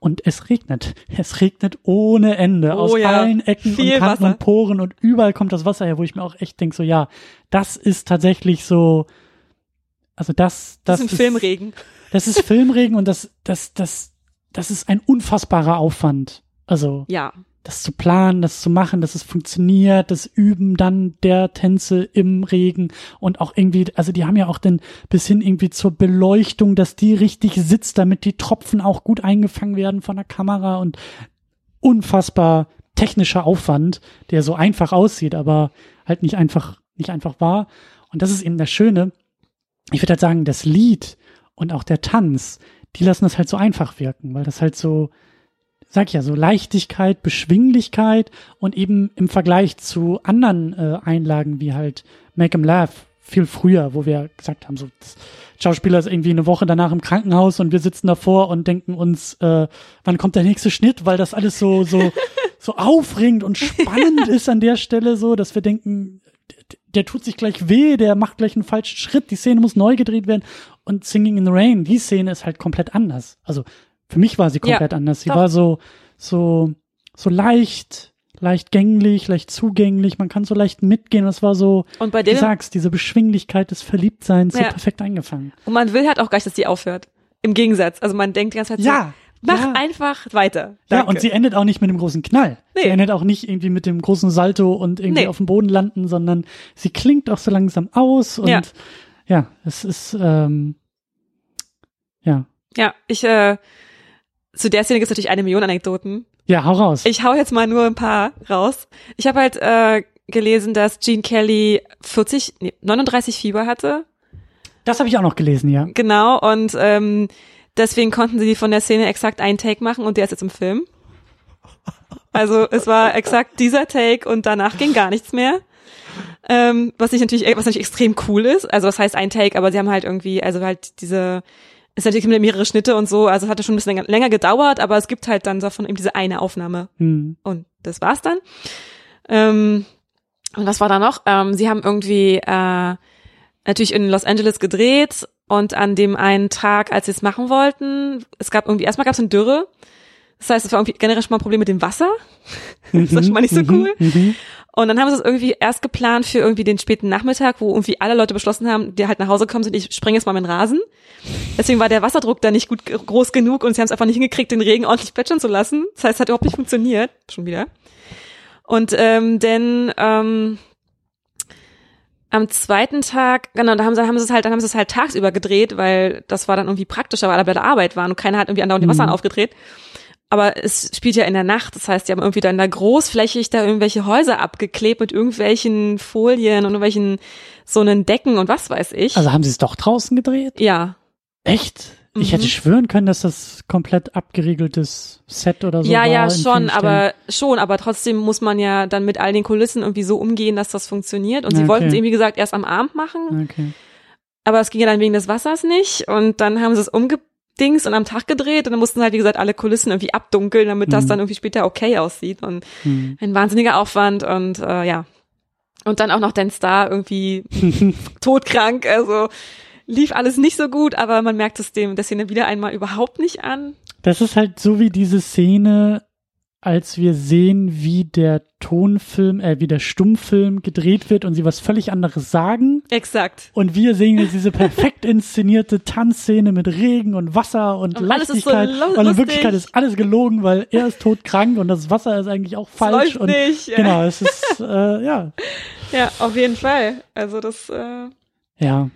und es regnet. Es regnet ohne Ende Oh aus ja, allen Ecken viel und Kanten Wasser. und Poren und überall kommt das Wasser her, wo ich mir auch echt denke, so ja, das ist tatsächlich so, also das, das, das, ist ein Filmregen. das ist Filmregen und das, das, das, das ist ein unfassbarer Aufwand. Also, Ja, das zu planen, das zu machen, dass es funktioniert, das Üben dann der Tänze im Regen und auch irgendwie, also die haben ja auch dann bis hin irgendwie zur Beleuchtung, dass die richtig sitzt, damit die Tropfen auch gut eingefangen werden von der Kamera und unfassbar technischer Aufwand, der so einfach aussieht, aber halt nicht einfach, nicht einfach war. Und das ist eben das Schöne. Ich würde halt sagen, das Lied und auch der Tanz, die lassen das halt so einfach wirken, weil das halt so, sag ich ja, so Leichtigkeit, Beschwinglichkeit und eben im Vergleich zu anderen äh, Einlagen wie halt Make 'em Laugh viel früher, wo wir gesagt haben, so Schauspieler ist irgendwie eine Woche danach im Krankenhaus und wir sitzen davor und denken uns, äh, wann kommt der nächste Schnitt, weil das alles so so [LAUGHS] so aufregend und spannend ist an der Stelle so, dass wir denken, der, der tut sich gleich weh, der macht gleich einen falschen Schritt, die Szene muss neu gedreht werden und Singing in the Rain, die Szene ist halt komplett anders. Also für mich war sie Ja, komplett anders. Sie doch. war so so so leicht, leicht gänglich, leicht zugänglich. Man kann so leicht mitgehen. Das war so, und bei wie du sagst, diese Beschwinglichkeit des Verliebtseins so Ja. perfekt eingefangen. und man will halt auch gar nicht, dass die aufhört. Im Gegensatz, also man denkt die ganze Zeit so, Ja, mach ja. einfach weiter. Ja, Danke. und sie endet auch nicht mit einem großen Knall. Sie Nee. endet auch nicht irgendwie mit dem großen Salto und irgendwie Nee. auf dem Boden landen, sondern sie klingt auch so langsam aus und Ja. ja, es ist ähm, ja. Ja, ich, äh, zu der Szene gibt es natürlich eine Million Anekdoten. Ja, hau raus. Ich hau jetzt mal nur ein paar raus. Ich habe halt äh, gelesen, dass Gene Kelly 40, nee, 39 Fieber hatte. das habe ich auch noch gelesen, ja. Genau, und ähm, deswegen konnten sie von der Szene exakt einen Take machen und der ist jetzt im Film. Also es war exakt dieser Take und danach ging gar nichts mehr. Ähm, was ich natürlich, was natürlich extrem cool ist. Also was heißt ein Take, aber sie haben halt irgendwie, also halt diese, es natürlich mit mehrere Schnitte und so, also es hatte schon ein bisschen länger, länger gedauert, aber es gibt halt dann davon eben diese eine Aufnahme Hm. und das war's dann. Ähm, und was war da noch? Ähm, sie haben irgendwie äh, natürlich in Los Angeles gedreht und an dem einen Tag, als sie es machen wollten, es gab irgendwie, erstmal gab es eine Dürre. Das heißt, es war irgendwie generell schon mal ein Problem mit dem Wasser. [LAUGHS] das war schon mal nicht so cool. Mhm. Und dann haben sie es irgendwie erst geplant für irgendwie den späten Nachmittag, wo irgendwie alle Leute beschlossen haben, die halt nach Hause kommen sind, ich springe jetzt mal mit den Rasen. Deswegen war der Wasserdruck da nicht gut groß genug und sie haben es einfach nicht hingekriegt, den Regen ordentlich plätschern zu lassen. Das heißt, es hat überhaupt nicht funktioniert. Schon wieder. Und ähm, denn ähm, am zweiten Tag, genau, da haben sie, haben sie es halt, dann haben sie es halt tagsüber gedreht, weil das war dann irgendwie praktischer, weil alle bei der Arbeit waren und keiner hat irgendwie andauernd die Wasser Mhm. aufgedreht. Aber es spielt ja in der Nacht, das heißt, die haben irgendwie dann da großflächig da irgendwelche Häuser abgeklebt mit irgendwelchen Folien und irgendwelchen so einen Decken und was weiß ich. Also haben sie es doch draußen gedreht? ja. Echt? Ich Mhm. hätte schwören können, dass das komplett abgeriegeltes Set oder so ja, war. ja, in schon, aber schon, aber trotzdem muss man ja dann mit all den Kulissen irgendwie so umgehen, dass das funktioniert. Und sie Okay. wollten es eben, wie gesagt, erst am Abend machen, Okay. aber es ging ja dann wegen des Wassers nicht. Und dann haben sie es umgedingst und am Tag gedreht und dann mussten halt, wie gesagt, alle Kulissen irgendwie abdunkeln, damit das Mhm. dann irgendwie später okay aussieht. Und Hm. ein wahnsinniger Aufwand und äh, ja. Und dann auch noch den Star irgendwie [LAUGHS] todkrank, also lief alles nicht so gut, aber man merkt es dem der Szene wieder einmal überhaupt nicht an. Das ist halt so wie diese Szene, als wir sehen, wie der Tonfilm, äh, wie der Stummfilm gedreht wird und sie was völlig anderes sagen. Exakt. Und wir sehen jetzt diese perfekt inszenierte Tanzszene mit Regen und Wasser und, Und so Leichtigkeit. lu- und in. Wirklichkeit ist alles gelogen, weil er ist todkrank und das Wasser ist eigentlich auch falsch. und nicht. Genau, es ist, [LAUGHS] äh, ja. Ja, auf jeden Fall. Also das, äh, Ja.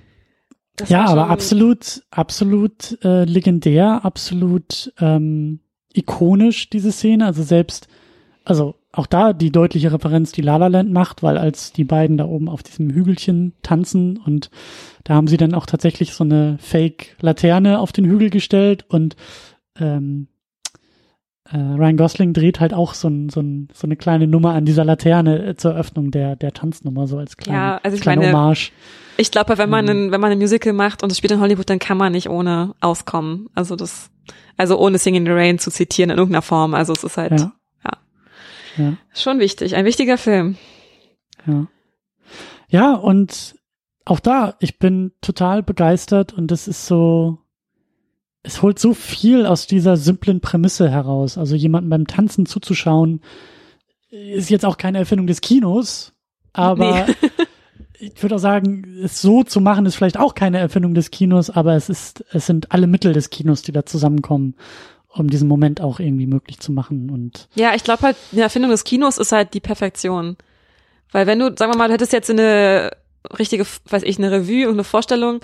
das Ja, aber absolut, absolut äh, legendär, absolut ähm, ikonisch, diese Szene. Also selbst, also auch da die deutliche Referenz, die La La Land macht, weil als die beiden da oben auf diesem Hügelchen tanzen und da haben sie dann auch tatsächlich so eine Fake-Laterne auf den Hügel gestellt und ähm, äh, Ryan Gosling dreht halt auch so, ein, so, ein, so eine kleine Nummer an dieser Laterne äh, zur Eröffnung der, der Tanznummer, so als kleine, Ja, also ich kleine meine, Hommage. Ich glaube, wenn man, Mhm. ein, wenn man ein Musical macht und es spielt in Hollywood, dann kann man nicht ohne auskommen. Also das, also ohne Singing in the Rain zu zitieren in irgendeiner Form. Also es ist halt Ja. ja. Ja. schon wichtig, ein wichtiger Film. Ja. Ja, und auch da, ich bin total begeistert und das ist so, es holt so viel aus dieser simplen Prämisse heraus. Also jemanden beim Tanzen zuzuschauen, ist jetzt auch keine Erfindung des Kinos, aber [LAUGHS] ich würde auch sagen, es so zu machen, ist vielleicht auch keine Erfindung des Kinos, aber es ist, es sind alle Mittel des Kinos, die da zusammenkommen, um diesen Moment auch irgendwie möglich zu machen und Ja, ich glaube halt, die Erfindung des Kinos ist halt die Perfektion. Weil wenn du, sagen wir mal, du hättest jetzt eine richtige, weiß ich, eine Revue und eine Vorstellung,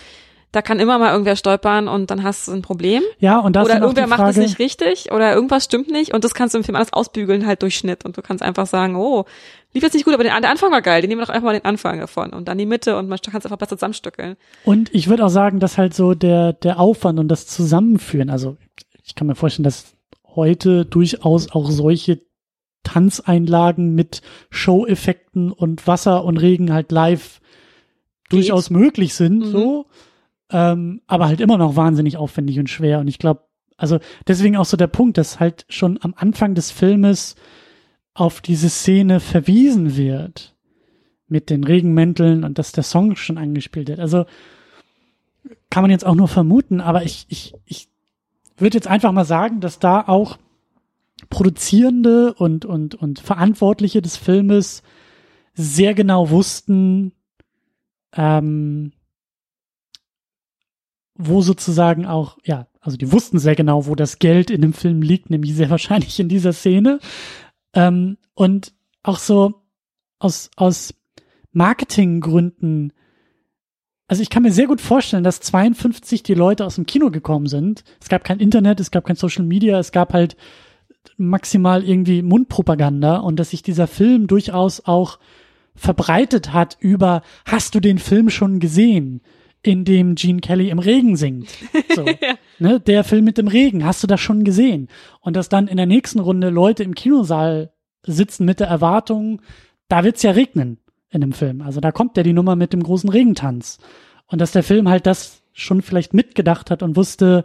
da kann immer mal irgendwer stolpern und dann hast du ein Problem. ja, und das oder irgendwer Frage, macht es nicht richtig oder irgendwas stimmt nicht und das kannst du im Film alles ausbügeln, halt durch Schnitt und du kannst einfach sagen, oh, lief jetzt nicht gut, aber den, der Anfang war geil, den nehmen wir doch einfach mal den Anfang davon und dann die Mitte und man kann es einfach besser zusammenstückeln. Und ich würde auch sagen, dass halt so der, der Aufwand und das Zusammenführen, also ich kann mir vorstellen, dass heute durchaus auch solche Tanzeinlagen mit Show-Effekten und Wasser und Regen halt live durchaus möglich sind, Mhm. so. Ähm, aber halt immer noch wahnsinnig aufwendig und schwer. Und ich glaube, also deswegen auch so der Punkt, dass halt schon am Anfang des Filmes auf diese Szene verwiesen wird mit den Regenmänteln und dass der Song schon angespielt wird. Also kann man jetzt auch nur vermuten, aber ich, ich, ich würde jetzt einfach mal sagen, dass da auch Produzierende und, und, und Verantwortliche des Filmes sehr genau wussten, ähm, wo sozusagen auch, ja, also die wussten sehr genau, wo das Geld in dem Film liegt, nämlich sehr wahrscheinlich in dieser Szene. Ähm, und auch so aus, aus Marketinggründen, also ich kann mir sehr gut vorstellen, dass 52 die Leute aus dem Kino gekommen sind. Es gab kein Internet, es gab kein Social Media, es gab halt maximal irgendwie Mundpropaganda und dass sich dieser Film durchaus auch verbreitet hat über, hast du den Film schon gesehen, in dem Gene Kelly im Regen singt? So, [LAUGHS] ne, der Film mit dem Regen, hast du das schon gesehen? Und dass dann in der nächsten Runde Leute im Kinosaal sitzen mit der Erwartung, da wird's ja regnen in dem Film. Also da kommt ja die Nummer mit dem großen Regentanz. Und dass der Film halt das schon vielleicht mitgedacht hat und wusste,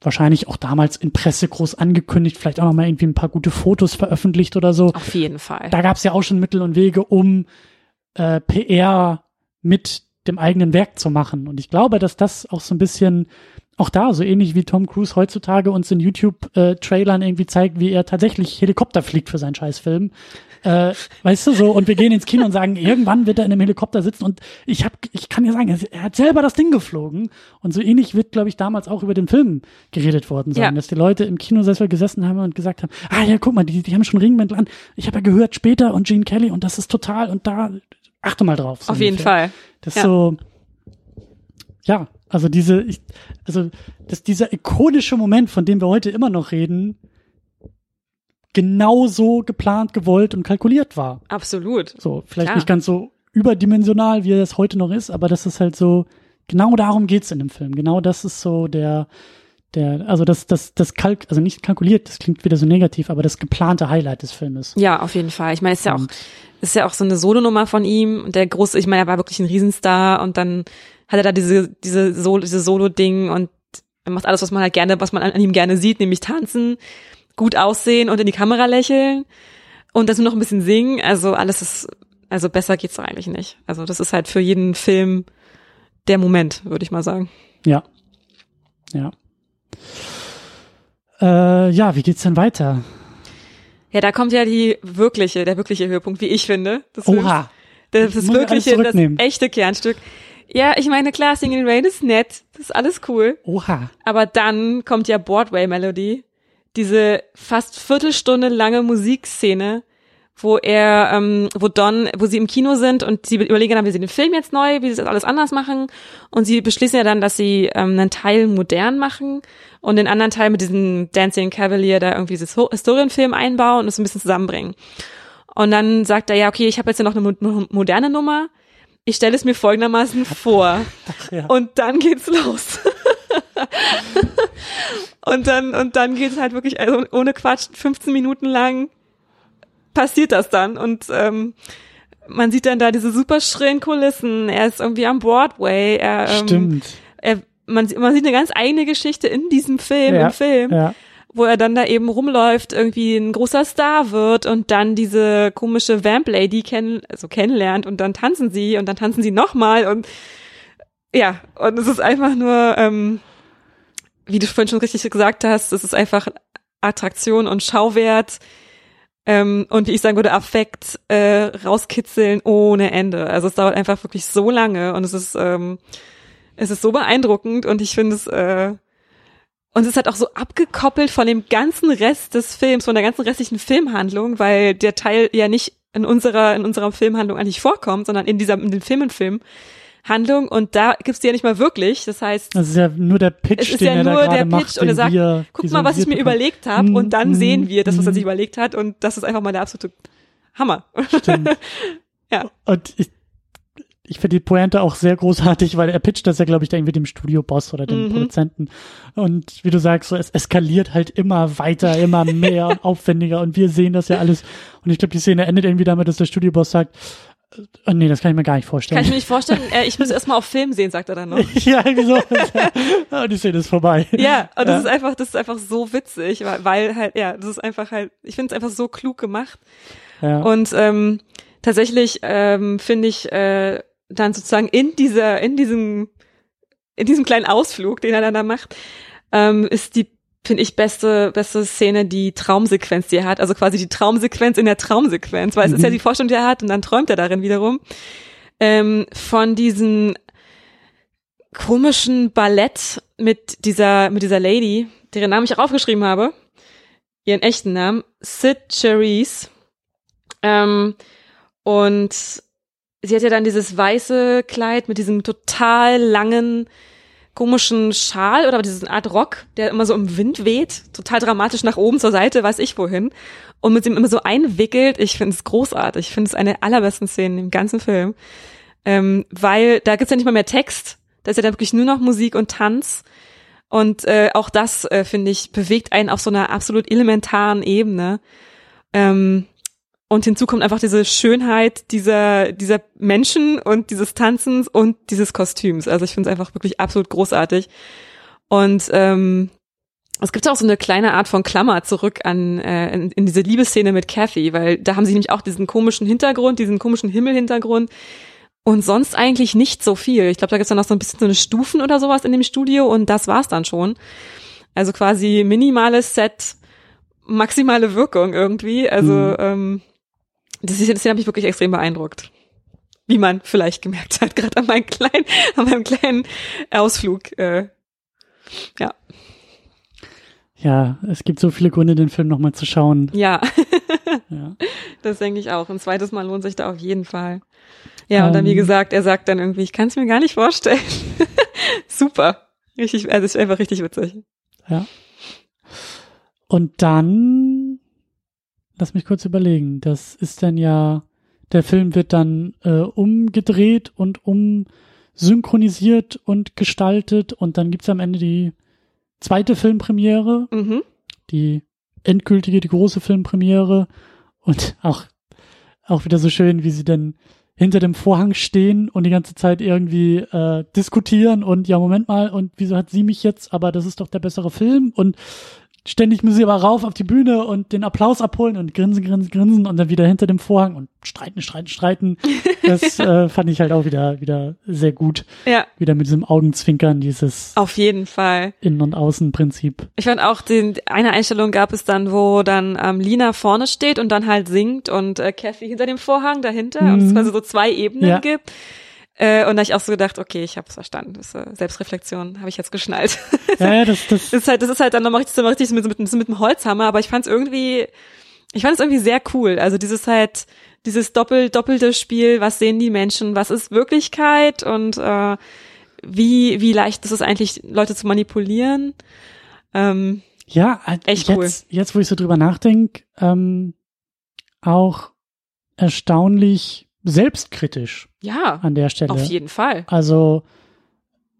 wahrscheinlich auch damals in Presse groß angekündigt, vielleicht auch noch mal irgendwie ein paar gute Fotos veröffentlicht oder so. Auf jeden Fall. Da gab es ja auch schon Mittel und Wege, um äh, PR mit dem eigenen Werk zu machen. Und ich glaube, dass das auch so ein bisschen, auch da, so ähnlich wie Tom Cruise heutzutage uns in YouTube-Trailern irgendwie zeigt, wie er tatsächlich Helikopter fliegt für seinen Scheißfilm. Äh, [LAUGHS] weißt du so, und wir gehen ins Kino und sagen, irgendwann wird er in einem Helikopter sitzen und ich hab, ich kann dir sagen, er hat selber das Ding geflogen. Und so ähnlich wird, glaube ich, damals auch über den Film geredet worden sein, Ja. dass die Leute im Kinosessel gesessen haben und gesagt haben, ah ja, guck mal, die, die haben schon Ringmäntel an. Ich habe ja gehört später und Gene Kelly und das ist total und da achte mal drauf. So Auf jeden Fall. Das ja. so, ja, also diese, ich, also dass dieser ikonische Moment, von dem wir heute immer noch reden, genauso geplant, gewollt und kalkuliert war. Absolut. So, vielleicht Klar. nicht ganz so überdimensional, wie es heute noch ist, aber das ist halt so, genau darum geht's in dem Film. Genau das ist so der, der, also das, das, das Kalk, also nicht kalkuliert, das klingt wieder so negativ, aber das geplante Highlight des Filmes. Ja, auf jeden Fall. Ich meine, es ist ja auch, ist ja auch so eine Solonummer von ihm und der große, ich meine, er war wirklich ein Riesenstar und dann hat er da diese, diese Solo, diese Solo-Ding und er macht alles, was man halt gerne, was man an, ihm gerne sieht, nämlich tanzen, gut aussehen und in die Kamera lächeln und dazu noch ein bisschen singen. Also alles ist also besser geht's doch eigentlich nicht. Also das ist halt für jeden Film der Moment, würde ich mal sagen. Ja. Ja. Äh, ja, wie geht's denn weiter? Ja, da kommt ja die wirkliche, der wirkliche Höhepunkt, wie ich finde. Das Oha. Das, das wirkliche, das echte Kernstück. Ja, ich meine, klar, Singing Rain ist nett, das ist alles cool. Oha. Aber dann kommt ja Broadway Melody, diese fast Viertelstunde lange Musikszene, wo er, ähm, wo Don, wo sie im Kino sind und sie überlegen dann, wie sie den Film jetzt neu, wie sie das alles anders machen. Und sie beschließen ja dann, dass sie ähm, einen Teil modern machen und den anderen Teil mit diesem Dancing Cavalier da irgendwie dieses Historienfilm einbauen und es ein bisschen zusammenbringen. Und dann sagt er, ja, okay, ich habe jetzt ja noch eine moderne Nummer. Ich stelle es mir folgendermaßen vor. [LAUGHS] Ja. Und dann geht's los. [LAUGHS] und dann, und dann geht's halt wirklich, also ohne Quatsch, 15 Minuten lang passiert das dann und ähm, man sieht dann da diese super schrillen Kulissen. Er ist irgendwie am Broadway. Er, ähm, Stimmt. Er, man, man sieht eine ganz eigene Geschichte in diesem Film, ja, im Film. Ja. Wo er dann da eben rumläuft, irgendwie ein großer Star wird und dann diese komische Vamp Lady kenn, also kennenlernt und dann tanzen sie und dann tanzen sie nochmal und ja, und es ist einfach nur, ähm, wie du vorhin schon richtig gesagt hast, es ist einfach Attraktion und Schauwert ähm, und ich sagen würde, Affekt äh, rauskitzeln ohne Ende. Also es dauert einfach wirklich so lange und es ist ähm, es ist so beeindruckend und ich finde es äh, und es ist halt auch so abgekoppelt von dem ganzen Rest des Films, von der ganzen restlichen Filmhandlung, weil der Teil ja nicht in unserer in unserer Filmhandlung eigentlich vorkommt, sondern in dieser in den Filmenfilm. Handlung und da gibt's die ja nicht mal wirklich. Das heißt, das ist ja nur der Pitch, es ist den ja er nur der Pitch macht, und er sagt, guck mal, was ich mir überlegt habe und dann mm, sehen wir das, was er sich überlegt hat und das ist einfach mal der absolute Hammer. Stimmt. [LAUGHS] ja. Und ich, ich finde die Pointe auch sehr großartig, weil er pitcht das ja, glaube ich, dann irgendwie dem Studioboss oder dem mhm. Produzenten. Und wie du sagst, so, es eskaliert halt immer weiter, immer mehr und [LAUGHS] aufwendiger und wir sehen das ja alles. Und ich glaube, die Szene endet irgendwie damit, dass der Studioboss sagt, Oh, nee, das kann ich mir gar nicht vorstellen. Kann ich mir nicht vorstellen. [LAUGHS] Äh, ich muss erst mal auf Film sehen, sagt er dann noch. [LAUGHS] ja, wieso? oh, [LAUGHS] die Szene ist vorbei. Ja, und das ja. ist einfach, das ist einfach so witzig, weil, weil halt, ja, das ist einfach halt, ich finde es einfach so klug gemacht. Ja. Und ähm, tatsächlich ähm, finde ich äh, dann sozusagen in dieser, in diesem, in diesem kleinen Ausflug, den er dann da macht, ähm, ist die finde ich, beste, beste Szene die Traumsequenz, die er hat. Also quasi die Traumsequenz in der Traumsequenz, weil mhm. es ist ja die Vorstellung, die er hat und dann träumt er darin wiederum. Ähm, von diesem komischen Ballett mit dieser, mit dieser Lady, deren Namen ich auch aufgeschrieben habe. Ihren echten Namen. Sid Cherise. Ähm, und sie hat ja dann dieses weiße Kleid mit diesem total langen komischen Schal oder diese Art Rock, der immer so im Wind weht, total dramatisch nach oben zur Seite, weiß ich wohin, und mit dem immer so einwickelt. Ich finde es großartig. Ich finde es eine der allerbesten Szenen im ganzen Film, ähm, weil da gibt's ja nicht mal mehr Text, da ist ja dann wirklich nur noch Musik und Tanz. Und äh, auch das, äh, finde ich, bewegt einen auf so einer absolut elementaren Ebene. Ähm, und hinzu kommt einfach diese Schönheit dieser, dieser Menschen und dieses Tanzens und dieses Kostüms. Also ich finde es einfach wirklich absolut großartig. Und ähm, es gibt auch so eine kleine Art von Klammer zurück an äh, in, in diese Liebesszene mit Kathy, weil da haben sie nämlich auch diesen komischen Hintergrund, diesen komischen Himmelhintergrund und sonst eigentlich nicht so viel. Ich glaube, da gibt's dann noch so ein bisschen so eine Stufen oder sowas in dem Studio und das war's dann schon. Also quasi minimales Set, maximale Wirkung irgendwie. Also mhm. ähm, das, ist, das hat mich wirklich extrem beeindruckt. Wie man vielleicht gemerkt hat, [LAUGHS] gerade an meinem kleinen, an meinem kleinen Ausflug. Äh, ja. Ja, es gibt so viele Gründe, den Film nochmal zu schauen. Ja. [LAUGHS] ja. Das denke ich auch. Ein zweites Mal lohnt sich da auf jeden Fall. Ja, und dann wie Ähm. gesagt, er sagt dann irgendwie, ich kann es mir gar nicht vorstellen. [LAUGHS] Super. Richtig, also ist einfach richtig witzig. Ja. Und dann, lass mich kurz überlegen, das ist dann ja, der Film wird dann äh, umgedreht und umsynchronisiert und gestaltet und dann gibt's am Ende die zweite Filmpremiere, Mhm. die endgültige, die große Filmpremiere. Und auch, auch wieder so schön, wie sie dann hinter dem Vorhang stehen und die ganze Zeit irgendwie äh, diskutieren und ja, Moment mal, und wieso hat sie mich jetzt, aber das ist doch der bessere Film. Und ständig müssen sie aber rauf auf die Bühne und den Applaus abholen und grinsen, grinsen, grinsen und dann wieder hinter dem Vorhang und streiten, streiten, streiten. [LAUGHS] Das äh, fand ich halt auch wieder, wieder sehr gut. Ja, Wieder mit diesem Augenzwinkern, dieses auf jeden Fall. Innen- und Außenprinzip. Ich fand auch, den, eine Einstellung gab es dann, wo dann ähm, Lina vorne steht und dann halt singt und äh, Kathy hinter dem Vorhang dahinter und es Mhm. quasi so zwei Ebenen Ja. gibt. Äh, und da ich auch so gedacht, okay, ich habe es verstanden. Das äh, Selbstreflexion habe ich jetzt geschnallt. [LAUGHS] Ja, ja, das, das, Das ist halt, das ist halt dann nochmal richtig, so richtig mit, mit, mit dem Holzhammer, aber ich fand es irgendwie, ich fand es irgendwie sehr cool. Also dieses halt, dieses doppel, doppelte Spiel, was sehen die Menschen, was ist Wirklichkeit und äh, wie, wie leicht ist es eigentlich, Leute zu manipulieren. Ähm, Ja, Echt jetzt, jetzt, wo ich so drüber nachdenke, ähm, auch erstaunlich selbstkritisch ja, an der Stelle. auf jeden Fall. Also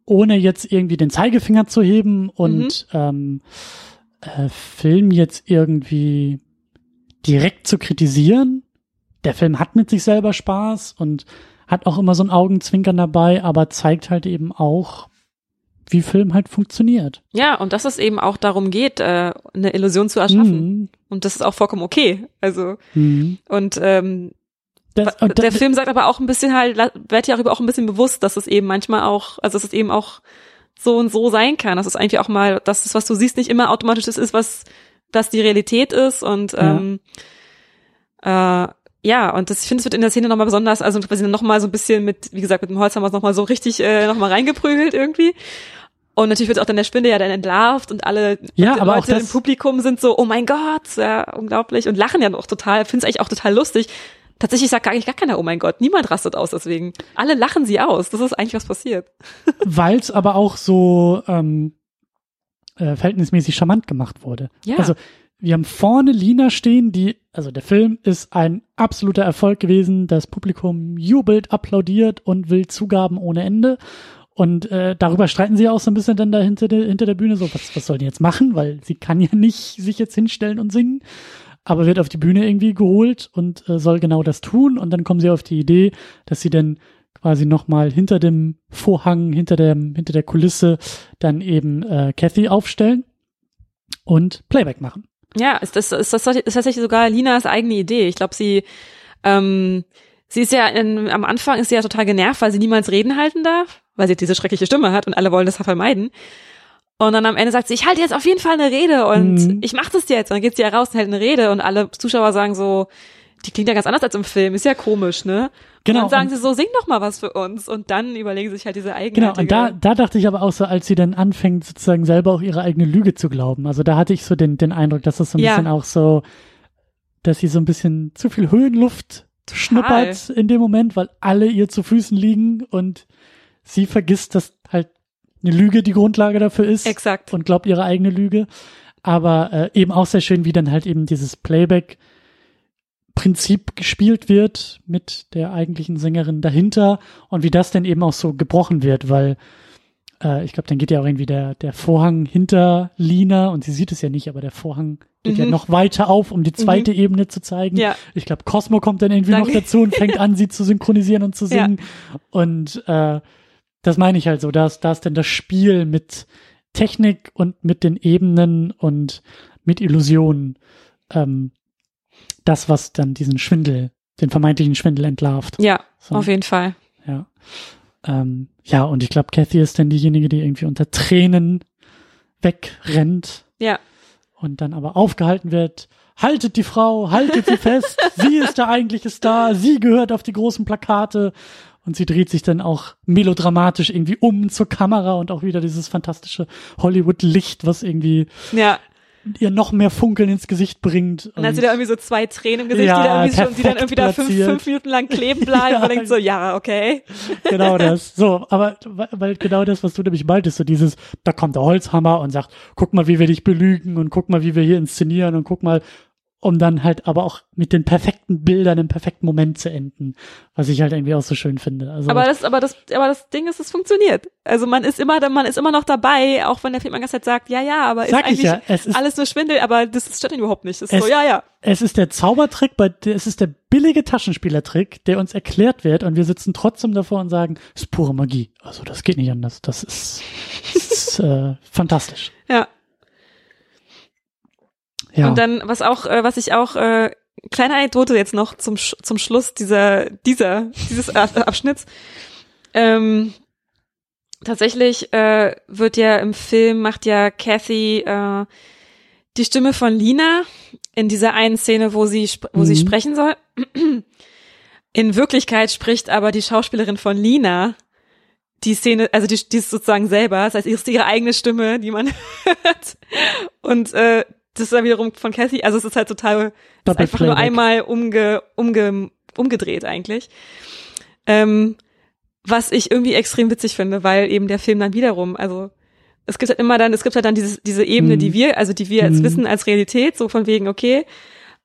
ohne jetzt irgendwie den Zeigefinger zu heben und Mhm. ähm, äh, Film jetzt irgendwie direkt zu kritisieren. Der Film hat mit sich selber Spaß und hat auch immer so ein Augenzwinkern dabei, aber zeigt halt eben auch, wie Film halt funktioniert. Ja, und dass es eben auch darum geht, äh, eine Illusion zu erschaffen. Mhm. Und das ist auch vollkommen okay. Also, Mhm. und ähm, Das, und der das- Film sagt aber auch ein bisschen halt, wird ja darüber auch ein bisschen bewusst, dass es eben manchmal auch, also dass es eben auch so und so sein kann. Dass es eigentlich auch mal, dass das, was du siehst, nicht immer automatisch das ist, was das die Realität ist. Und Ja. ähm, äh, ja, und das, ich finde, es wird in der Szene nochmal besonders, also quasi nochmal so ein bisschen mit, wie gesagt, mit dem Holz haben wir es nochmal so richtig äh, nochmal reingeprügelt irgendwie. Und natürlich wird auch dann der Spinde ja dann entlarvt und alle Ja, die aber auch Leute im Publikum sind so, oh mein Gott, ja, unglaublich und lachen ja noch total, finde es eigentlich auch total lustig. Tatsächlich sagt gar, eigentlich gar keiner, oh mein Gott, niemand rastet aus deswegen. Alle lachen sie aus. Das ist eigentlich was passiert. [LAUGHS] weil es aber auch so ähm, äh, verhältnismäßig charmant gemacht wurde. Ja. Also wir haben vorne Lina stehen, die, also der Film ist ein absoluter Erfolg gewesen. Das Publikum jubelt, applaudiert und will Zugaben ohne Ende. Und äh, darüber streiten sie auch so ein bisschen dann da hinter der, hinter der Bühne so, was, was soll die jetzt machen? Weil sie kann ja nicht sich jetzt hinstellen und singen, aber wird auf die Bühne irgendwie geholt und äh, soll genau das tun. Und dann kommen sie auf die Idee, dass sie dann quasi nochmal hinter dem Vorhang, hinter dem, hinter der Kulisse dann eben äh, Kathy aufstellen und Playback machen. Ja, ist das, ist das ist tatsächlich sogar Linas eigene Idee. Ich glaube, sie, ähm, sie ist ja in, am Anfang ist sie ja total genervt, weil sie niemals Reden halten darf, weil sie diese schreckliche Stimme hat und alle wollen das vermeiden. Und dann am Ende sagt sie, ich halte jetzt auf jeden Fall eine Rede und Mhm. ich mache das jetzt. Und dann geht sie ja raus und hält eine Rede und alle Zuschauer sagen so, die klingt ja ganz anders als im Film, ist ja komisch, ne? Genau, Und dann sagen und- sie so, sing doch mal was für uns. Und dann überlegen sie sich halt diese eigene. Genau, und da, da dachte ich aber auch so, als sie dann anfängt, sozusagen selber auch ihre eigene Lüge zu glauben. Also da hatte ich so den, den Eindruck, dass das so ein Ja. bisschen auch so, dass sie so ein bisschen zu viel Höhenluft schnuppert in dem Moment, weil alle ihr zu Füßen liegen und sie vergisst, dass halt eine Lüge die Grundlage dafür ist. Exakt. und glaubt ihre eigene Lüge. Aber äh, eben auch sehr schön, wie dann halt eben dieses Playback-Prinzip gespielt wird mit der eigentlichen Sängerin dahinter und wie das dann eben auch so gebrochen wird, weil äh, ich glaube, dann geht ja auch irgendwie der, der Vorhang hinter Lina und sie sieht es ja nicht, aber der Vorhang geht ja Mhm. noch weiter auf, um die zweite Ebene zu zeigen. Ja. Ich glaube, Cosmo kommt dann irgendwie Dann- noch dazu und fängt an, sie zu synchronisieren und zu Ja. singen. Und äh, das meine ich halt so, da ist, da ist dann das Spiel mit Technik und mit den Ebenen und mit Illusionen ähm, das, was dann diesen Schwindel, den vermeintlichen Schwindel entlarvt. Ja, So. auf jeden Fall. Ja. Ähm, ja, und ich glaube, Kathy ist dann diejenige, die irgendwie unter Tränen wegrennt Ja. und dann aber aufgehalten wird. Haltet die Frau, haltet sie fest. [LAUGHS] sie ist der eigentliche Star. Sie gehört auf die großen Plakate. Und sie dreht sich dann auch melodramatisch irgendwie um zur Kamera und auch wieder dieses fantastische Hollywood-Licht, was irgendwie Ja. ihr noch mehr Funkeln ins Gesicht bringt. Und, dann hat sie da irgendwie so zwei Tränen im Gesicht, Ja, die, da irgendwie schon, die dann irgendwie da fünf, fünf Minuten lang kleben [LAUGHS] bleiben Ja. und denkt so, ja, okay. genau das. So, aber weil- weil genau das, was du nämlich meintest, so dieses, da kommt der Holzhammer und sagt, guck mal, wie wir dich belügen und guck mal, wie wir hier inszenieren und guck mal, um dann halt aber auch mit den perfekten Bildern im perfekten Moment zu enden, was ich halt irgendwie auch so schön finde. Also Aber das, aber das, aber das Ding ist, es funktioniert. Also man ist immer, man ist immer noch dabei, auch wenn der Film die ganze Zeit sagt, ja, ja, aber ist eigentlich ja, es ist- alles nur Schwindel, aber das stört ihn überhaupt nicht. Das ist Es- so, ja, ja. es ist der Zaubertrick, bei, es ist der billige Taschenspielertrick, der uns erklärt wird und wir sitzen trotzdem davor und sagen, es ist pure Magie. Also das geht nicht anders. Das ist, das ist äh, [LAUGHS] fantastisch. Ja. Ja. Und dann, was auch, äh, was ich auch, äh, kleine Anekdote jetzt noch zum, Sch- zum Schluss dieser, dieser, dieses Ab- Abschnitts. Ähm, tatsächlich äh, wird ja im Film, macht ja Kathy äh, die Stimme von Lina in dieser einen Szene, wo sie, wo sie Mhm. sprechen soll. [CLEARS THROAT] In Wirklichkeit spricht aber die Schauspielerin von Lina die Szene, also die, die ist sozusagen selber, das heißt, es ist ihre eigene Stimme, die man [LAUGHS] hört. Und äh, das ist dann wiederum von Kathy, also es ist halt total, ist einfach nur einmal umge, umge, umgedreht eigentlich. Ähm, was ich irgendwie extrem witzig finde, weil eben der Film dann wiederum, also es gibt halt immer dann, es gibt halt dann dieses, diese Ebene, Mhm. die wir, also die wir jetzt Mhm. wissen als Realität, so von wegen, okay,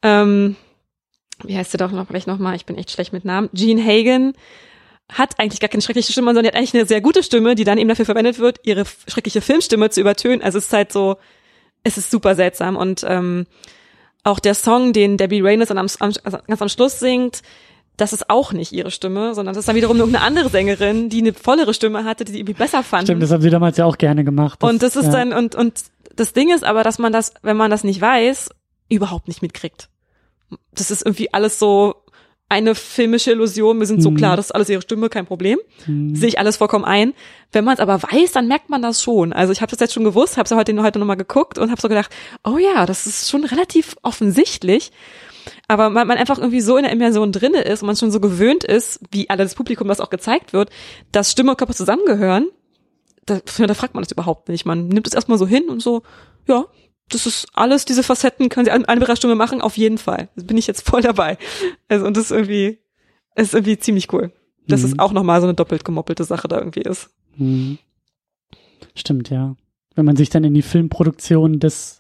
ähm, wie heißt sie doch noch, vielleicht noch mal, ich bin echt schlecht mit Namen, Gene Hagen hat eigentlich gar keine schreckliche Stimme, sondern die hat eigentlich eine sehr gute Stimme, die dann eben dafür verwendet wird, ihre schreckliche Filmstimme zu übertönen. Also es ist halt so, es ist super seltsam und ähm, auch der Song, den Debbie Reynolds am, am, also ganz am Schluss singt, das ist auch nicht ihre Stimme, sondern das ist dann wiederum irgendeine andere Sängerin, die eine vollere Stimme hatte, die die irgendwie besser fand. Stimmt, das haben sie damals ja auch gerne gemacht. Und das ist ja. dann, und, und das Ding ist aber, dass man das, wenn man das nicht weiß, überhaupt nicht mitkriegt. Das ist irgendwie alles so eine filmische Illusion. Wir sind so Mhm. klar, das ist alles ihre Stimme, kein Problem. Mhm. Sehe ich alles vollkommen ein. Wenn man es aber weiß, dann merkt man das schon. Also ich habe das jetzt schon gewusst, habe es heute, heute nochmal geguckt und habe so gedacht, oh ja, das ist schon relativ offensichtlich. Aber man, man einfach irgendwie so in der Immersion drinne ist und man schon so gewöhnt ist, wie alle das Publikum das auch gezeigt wird, dass Stimme und Körper zusammengehören, da, da fragt man das überhaupt nicht. Man nimmt es erstmal so hin und so, ja, das ist alles, diese Facetten können sie an ihrer Stimme machen, auf jeden Fall. Da bin ich jetzt voll dabei. Also, und das ist irgendwie, ist irgendwie ziemlich cool. Dass Mhm. es auch nochmal so eine doppelt gemoppelte Sache da irgendwie ist. Mhm. Stimmt, ja. Wenn man sich dann in die Filmproduktion des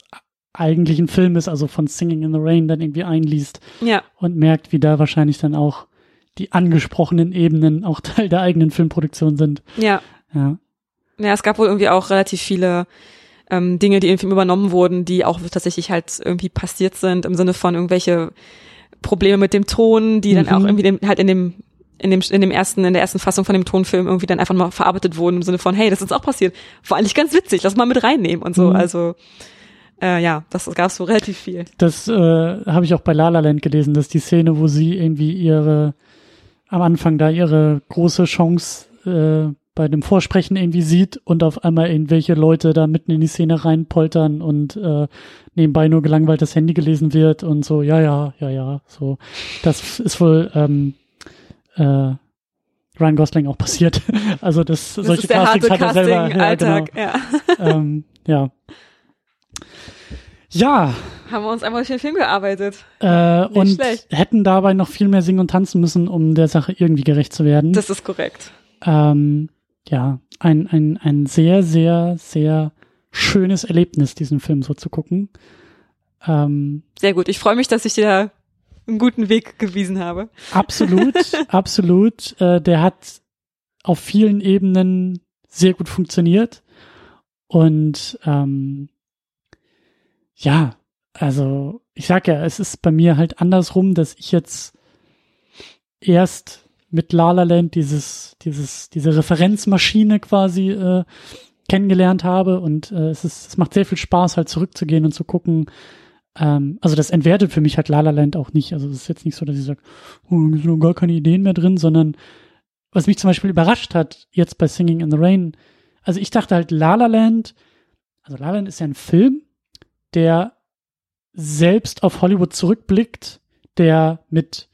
eigentlichen Filmes, also von Singing in the Rain, dann irgendwie einliest Ja, und merkt, wie da wahrscheinlich dann auch die angesprochenen Ebenen auch Teil der eigenen Filmproduktion sind. ja. Ja. Ja, es gab wohl irgendwie auch relativ viele ähm, Dinge, die im Film übernommen wurden, die auch tatsächlich halt irgendwie passiert sind, im Sinne von irgendwelche Probleme mit dem Ton, die dann Mhm. auch irgendwie dem, halt in dem in dem in dem ersten in der ersten Fassung von dem Tonfilm irgendwie dann einfach mal verarbeitet wurden im Sinne von hey das ist auch passiert war eigentlich ganz witzig lass mal mit reinnehmen und so Mhm. also äh, ja das gab so relativ viel Das äh, habe ich auch bei La La Land gelesen, dass die Szene, wo sie irgendwie ihre am Anfang da ihre große Chance äh, bei dem Vorsprechen irgendwie sieht und auf einmal irgendwelche Leute da mitten in die Szene reinpoltern und äh, nebenbei nur gelangweilt das Handy gelesen wird und so, ja, ja, ja, ja, so. Das ist wohl ähm, äh, Ryan Gosling auch passiert. [LAUGHS] Also das, das solche Castings hat er selber. Ja, genau. Alltag ja [LAUGHS] ähm, ja. Ja, haben wir uns einmal durch den Film gearbeitet äh, Nicht und schlecht. hätten dabei noch viel mehr singen und tanzen müssen, um der Sache irgendwie gerecht zu werden. das ist korrekt ähm, ja, ein, ein, ein sehr, sehr, sehr schönes Erlebnis, diesen Film so zu gucken. Ähm, sehr gut ich freue mich dass ich dir da einen guten Weg gewiesen habe absolut, [LAUGHS] absolut. Äh, der hat auf vielen Ebenen sehr gut funktioniert. Und ähm, ja, also ich sag ja, es ist bei mir halt andersrum, dass ich jetzt erst mit La La Land dieses, dieses, diese Referenzmaschine quasi äh, kennengelernt habe und äh, es ist, es macht sehr viel Spaß, halt zurückzugehen und zu gucken. Ähm, also das entwertet für mich halt La La Land auch nicht. Also es ist jetzt nicht so, dass ich sage, oh, da sind gar keine Ideen mehr drin, sondern was mich zum Beispiel überrascht hat, jetzt bei Singing in the Rain, also ich dachte halt La La Land, also La La Land ist ja ein Film, der selbst auf Hollywood zurückblickt, der mit,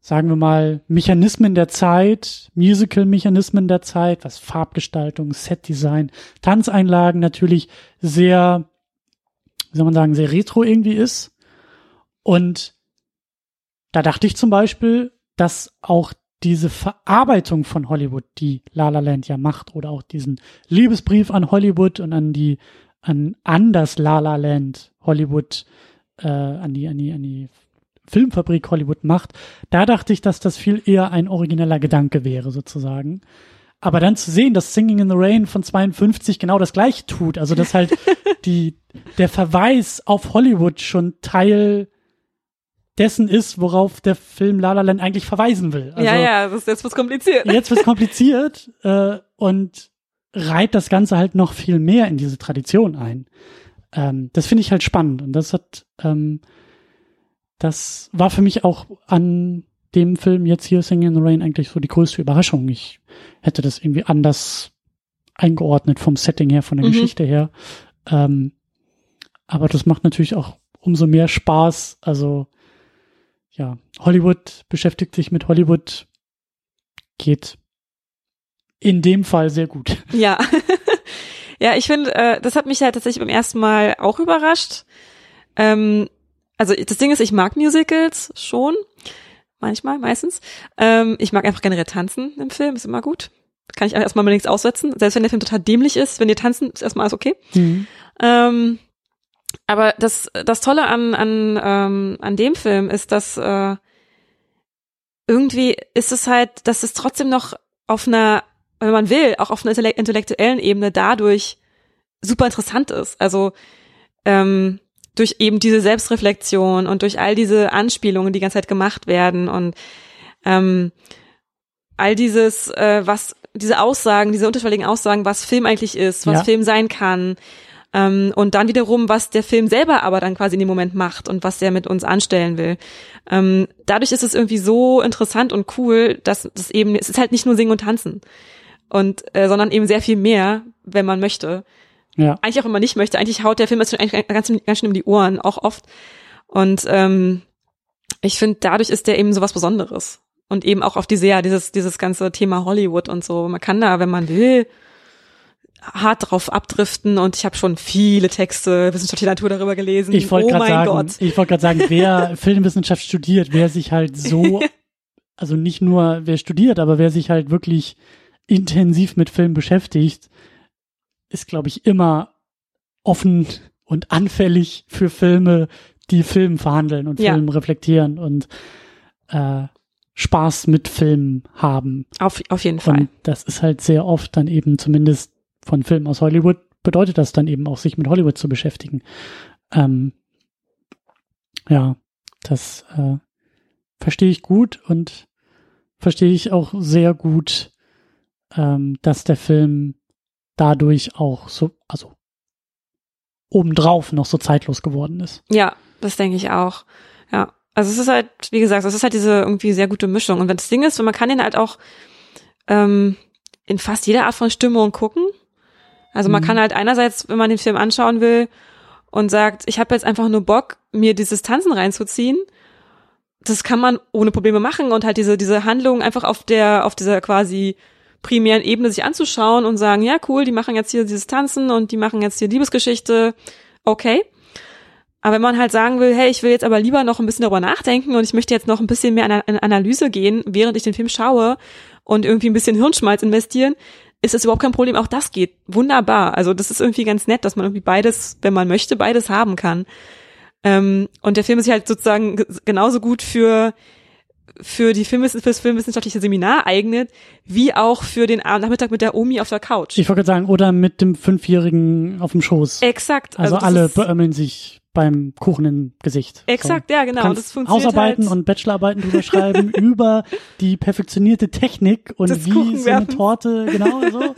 sagen wir mal, Mechanismen der Zeit, Musical-Mechanismen der Zeit, was Farbgestaltung, Setdesign, Tanzeinlagen natürlich sehr wie soll man sagen, sehr retro irgendwie ist. Und da dachte ich zum Beispiel, dass auch diese Verarbeitung von Hollywood, die La La Land ja macht, oder auch diesen Liebesbrief an Hollywood und an die, an, an das La La Land Hollywood, äh, an die, an die, an die Filmfabrik Hollywood macht, da dachte ich, dass das viel eher ein origineller Gedanke wäre, sozusagen. Aber dann zu sehen, dass Singing in the Rain von 52 genau das gleiche tut, also dass halt [LAUGHS] die, der Verweis auf Hollywood schon Teil dessen ist, worauf der Film La La Land eigentlich verweisen will. Also, ja, ja, das ist jetzt was kompliziert. Jetzt wird's kompliziert [LAUGHS] äh, und reiht das Ganze halt noch viel mehr in diese Tradition ein. Ähm, das finde ich halt spannend und das hat, ähm, das war für mich auch an dem Film jetzt hier Singing in the Rain eigentlich so die größte Überraschung. Ich hätte das irgendwie anders eingeordnet vom Setting her, von der mhm. Geschichte her. Ähm, aber das macht natürlich auch umso mehr Spaß. Also ja, Hollywood beschäftigt sich mit Hollywood, geht in dem Fall sehr gut. [LAUGHS] Ja. [LAUGHS] ja, ich finde, äh, das hat mich halt tatsächlich beim ersten Mal auch überrascht. Ähm, also das Ding ist, ich mag Musicals schon. Manchmal, meistens. Ähm, ich mag einfach generell tanzen im Film, ist immer gut. Kann ich erstmal mal nichts aussetzen. Selbst wenn der Film total dämlich ist, wenn ihr tanzen, ist erstmal alles okay. Mhm. Ähm, aber das, das Tolle an, an, ähm, an dem Film ist, dass äh, irgendwie ist es halt, dass es trotzdem noch auf einer, wenn man will, auch auf einer intellektuellen Ebene dadurch super interessant ist. Also ähm, durch eben diese Selbstreflexion und durch all diese Anspielungen, die ganze Zeit gemacht werden und ähm, all dieses, äh, was diese Aussagen, diese unterschwelligen Aussagen, was Film eigentlich ist, was ja. Film sein kann, ähm, und dann wiederum, was der Film selber aber dann quasi in dem Moment macht und was der mit uns anstellen will. Ähm, dadurch ist es irgendwie so interessant und cool, dass das eben, es ist halt nicht nur Singen und Tanzen. Und, äh, sondern eben sehr viel mehr, wenn man möchte. Ja. Eigentlich auch wenn man nicht möchte. Eigentlich haut der Film jetzt eigentlich ganz, ganz schön um die Ohren, auch oft. Und ähm, ich finde, dadurch ist der eben so was Besonderes. Und eben auch auf diese, ja, dieses, dieses ganze Thema Hollywood und so. Man kann da, wenn man will, hart drauf abdriften und ich habe schon viele Texte wissenschaftliche Natur darüber gelesen. Ich wollte oh gerade sagen, Gott. ich wollte gerade sagen, wer [LAUGHS] Filmwissenschaft studiert, wer sich halt so, [LAUGHS] also nicht nur wer studiert, aber wer sich halt wirklich intensiv mit Film beschäftigt, ist glaube ich immer offen und anfällig für Filme, die Film verhandeln und ja. Film reflektieren und äh, Spaß mit Filmen haben. Auf, auf jeden Fall. Und das ist halt sehr oft dann eben zumindest von Filmen aus Hollywood bedeutet das dann eben auch, sich mit Hollywood zu beschäftigen. Ähm, ja, das äh, verstehe ich gut und verstehe ich auch sehr gut, ähm, dass der Film dadurch auch so, also obendrauf noch so zeitlos geworden ist. Ja, das denke ich auch. Ja, also es ist halt, wie gesagt, es ist halt diese irgendwie sehr gute Mischung. Und wenn das Ding ist, man kann den halt auch ähm, in fast jeder Art von Stimmung gucken. Also man mhm. kann halt einerseits, wenn man den Film anschauen will und sagt, ich habe jetzt einfach nur Bock, mir dieses Tanzen reinzuziehen, das kann man ohne Probleme machen und halt diese diese Handlung einfach auf der auf dieser quasi primären Ebene sich anzuschauen und sagen, ja cool, die machen jetzt hier dieses Tanzen und die machen jetzt hier Liebesgeschichte, okay. Aber wenn man halt sagen will, hey, ich will jetzt aber lieber noch ein bisschen darüber nachdenken und ich möchte jetzt noch ein bisschen mehr in Analyse gehen, während ich den Film schaue und irgendwie ein bisschen Hirnschmalz investieren, ist es überhaupt kein Problem. Auch das geht wunderbar. Also das ist irgendwie ganz nett, dass man irgendwie beides, wenn man möchte, beides haben kann. Ähm, und der Film ist halt sozusagen genauso gut für für die Filmwissen, fürs filmwissenschaftliche Seminar eignet, wie auch für den Nachmittag mit der Omi auf der Couch. Ich wollte sagen, oder mit dem Fünfjährigen auf dem Schoß. Exakt. Also, also alle beömmeln sich beim Kuchen im Gesicht. Exakt, so. ja, genau. Und das funktioniert Hausarbeiten halt. und Bachelorarbeiten drüber schreiben [LAUGHS] über die perfektionierte Technik und das wie so eine Torte, genau so.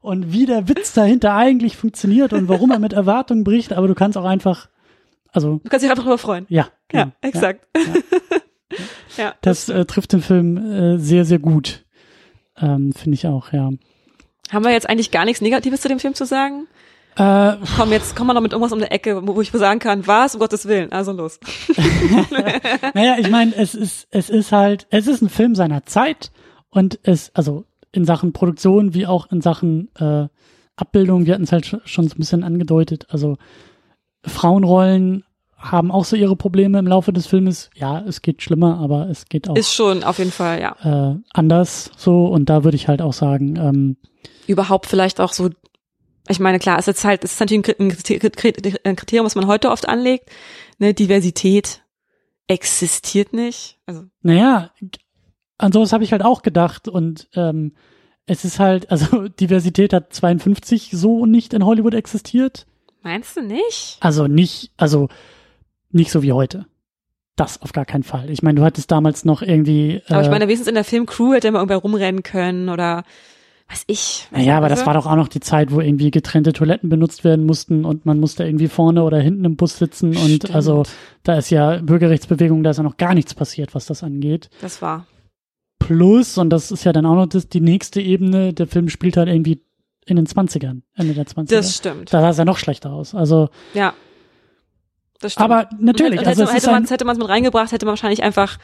Und wie der Witz dahinter eigentlich funktioniert und warum er mit Erwartungen bricht, aber du kannst auch einfach, also. Du kannst dich einfach darüber freuen. Ja. Genau, ja, exakt. Ja, ja. Ja das, das äh, trifft den Film äh, sehr, sehr gut. Ähm, Finde ich auch, ja. Haben wir jetzt eigentlich gar nichts Negatives zu dem Film zu sagen? Äh, komm, jetzt komm mal noch mit irgendwas um die Ecke, wo, wo ich sagen kann, was, um Gottes Willen, also los. [LAUGHS] [LAUGHS] naja, ich meine, es ist, es ist halt, es ist ein Film seiner Zeit und es, also in Sachen Produktion wie auch in Sachen äh, Abbildung, wir hatten es halt schon so ein bisschen angedeutet, also Frauenrollen haben auch so ihre Probleme im Laufe des Filmes. Ja, es geht schlimmer, aber es geht auch. Ist schon, auf jeden Fall, ja. Äh, anders so. Und da würde ich halt auch sagen, ähm, Überhaupt vielleicht auch so, ich meine, klar, es ist halt, es ist natürlich ein Kriterium, was man heute oft anlegt. Ne, Diversität existiert nicht. Also. Naja, an sowas habe ich halt auch gedacht und ähm, es ist halt, also [LAUGHS] Diversität hat 52 so nicht in Hollywood existiert. Meinst du nicht? Also nicht, also nicht so wie heute. Das auf gar keinen Fall. Ich meine, du hattest damals noch irgendwie. Aber ich meine, wenigstens in der Filmcrew hätte man irgendwer rumrennen können oder was ich. Naja, aber das war doch auch noch die Zeit, wo irgendwie getrennte Toiletten benutzt werden mussten und man musste irgendwie vorne oder hinten im Bus sitzen und Stimmt. also da ist ja Bürgerrechtsbewegung, da ist ja noch gar nichts passiert, was das angeht. Das war. Plus, und das ist ja dann auch noch das, die nächste Ebene, der Film spielt halt irgendwie in den 20ern, Ende der 20er. Das stimmt. da sah es ja noch schlechter aus. Also, Ja. Das stimmt. aber natürlich, und also hätte, ist hätte man es hätte man es mit reingebracht, hätte man wahrscheinlich einfach.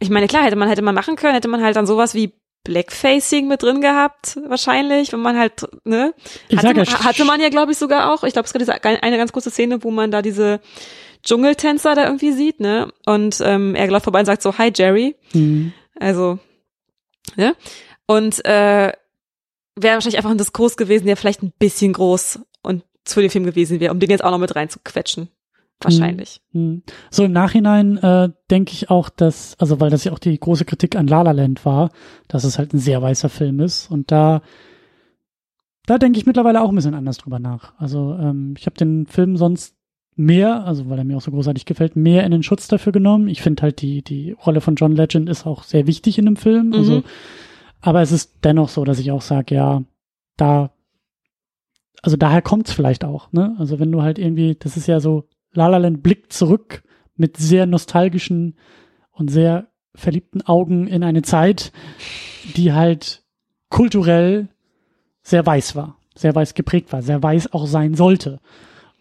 Ich meine, klar, hätte man hätte man machen können, hätte man halt dann sowas wie Blackfacing mit drin gehabt, wahrscheinlich, wenn man halt, ne? Hatte, ja, man- hatte man ja, glaube ich, sogar auch. Ich glaube, es gab diese eine ganz kurze Szene, wo man da diese Dschungeltänzer da irgendwie sieht, ne? Und ähm, er läuft vorbei und sagt so, hi Jerry. Hm. Also, ne? Und äh, wäre wahrscheinlich einfach ein Diskurs gewesen, der vielleicht ein bisschen groß zu dem Film gewesen wäre, um den jetzt auch noch mit reinzuquetschen. Wahrscheinlich. Hm. So im Nachhinein äh, denke ich auch, dass, also weil das ja auch die große Kritik an La La Land war, dass es halt ein sehr weißer Film ist und da da denke ich mittlerweile auch ein bisschen anders drüber nach. Also ähm, ich habe den Film sonst mehr, also weil er mir auch so großartig gefällt, mehr in den Schutz dafür genommen. Ich finde halt die die Rolle von John Legend ist auch sehr wichtig in dem Film. Also, Mhm. aber es ist dennoch so, dass ich auch sage, ja, da also daher kommt's vielleicht auch, ne? Also wenn du halt irgendwie, das ist ja so, La La Land blickt zurück mit sehr nostalgischen und sehr verliebten Augen in eine Zeit, die halt kulturell sehr weiß war, sehr weiß geprägt war, sehr weiß auch sein sollte.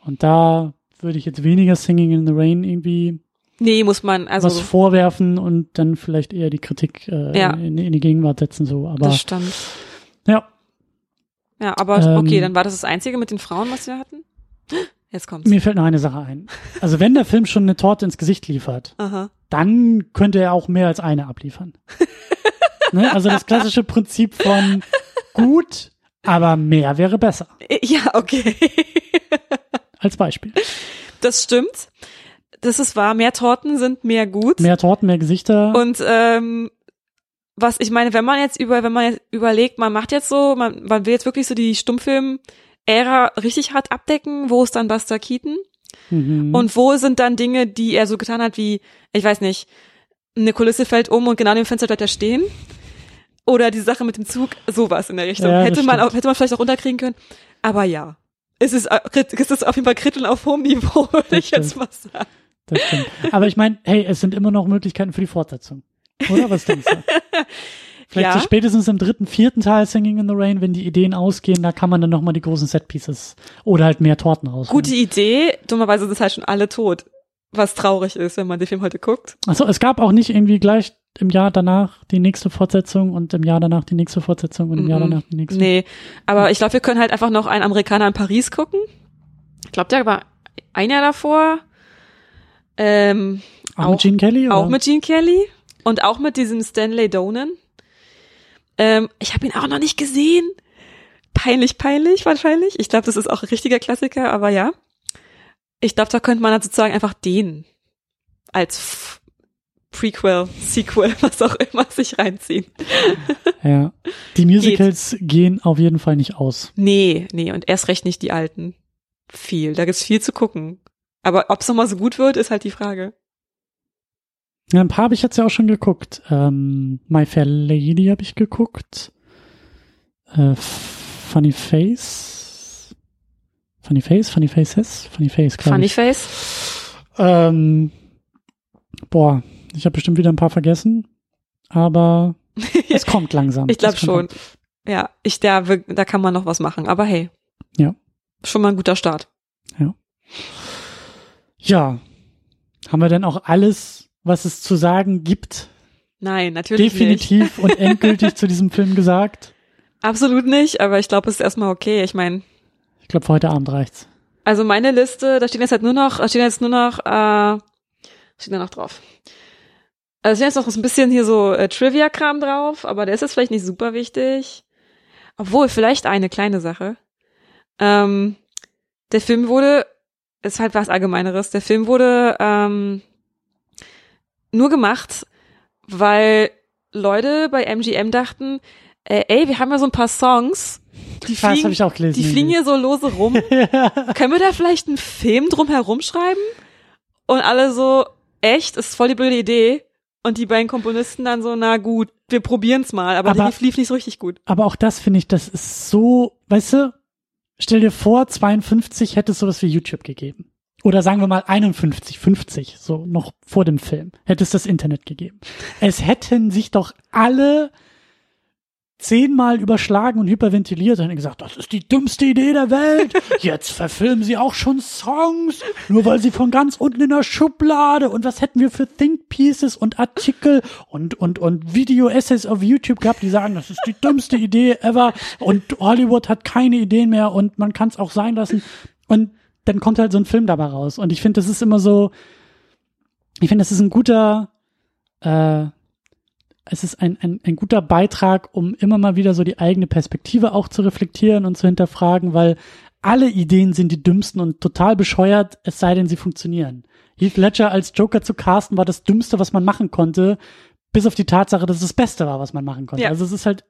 Und da würde ich jetzt weniger Singing in the Rain irgendwie Nee, muss man, also was vorwerfen und dann vielleicht eher die Kritik äh, Ja. in, in die Gegenwart setzen, so. Aber das stimmt. ja, Ja, aber Ähm, okay, dann war das das Einzige mit den Frauen, was wir hatten? [GASPS] Jetzt kommt's. mir fällt noch eine Sache ein. Also wenn der Film schon eine Torte ins Gesicht liefert, Aha. dann könnte er auch mehr als eine abliefern. [LAUGHS] ne? Also das klassische Prinzip von gut, aber mehr wäre besser. Ja, okay. [LAUGHS] Als Beispiel. Das stimmt. Das ist wahr. Mehr Torten sind mehr gut. Mehr Torten, mehr Gesichter. Und ähm, was ich meine, wenn man jetzt über, wenn man jetzt überlegt, man macht jetzt so, man, man will jetzt wirklich so die Stummfilm-Ära richtig hart abdecken, wo ist dann Buster Keaton? mhm. Und wo sind dann Dinge, die er so getan hat, wie, ich weiß nicht, eine Kulisse fällt um und genau neben dem Fenster bleibt er stehen? Oder die Sache mit dem Zug, sowas in der Richtung. Ja, hätte man stimmt. auch, hätte man vielleicht auch runterkriegen können. Aber ja. Es ist, äh, es ist auf jeden Fall Kritteln auf hohem Niveau, [LAUGHS] würde ich jetzt mal sagen. das stimmt. Aber ich meine, hey, es sind immer noch Möglichkeiten für die Fortsetzung. Oder was denkst du? [LAUGHS] Vielleicht Ja. so spätestens im dritten, vierten Teil Singing in the Rain, wenn die Ideen ausgehen, da kann man dann nochmal die großen Setpieces oder halt mehr Torten rausholen. Gute Idee, dummerweise sind halt schon alle tot. Was traurig ist, wenn man den Film heute guckt. Achso, es gab auch nicht irgendwie gleich im Jahr danach die nächste Fortsetzung und im Jahr danach die nächste Fortsetzung und im Jahr Mhm. danach die nächste. Nee, aber ich glaube, wir können halt einfach noch einen Amerikaner in Paris gucken. Ich glaube, der war ein Jahr davor. Ähm, Auch, auch- mit Gene Kelly? auch oder? mit Gene Kelly und auch mit diesem Stanley Donen. Ähm, ich habe ihn auch noch nicht gesehen. Peinlich, peinlich wahrscheinlich. Ich glaube, das ist auch ein richtiger Klassiker, aber ja. Ich glaube, da könnte man dann sozusagen einfach den als Prequel, Sequel, [LAUGHS] was auch immer sich reinziehen. [LAUGHS] Ja. Die Musicals gehen auf jeden Fall nicht aus. Nee, nee, und erst recht nicht die alten. Viel. Da gibt's viel zu gucken. Aber ob's noch mal so gut wird, ist halt die Frage. Ja, ein paar habe ich jetzt ja auch schon geguckt. Ähm, My Fair Lady habe ich geguckt. Äh, Funny Face. Funny Face? Funny Faces? Funny Face, glaube Funny ich. Face? Ähm, boah, ich habe bestimmt wieder ein paar vergessen. Aber [LAUGHS] es kommt langsam. Ich glaube schon. Ja, ich, da, da kann man noch was machen. Aber hey. Ja. Schon mal ein guter Start. Ja. Haben wir denn auch alles, was es zu sagen gibt, Nein, natürlich nicht. definitiv und [LAUGHS] endgültig zu diesem Film gesagt? Absolut nicht, aber ich glaube, es ist erstmal okay. Ich meine, Ich glaube, für heute Abend reicht's. Also meine Liste, da stehen jetzt halt nur noch, da stehen jetzt nur noch, äh, steht da noch drauf. Also stehen jetzt noch ein bisschen hier so äh, Trivia-Kram drauf, aber der ist jetzt vielleicht nicht super wichtig. Obwohl, vielleicht eine kleine Sache. Ähm, der Film wurde, ist halt was Allgemeineres, der Film wurde ähm, nur gemacht, weil Leute bei MGM dachten, äh, ey, wir haben ja so ein paar Songs, die Krass, fliegen, hab ich auch gelesen. die fliegen hier so lose rum. [LAUGHS] Können wir da vielleicht einen Film drum herum schreiben? Und alle so, echt, ist voll die blöde Idee. Und die beiden Komponisten dann so, na gut, wir probieren's mal, aber, Aber- die lief, lief nicht so richtig gut. Aber auch das finde ich, das ist so, weißt du, stell dir vor, 52 hätte es sowas wie YouTube gegeben. Oder sagen wir mal 51, 50, so noch vor dem Film, hätte es das Internet gegeben. Es hätten sich doch alle zehnmal überschlagen und hyperventiliert und gesagt, das ist die dümmste Idee der Welt. Jetzt verfilmen sie auch schon Songs, nur weil sie von ganz unten in der Schublade und was hätten wir für Think Pieces und Artikel und, und, und Video-Essays auf YouTube gehabt, die sagen, das ist die dümmste Idee ever und Hollywood hat keine Ideen mehr und man kann es auch sein lassen. Und dann kommt halt so ein Film dabei raus. Und ich finde, das ist immer so, ich finde, das ist ein guter, äh, es ist ein, ein, ein guter Beitrag, um immer mal wieder so die eigene Perspektive auch zu reflektieren und zu hinterfragen, weil alle Ideen sind die dümmsten und total bescheuert, es sei denn, sie funktionieren. Heath Ledger als Joker zu casten war das Dümmste, was man machen konnte, bis auf die Tatsache, dass es das Beste war, was man machen konnte. Ja. Also es ist halt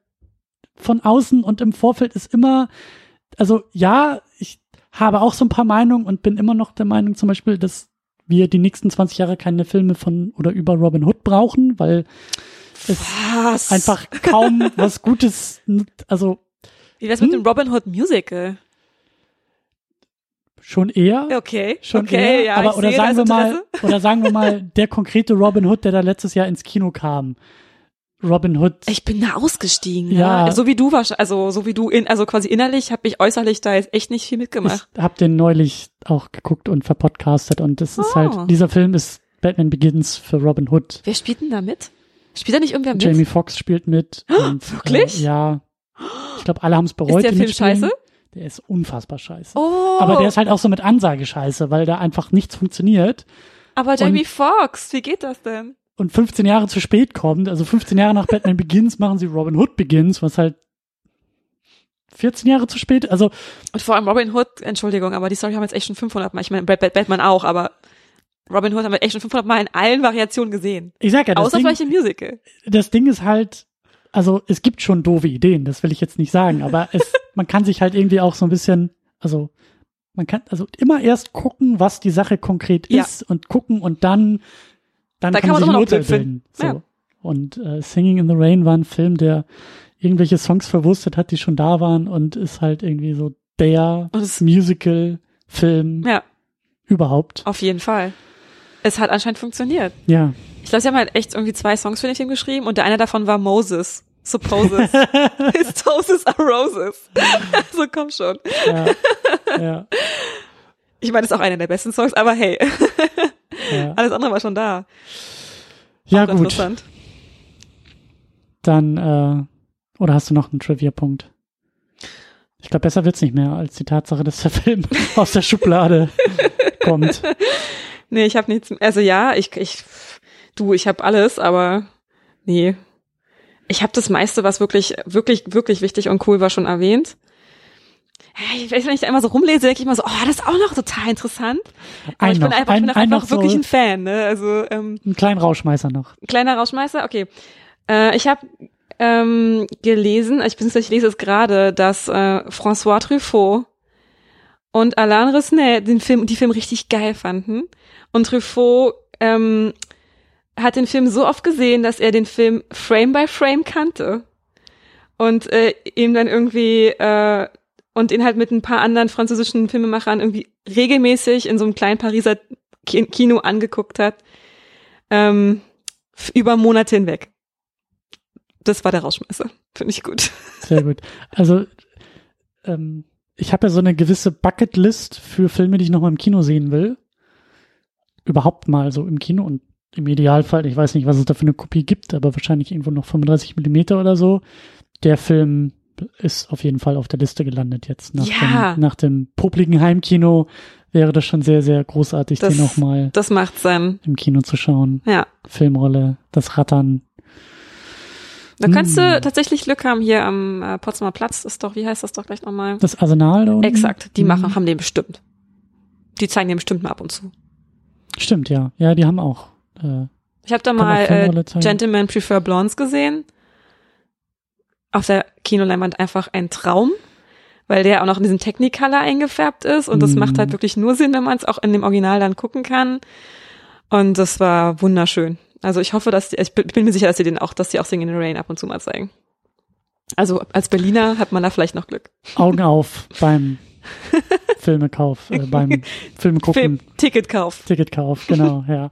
von außen und im Vorfeld ist immer, also ja, ich habe auch so ein paar Meinungen und bin immer noch der Meinung zum Beispiel, dass wir die nächsten 20 Jahre keine Filme von oder über Robin Hood brauchen, weil es Was? einfach kaum [LAUGHS] was Gutes, also Wie wär's mit Hm? dem Robin Hood Musical? schon eher. Okay, Schon okay, eher, ja, aber oder sagen wir mal, oder sagen wir mal, der konkrete Robin Hood, der da letztes Jahr ins Kino kam. Robin Hood. Ich bin da ausgestiegen, Ja. ja. So wie du wahrscheinlich, also so wie du in, also quasi innerlich habe ich äußerlich da jetzt echt nicht viel mitgemacht. Ich hab den neulich auch geguckt und verpodcastet und das ist Oh. halt, dieser Film ist Batman Begins für Robin Hood. Wer spielt denn da mit? Spielt da nicht irgendwer mit? Jamie Foxx spielt mit. [GASPS] Und, Wirklich? Äh, ja. Ich glaube, alle haben es bereut. ist der Film mitspielen. scheiße? Der ist unfassbar scheiße. Oh, Aber der ist halt auch so mit Ansage scheiße, weil da einfach nichts funktioniert aber Jamie Foxx, wie geht das denn? Und 15 Jahre zu spät kommt. Also 15 Jahre nach Batman Begins machen sie Robin Hood Begins, was halt 14 Jahre zu spät. Also Und vor allem Robin Hood, Entschuldigung, aber die Story haben wir jetzt echt schon 500 Mal. Ich meine, Bat- Bat- Batman auch, aber Robin Hood haben wir echt schon 500 Mal in allen Variationen gesehen. ich sag ja, das Außer Ding, vielleicht im Musical. das Ding ist halt, also es gibt schon doofe Ideen, das will ich jetzt nicht sagen, aber es, [LAUGHS] man kann sich halt irgendwie auch so ein bisschen, also man kann also immer erst gucken, was die Sache konkret Ja. ist und gucken und dann, dann Da kann, man man sich blöd finden. bilden. So. Ja. Und äh, Singing in the Rain war ein Film, der irgendwelche Songs verwurstet hat, die schon da waren und ist halt irgendwie so der Musical-Film Ja, überhaupt. auf jeden Fall. Es hat anscheinend funktioniert. Ja. Ich glaube, sie haben halt echt irgendwie zwei Songs für den Film geschrieben und der eine davon war Moses. Supposes. [LAUGHS] His toes are roses. [LAUGHS] so komm schon. ja. ja. Ich meine, das ist auch einer der besten Songs, aber hey, ja. alles andere war schon da. Ja, Auch gut. Dann, äh, oder hast du noch einen Trivia-Punkt? Ich glaube, besser wird's nicht mehr, als die Tatsache, dass der [LAUGHS] Film aus der Schublade [LAUGHS] kommt. Nee, ich habe nichts. Also ja, ich, ich, du, ich habe alles, aber nee. Ich habe das meiste, was wirklich, wirklich, wirklich wichtig und cool war, schon erwähnt. Hey, Wenn ich da immer so rumlese, denke ich immer so, oh, das ist auch noch total interessant. Aber Ein ich bin noch, einfach, ein, ich bin auch ein einfach wirklich so, ein Fan. Ne? Also ähm, einen kleinen Rauschmeißer noch. kleiner Rauschmeister, okay. Äh, ich habe ähm, gelesen, ich, beziehungsweise ich lese es gerade, dass äh, François Truffaut und Alain Resnais den Film, die Film richtig geil fanden. Und Truffaut ähm, hat den Film so oft gesehen, dass er den Film Frame by Frame kannte. Und äh, ihm dann irgendwie äh, und ihn halt mit ein paar anderen französischen Filmemachern irgendwie regelmäßig in so einem kleinen Pariser Ki- Kino angeguckt hat. Ähm, über Monate hinweg. Das war der Rauschmesser. Finde ich gut. Sehr gut. Also, ähm, ich habe ja so eine gewisse Bucketlist für Filme, die ich noch mal im Kino sehen will. Überhaupt mal so im Kino und im Idealfall, ich weiß nicht, was es da für eine Kopie gibt, aber wahrscheinlich irgendwo noch 35 Millimeter oder so. Der Film ist auf jeden Fall auf der Liste gelandet jetzt. Nach, Ja. dem, nach dem publiken Heimkino wäre das schon sehr, sehr großartig, Das, den nochmal das macht Sinn. im Kino zu schauen. Ja. Filmrolle, das Rattern. Da kannst Hm. du tatsächlich Glück haben hier am äh, Potsdamer Platz. Ist doch, wie heißt das doch gleich nochmal? Das Arsenal da unten? Exakt. Die Hm. machen, haben den bestimmt. Die zeigen den bestimmt mal ab und zu. Stimmt, ja. Ja, die haben auch. Äh, Ich habe da mal äh? Gentlemen Prefer Blondes gesehen. Auf der Kinoleinwand einfach ein Traum, weil der auch noch in diesem Technicolor eingefärbt ist und das macht halt wirklich nur Sinn, wenn man es auch in dem Original dann gucken kann. Und das war wunderschön. Also ich hoffe, dass die, ich bin mir sicher, dass sie den auch, dass die auch Sing in the Rain ab und zu mal zeigen. Also als Berliner hat man da vielleicht noch Glück. Augen auf beim [LAUGHS] Filmekauf, äh, beim Filmgucken, Film, Ticketkauf. Ticketkauf, genau, ja.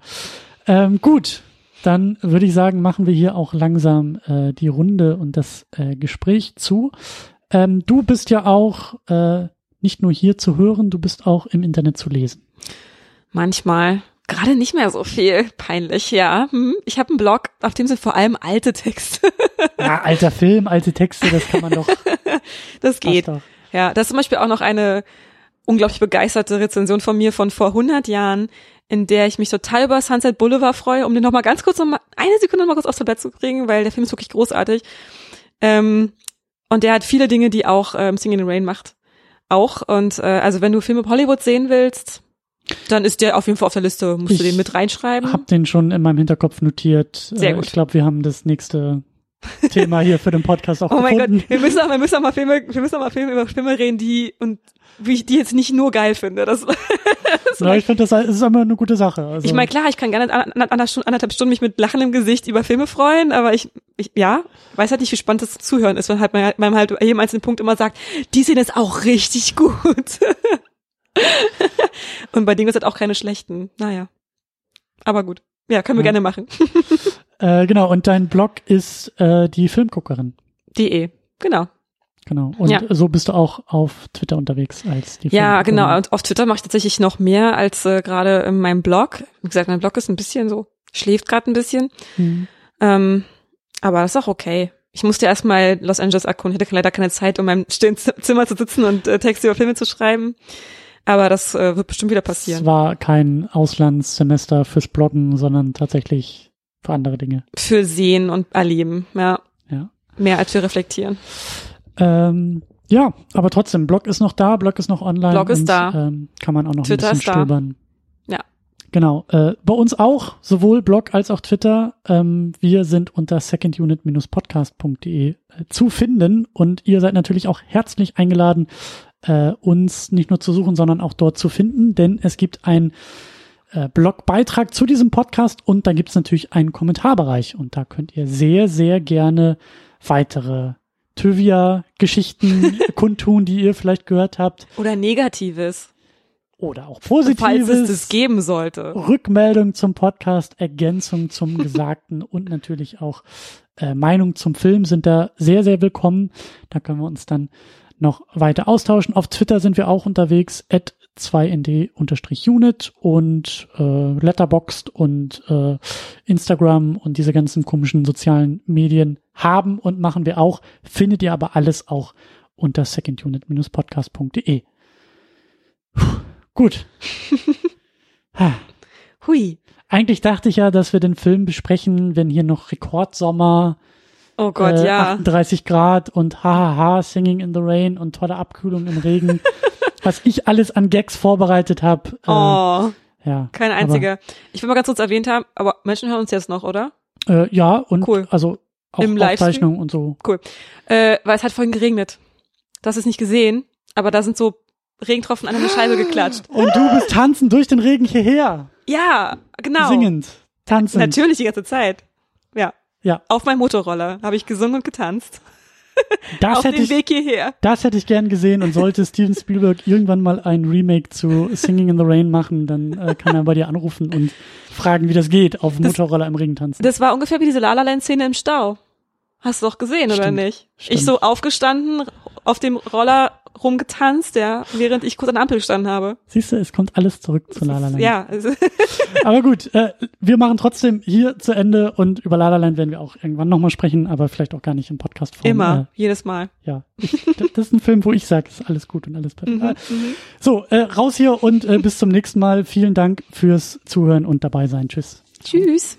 Ähm, gut, dann würde ich sagen, machen wir hier auch langsam äh, die Runde und das äh, Gespräch zu. Ähm, du bist ja auch äh, nicht nur hier zu hören, du bist auch im Internet zu lesen. Manchmal. Gerade nicht mehr so viel. Peinlich, ja. Hm. Ich habe einen Blog, auf dem sind vor allem alte Texte. Ja, alter Film, alte Texte, das kann man doch. [LAUGHS] Das geht. doch. Ja, das ist zum Beispiel auch noch eine unglaublich begeisterte Rezension von mir von vor 100 Jahren, in der ich mich total über Sunset Boulevard freue, um den noch mal ganz kurz, noch mal eine Sekunde noch mal kurz aufs Tablett zu kriegen, weil der Film ist wirklich großartig. Ähm, und der hat viele Dinge, die auch ähm, Sing in the Rain macht. Auch. Und äh, also wenn du Filme Hollywood sehen willst, dann ist der auf jeden Fall auf der Liste. Musst du Ich den mit reinschreiben. Hab den schon in meinem Hinterkopf notiert. Sehr Äh, gut. Ich glaube, wir haben das nächste Thema hier für den Podcast auch [LAUGHS] Oh mein gefunden. Gott, wir müssen auch, wir müssen auch mal Filme, wir müssen auch mal Filme über Filme reden, die und wie ich die jetzt nicht nur geil finde. Das, Ja, ich finde, das ist immer eine gute Sache. Also, Ich meine, klar, ich kann gerne anderthalb Stunden mich mit lachendem Gesicht über Filme freuen, aber ich, ich ja, weiß halt nicht, wie spannend das Zuhören ist, wenn halt man, man halt jedem einzelnen Punkt immer sagt, die Szene ist auch richtig [LAUGHS] gut. Und bei Dingen ist halt auch keine schlechten. Naja. Aber gut. Ja, können wir Ja. gerne machen. äh, genau, und dein Blog ist äh, die Filmguckerin. DE. Genau. Genau. Und Ja. so bist du auch auf Twitter unterwegs als die Ja, Filmguckerin. genau. Und auf Twitter mache ich tatsächlich noch mehr als äh, gerade in meinem Blog. Wie gesagt, mein Blog ist ein bisschen so, schläft gerade ein bisschen. Hm. Ähm, aber das ist auch okay. Ich musste erstmal Los Angeles erkunden, hatte leider keine Zeit, um in meinem stillen Zimmer zu sitzen und äh, Texte über Filme zu schreiben. Aber das äh, wird bestimmt wieder Es passieren. war kein Auslandssemester fürs Bloggen, sondern tatsächlich für andere Dinge. Für Sehen und Erleben, ja. Ja. Mehr als für Reflektieren. Ähm, ja, aber trotzdem, Blog ist noch da, Blog ist noch online. Blog ist und, da. Ähm, kann man auch noch Twitter ein bisschen stöbern. Ja. Genau. Äh, bei uns auch, sowohl Blog als auch Twitter. Ähm, wir sind unter secondunit-podcast.de äh, zu finden und ihr seid natürlich auch herzlich eingeladen, äh, uns nicht nur zu suchen, sondern auch dort zu finden, denn es gibt ein äh, Blogbeitrag zu diesem Podcast und da gibt es natürlich einen Kommentarbereich und da könnt ihr sehr, sehr gerne weitere Trivia-Geschichten [LAUGHS] kundtun, die ihr vielleicht gehört habt Oder Negatives, oder auch falls es Positives. das geben sollte. Rückmeldung zum Podcast, Ergänzung zum [LAUGHS] Gesagten und natürlich auch äh, Meinung zum Film sind da sehr, sehr willkommen. Da können wir uns dann noch weiter austauschen. Auf Twitter sind wir auch unterwegs, at 2nd-unit und äh, Letterboxd und äh, Instagram und diese ganzen komischen sozialen Medien haben und machen wir auch. Findet ihr aber alles auch unter secondunit-podcast.de. Gut. [LAUGHS] Hui. Eigentlich dachte ich ja, dass wir den Film besprechen, wenn hier noch Rekordsommer, Oh Gott, äh, ja. 38 Grad und hahaha, Singing in the Rain und tolle Abkühlung im Regen, [LAUGHS] was ich alles an Gags vorbereitet habe. Äh, Oh, ja, kein aber, einziger. Ich will mal ganz kurz erwähnt haben, aber Menschen hören uns jetzt noch, oder? Äh, ja, und Cool. also auch Im Livestream? Aufzeichnung und so. Äh, weil es hat vorhin geregnet. Du hast es nicht gesehen, aber da sind so Regentropfen an eine Scheibe geklatscht. Und du bist tanzen durch den Regen hierher, Ja, genau. singend, tanzend. Natürlich die ganze Zeit. Ja. Ja. Auf meinem Motorroller habe ich gesungen und getanzt. [LAUGHS] Das auf hätte dem ich, Weg hierher. Das hätte ich gern gesehen und sollte [LAUGHS] Steven Spielberg irgendwann mal ein Remake zu Singing in the Rain machen, dann äh, kann er bei dir anrufen und fragen, wie das geht, auf dem Das- Motorroller im Regen tanzen. Das war ungefähr wie diese La La Land Szene im Stau. Hast du doch gesehen, oder Stimmt, nicht? stimmt. Ich so aufgestanden, auf dem Roller rumgetanzt, ja, während ich kurz an der Ampel gestanden habe. Siehst du, es kommt alles zurück zu La La Land. Ja. [LAUGHS] Aber gut, äh, wir machen trotzdem hier zu Ende und über La La Land werden wir auch irgendwann nochmal sprechen, aber vielleicht auch gar nicht im Podcast -Form. Immer, äh, jedes Mal. Ja, ich, das ist ein Film, wo ich sage, ist alles gut und alles perfekt. Mhm, mhm, so, äh, raus hier und äh, bis zum nächsten Mal. Vielen Dank fürs Zuhören und dabei sein. Tschüss. Tschüss.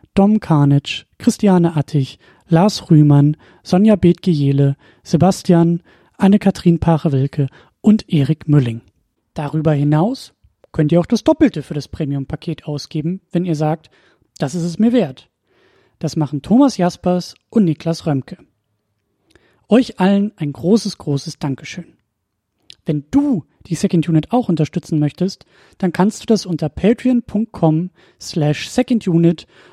Dom Karnitsch, Christiane Attich, Lars Rühmann, Sonja Bethge-Jele, Sebastian, Anne-Kathrin Pache-Wilke und Erik Mülling. Darüber hinaus könnt ihr auch das Doppelte für das Premium-Paket ausgeben, wenn ihr sagt, das ist es mir wert. Das machen Thomas Jaspers und Niklas Römke. Euch allen ein großes, großes Dankeschön. Wenn du die Second Unit auch unterstützen möchtest, dann kannst du das unter patreon.com slash secondunit